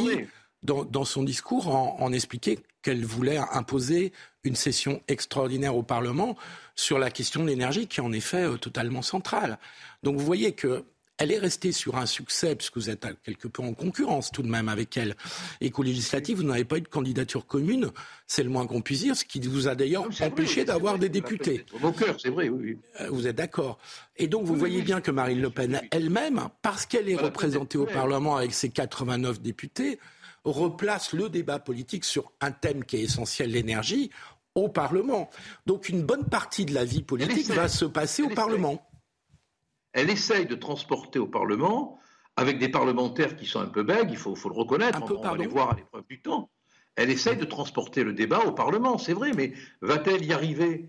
dans, son discours en, en expliquant qu'elle voulait imposer une session extraordinaire au Parlement sur la question de l'énergie, qui est en effet euh, totalement centrale. Donc vous voyez que elle est restée sur un succès, puisque vous êtes quelque peu en concurrence tout de même avec elle. Éco-législative, vous n'avez pas eu de candidature commune, c'est le moins qu'on puisse dire, ce qui vous a d'ailleurs empêché d'avoir des députés. Au cœur, c'est vrai, oui. Euh, vous êtes d'accord. Et donc vous voyez bien que Marine Le Pen elle-même, parce qu'elle est représentée au Parlement avec ses 89 députés, replace le débat politique sur un thème qui est essentiel, l'énergie, au Parlement. Donc une bonne partie de la vie politique va se passer au Parlement. Elle essaye de transporter au Parlement, avec des parlementaires qui sont un peu bègues, il faut, le reconnaître, on, va les voir à l'épreuve du temps. Elle essaye de transporter le débat au Parlement, c'est vrai, mais va-t-elle y arriver?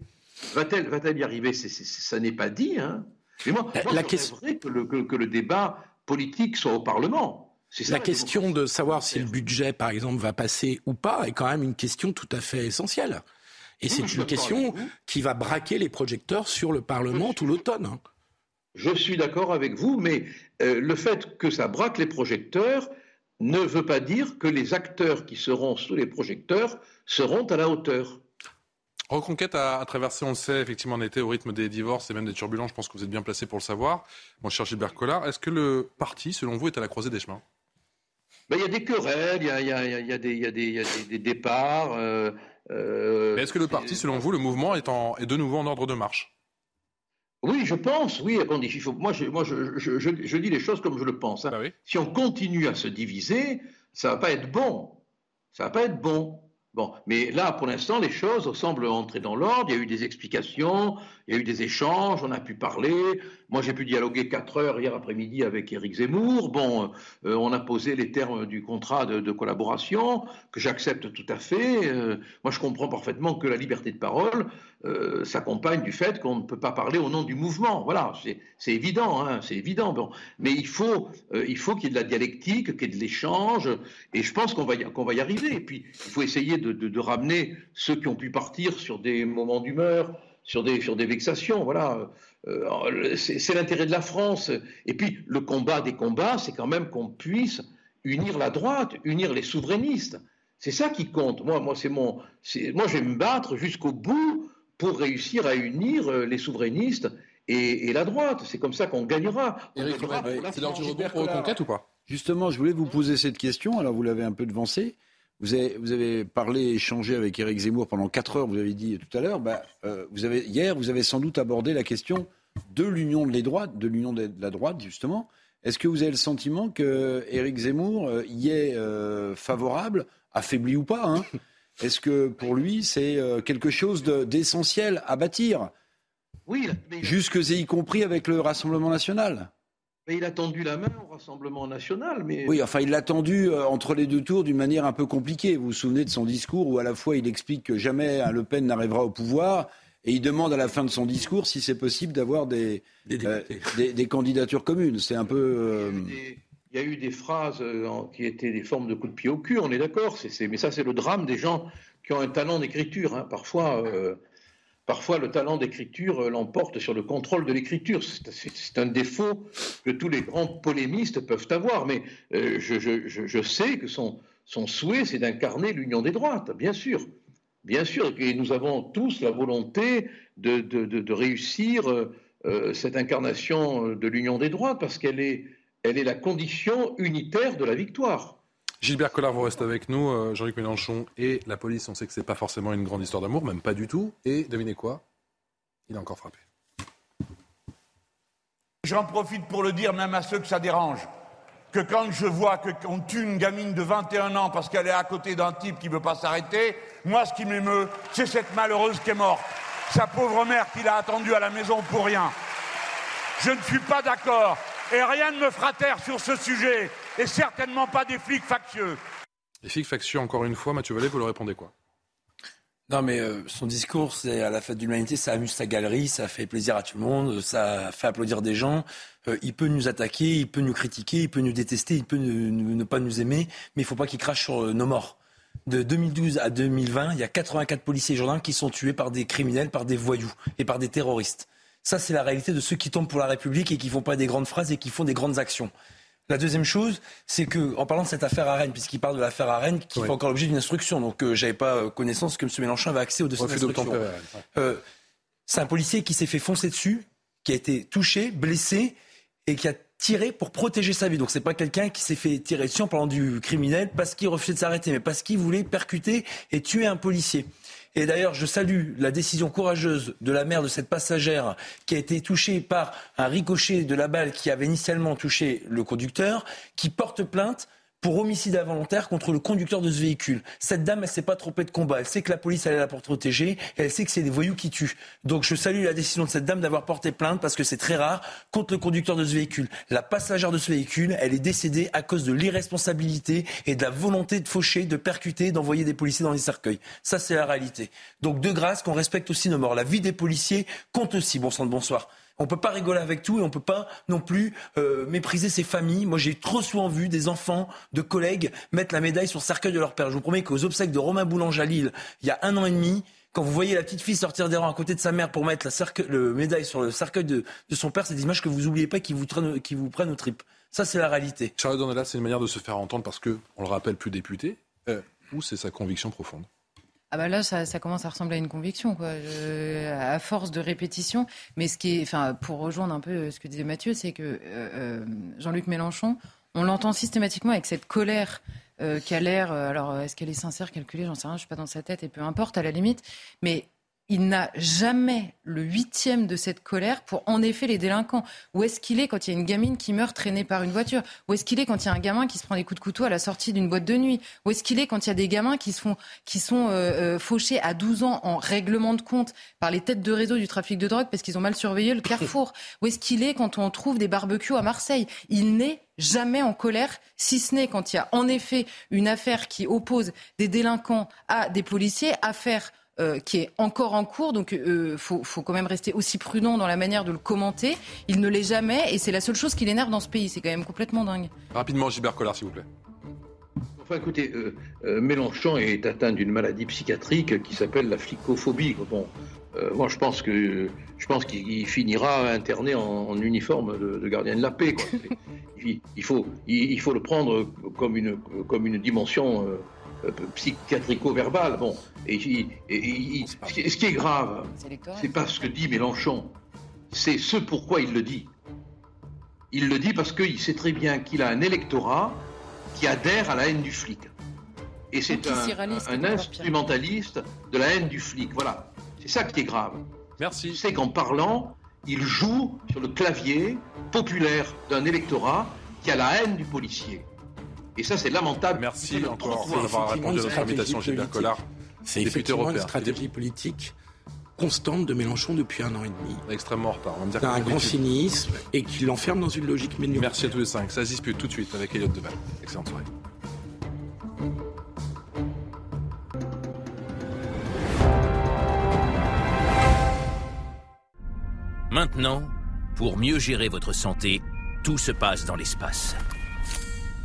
Va-t-elle va y arriver? Ça n'est pas dit. Hein. Mais moi, la question... que le, que le débat politique soit au Parlement. La question de savoir si le budget, par exemple, va passer ou pas est quand même une question tout à fait essentielle. Et c'est une question qui va braquer les projecteurs sur le Parlement tout l'automne. Je suis d'accord avec vous, mais euh, le fait que ça braque les projecteurs ne veut pas dire que les acteurs qui seront sous les projecteurs seront à la hauteur. Reconquête a, traversé, on le sait, effectivement, en été au rythme des divorces et même des turbulences. Je pense que vous êtes bien placé pour le savoir. Mon cher Gilbert Collard, est-ce que le parti, selon vous, est à la croisée des chemins? Ben, il y a des querelles, il y a, y a, y a des, départs. Euh, euh, Mais est-ce que le parti, selon vous, le mouvement est, en, est de nouveau en ordre de marche? Oui, je pense, oui, faut, moi, je, moi je, je, je, dis les choses comme je le pense. Hein. Bah si on continue à se diviser, ça va pas être bon. Ça va pas être bon. Bon, mais là, pour l'instant, les choses semblent entrer dans l'ordre. Il y a eu des explications, il y a eu des échanges, on a pu parler. Moi, j'ai pu dialoguer quatre heures hier après-midi avec Éric Zemmour. Bon, euh, on a posé les termes du contrat de, collaboration, que j'accepte tout à fait. Euh, moi, je comprends parfaitement que la liberté de parole euh, s'accompagne du fait qu'on ne peut pas parler au nom du mouvement. Voilà, c'est évident, hein, c'est évident. Bon. Mais il faut il faut qu'il y ait de la dialectique, qu'il y ait de l'échange, et je pense qu'on va, y, arriver. Et puis, il faut essayer de ramener ceux qui ont pu partir sur des moments d'humeur, sur des, sur des vexations. Voilà. Euh, c'est l'intérêt de la France. Et puis, le combat des combats, c'est quand même qu'on puisse unir la droite, unir les souverainistes. C'est ça qui compte. Moi, moi, c'est mon, moi, je vais me battre jusqu'au bout pour réussir à unir euh, les souverainistes et, la droite. C'est comme ça qu'on gagnera. c'est l'heure du rebond pour Reconquête ou pas? Justement, je voulais vous poser cette question. Alors, vous l'avez un peu devancée. Vous avez, vous avez, parlé, échangé avec Éric Zemmour pendant 4 heures, vous avez dit tout à l'heure. Bah, euh, vous avez, hier, vous avez sans doute abordé la question de l'union de, droites, de l'union de la droite, justement. Est-ce que vous avez le sentiment que Éric Zemmour euh, y est euh, favorable, affaibli ou pas hein? Est-ce que pour lui, c'est quelque chose d'essentiel à bâtir? Oui. Jusque y compris avec le Rassemblement national il a tendu la main au Rassemblement national. Mais... Oui, enfin, il l'a tendu euh, entre les deux tours d'une manière un peu compliquée. Vous vous souvenez de son discours où à la fois il explique que jamais un Le Pen n'arrivera au pouvoir et il demande à la fin de son discours si c'est possible d'avoir des, des, euh, candidatures communes. C'est un peu. Euh, il, y a eu des phrases qui étaient des formes de coups de pied au cul, on est d'accord. Mais ça, c'est le drame des gens qui ont un talent d'écriture. Hein. Parfois. Parfois le talent d'écriture euh, l'emporte sur le contrôle de l'écriture. C'est un défaut que tous les grands polémistes peuvent avoir, mais euh, je, sais que son, souhait, c'est d'incarner l'union des droites, bien sûr. Bien sûr, et nous avons tous la volonté de, réussir euh, cette incarnation de l'union des droites, parce qu'elle est, la condition unitaire de la victoire. Gilbert Collard, vous restez avec nous. Euh, Jean-Luc Mélenchon et la police, on sait que ce n'est pas forcément une grande histoire d'amour, même pas du tout. Et devinez quoi? Il a encore frappé. J'en profite pour le dire même à ceux que ça dérange. Que quand je vois qu'on tue une gamine de 21 ans parce qu'elle est à côté d'un type qui ne veut pas s'arrêter, moi ce qui m'émeut, c'est cette malheureuse qui est morte. Sa pauvre mère qui l'a attendue à la maison pour rien. Je ne suis pas d'accord et rien ne me fera taire sur ce sujet et certainement pas des flics factieux. Les flics factieux, encore une fois, Mathieu Vallée, vous leur répondez quoi? Non, mais euh, son discours, c'est à la fête de l'humanité, ça amuse sa galerie, ça fait plaisir à tout le monde, ça fait applaudir des gens. Euh, il peut nous attaquer, il peut nous critiquer, il peut nous détester, il peut ne, pas nous aimer, mais il ne faut pas qu'il crache sur euh, nos morts. De 2012 à 2020, il y a 84 policiers et gendarmes qui sont tués par des criminels, par des voyous et par des terroristes. Ça, c'est la réalité de ceux qui tombent pour la République et qui font pas des grandes phrases et qui font des grandes actions. La deuxième chose, c'est que, en parlant de cette affaire à Rennes, puisqu'il parle de l'affaire à Rennes, qui fait encore l'objet d'une instruction, donc euh, j'avais pas euh, connaissance que M. Mélenchon avait accès au dossier d'instruction. Euh, c'est un policier qui s'est fait foncer dessus, qui a été touché, blessé, et qui a tiré pour protéger sa vie. Donc c'est pas quelqu'un qui s'est fait tirer dessus en parlant du criminel parce qu'il refusait de s'arrêter, mais parce qu'il voulait percuter et tuer un policier. Et d'ailleurs, je salue la décision courageuse de la mère de cette passagère qui a été touchée par un ricochet de la balle qui avait initialement touché le conducteur, qui porte plainte pour homicide involontaire contre le conducteur de ce véhicule. Cette dame, elle s'est pas trompée de combat. Elle sait que la police elle est là pour protéger. Elle sait que c'est des voyous qui tuent. Donc je salue la décision de cette dame d'avoir porté plainte parce que c'est très rare contre le conducteur de ce véhicule. La passagère de ce véhicule, elle est décédée à cause de l'irresponsabilité et de la volonté de faucher, de percuter, d'envoyer des policiers dans les cercueils. Ça, c'est la réalité. Donc de grâce qu'on respecte aussi nos morts. La vie des policiers compte aussi. Bon sang de bonsoir. On peut pas rigoler avec tout et on peut pas non plus euh, mépriser ses familles. Moi, j'ai trop souvent vu des enfants de collègues mettre la médaille sur le cercueil de leur père. Je vous promets qu'aux obsèques de Romain Boulanger à Lille, il y a un an et demi, quand vous voyez la petite fille sortir des rangs à côté de sa mère pour mettre la le médaille sur le cercueil de, son père, c'est des images que vous oubliez pas qui vous, qui vous prennent aux tripes. Ça, c'est la réalité. Charles Dornelas, c'est une manière de se faire entendre parce que, on le rappelle, plus député, euh, ou c'est sa conviction profonde? Ah bah là, ça, commence à ressembler à une conviction, quoi. à force de répétition. Mais ce qui est, enfin, pour rejoindre un peu ce que disait Mathieu, c'est que euh, euh, Jean-Luc Mélenchon, on l'entend systématiquement avec cette colère euh, qui a l'air. alors, est-ce qu'elle est sincère, calculée J'en sais rien. Je suis pas dans sa tête et peu importe à la limite. Mais il n'a jamais le huitième de cette colère pour en effet les délinquants. Où est-ce qu'il est quand il y a une gamine qui meurt traînée par une voiture? Où est-ce qu'il est quand il y a un gamin qui se prend des coups de couteau à la sortie d'une boîte de nuit? Où est-ce qu'il est quand il y a des gamins qui, se font, qui sont euh, euh, fauchés à 12 ans en règlement de compte par les têtes de réseau du trafic de drogue parce qu'ils ont mal surveillé le carrefour? Où est-ce qu'il est quand on trouve des barbecues à Marseille? Il n'est jamais en colère, si ce n'est quand il y a en effet une affaire qui oppose des délinquants à des policiers, affaire euh, qui est encore en cours. Donc, il euh, faut, quand même rester aussi prudent dans la manière de le commenter. Il ne l'est jamais, et c'est la seule chose qui l'énerve dans ce pays. C'est quand même complètement dingue. Rapidement, Gilbert Collard, s'il vous plaît. Enfin, écoutez, euh, Mélenchon est atteint d'une maladie psychiatrique qui s'appelle la flicophobie. Bon, moi, je pense que je pense qu'il finira interné en, uniforme de, gardien de la paix. Il, faut, il, faut le prendre comme une, comme une dimension euh, psychiatrico-verbal. Bon, et, ce qui est grave, c'est pas ce que dit Mélenchon, c'est ce pourquoi il le dit. Il le dit parce qu'il sait très bien qu'il a un électorat qui adhère à la haine du flic. Et c'est un, instrumentaliste de la haine du flic. Voilà. C'est ça qui est grave. Merci. C'est qu'en parlant, il joue sur le clavier populaire d'un électorat qui a la haine du policier. Et ça, c'est lamentable. Merci encore d'avoir répondu à notre invitation, Gilbert Collard. C'est effectivement une stratégie politique constante de Mélenchon depuis un an et demi. Extrêmement en retard. C'est un grand cynisme et qui l'enferme dans une logique minoritaire. Merci à tous les cinq. Ça se dispute tout de suite avec Elliot Deval. Excellente soirée. Maintenant, pour mieux gérer votre santé, tout se passe dans l'espace.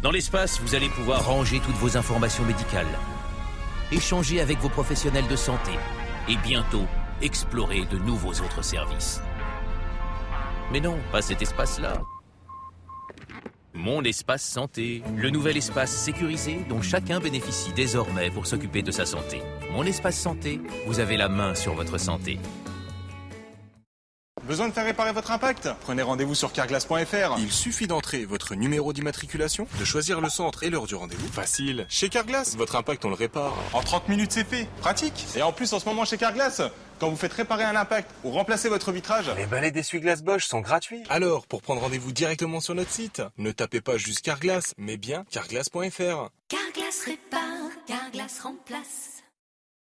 Dans l'espace, vous allez pouvoir ranger toutes vos informations médicales, échanger avec vos professionnels de santé et bientôt explorer de nouveaux autres services. Mais non, pas cet espace-là. Mon espace santé, le nouvel espace sécurisé dont chacun bénéficie désormais pour s'occuper de sa santé. Mon espace santé, vous avez la main sur votre santé. Besoin de faire réparer votre impact Prenez rendez-vous sur carglass.fr. Il suffit d'entrer votre numéro d'immatriculation, de choisir le centre et l'heure du rendez-vous. Facile. Chez Carglass, votre impact on le répare. En 30 minutes c'est fait. Pratique. Et en plus en ce moment chez Carglass, quand vous faites réparer un impact ou remplacer votre vitrage, les balais d'essuie-glace Bosch sont gratuits. Alors, pour prendre rendez-vous directement sur notre site, ne tapez pas juste Carglass, mais bien carglass.fr. Carglass répare, Carglass remplace.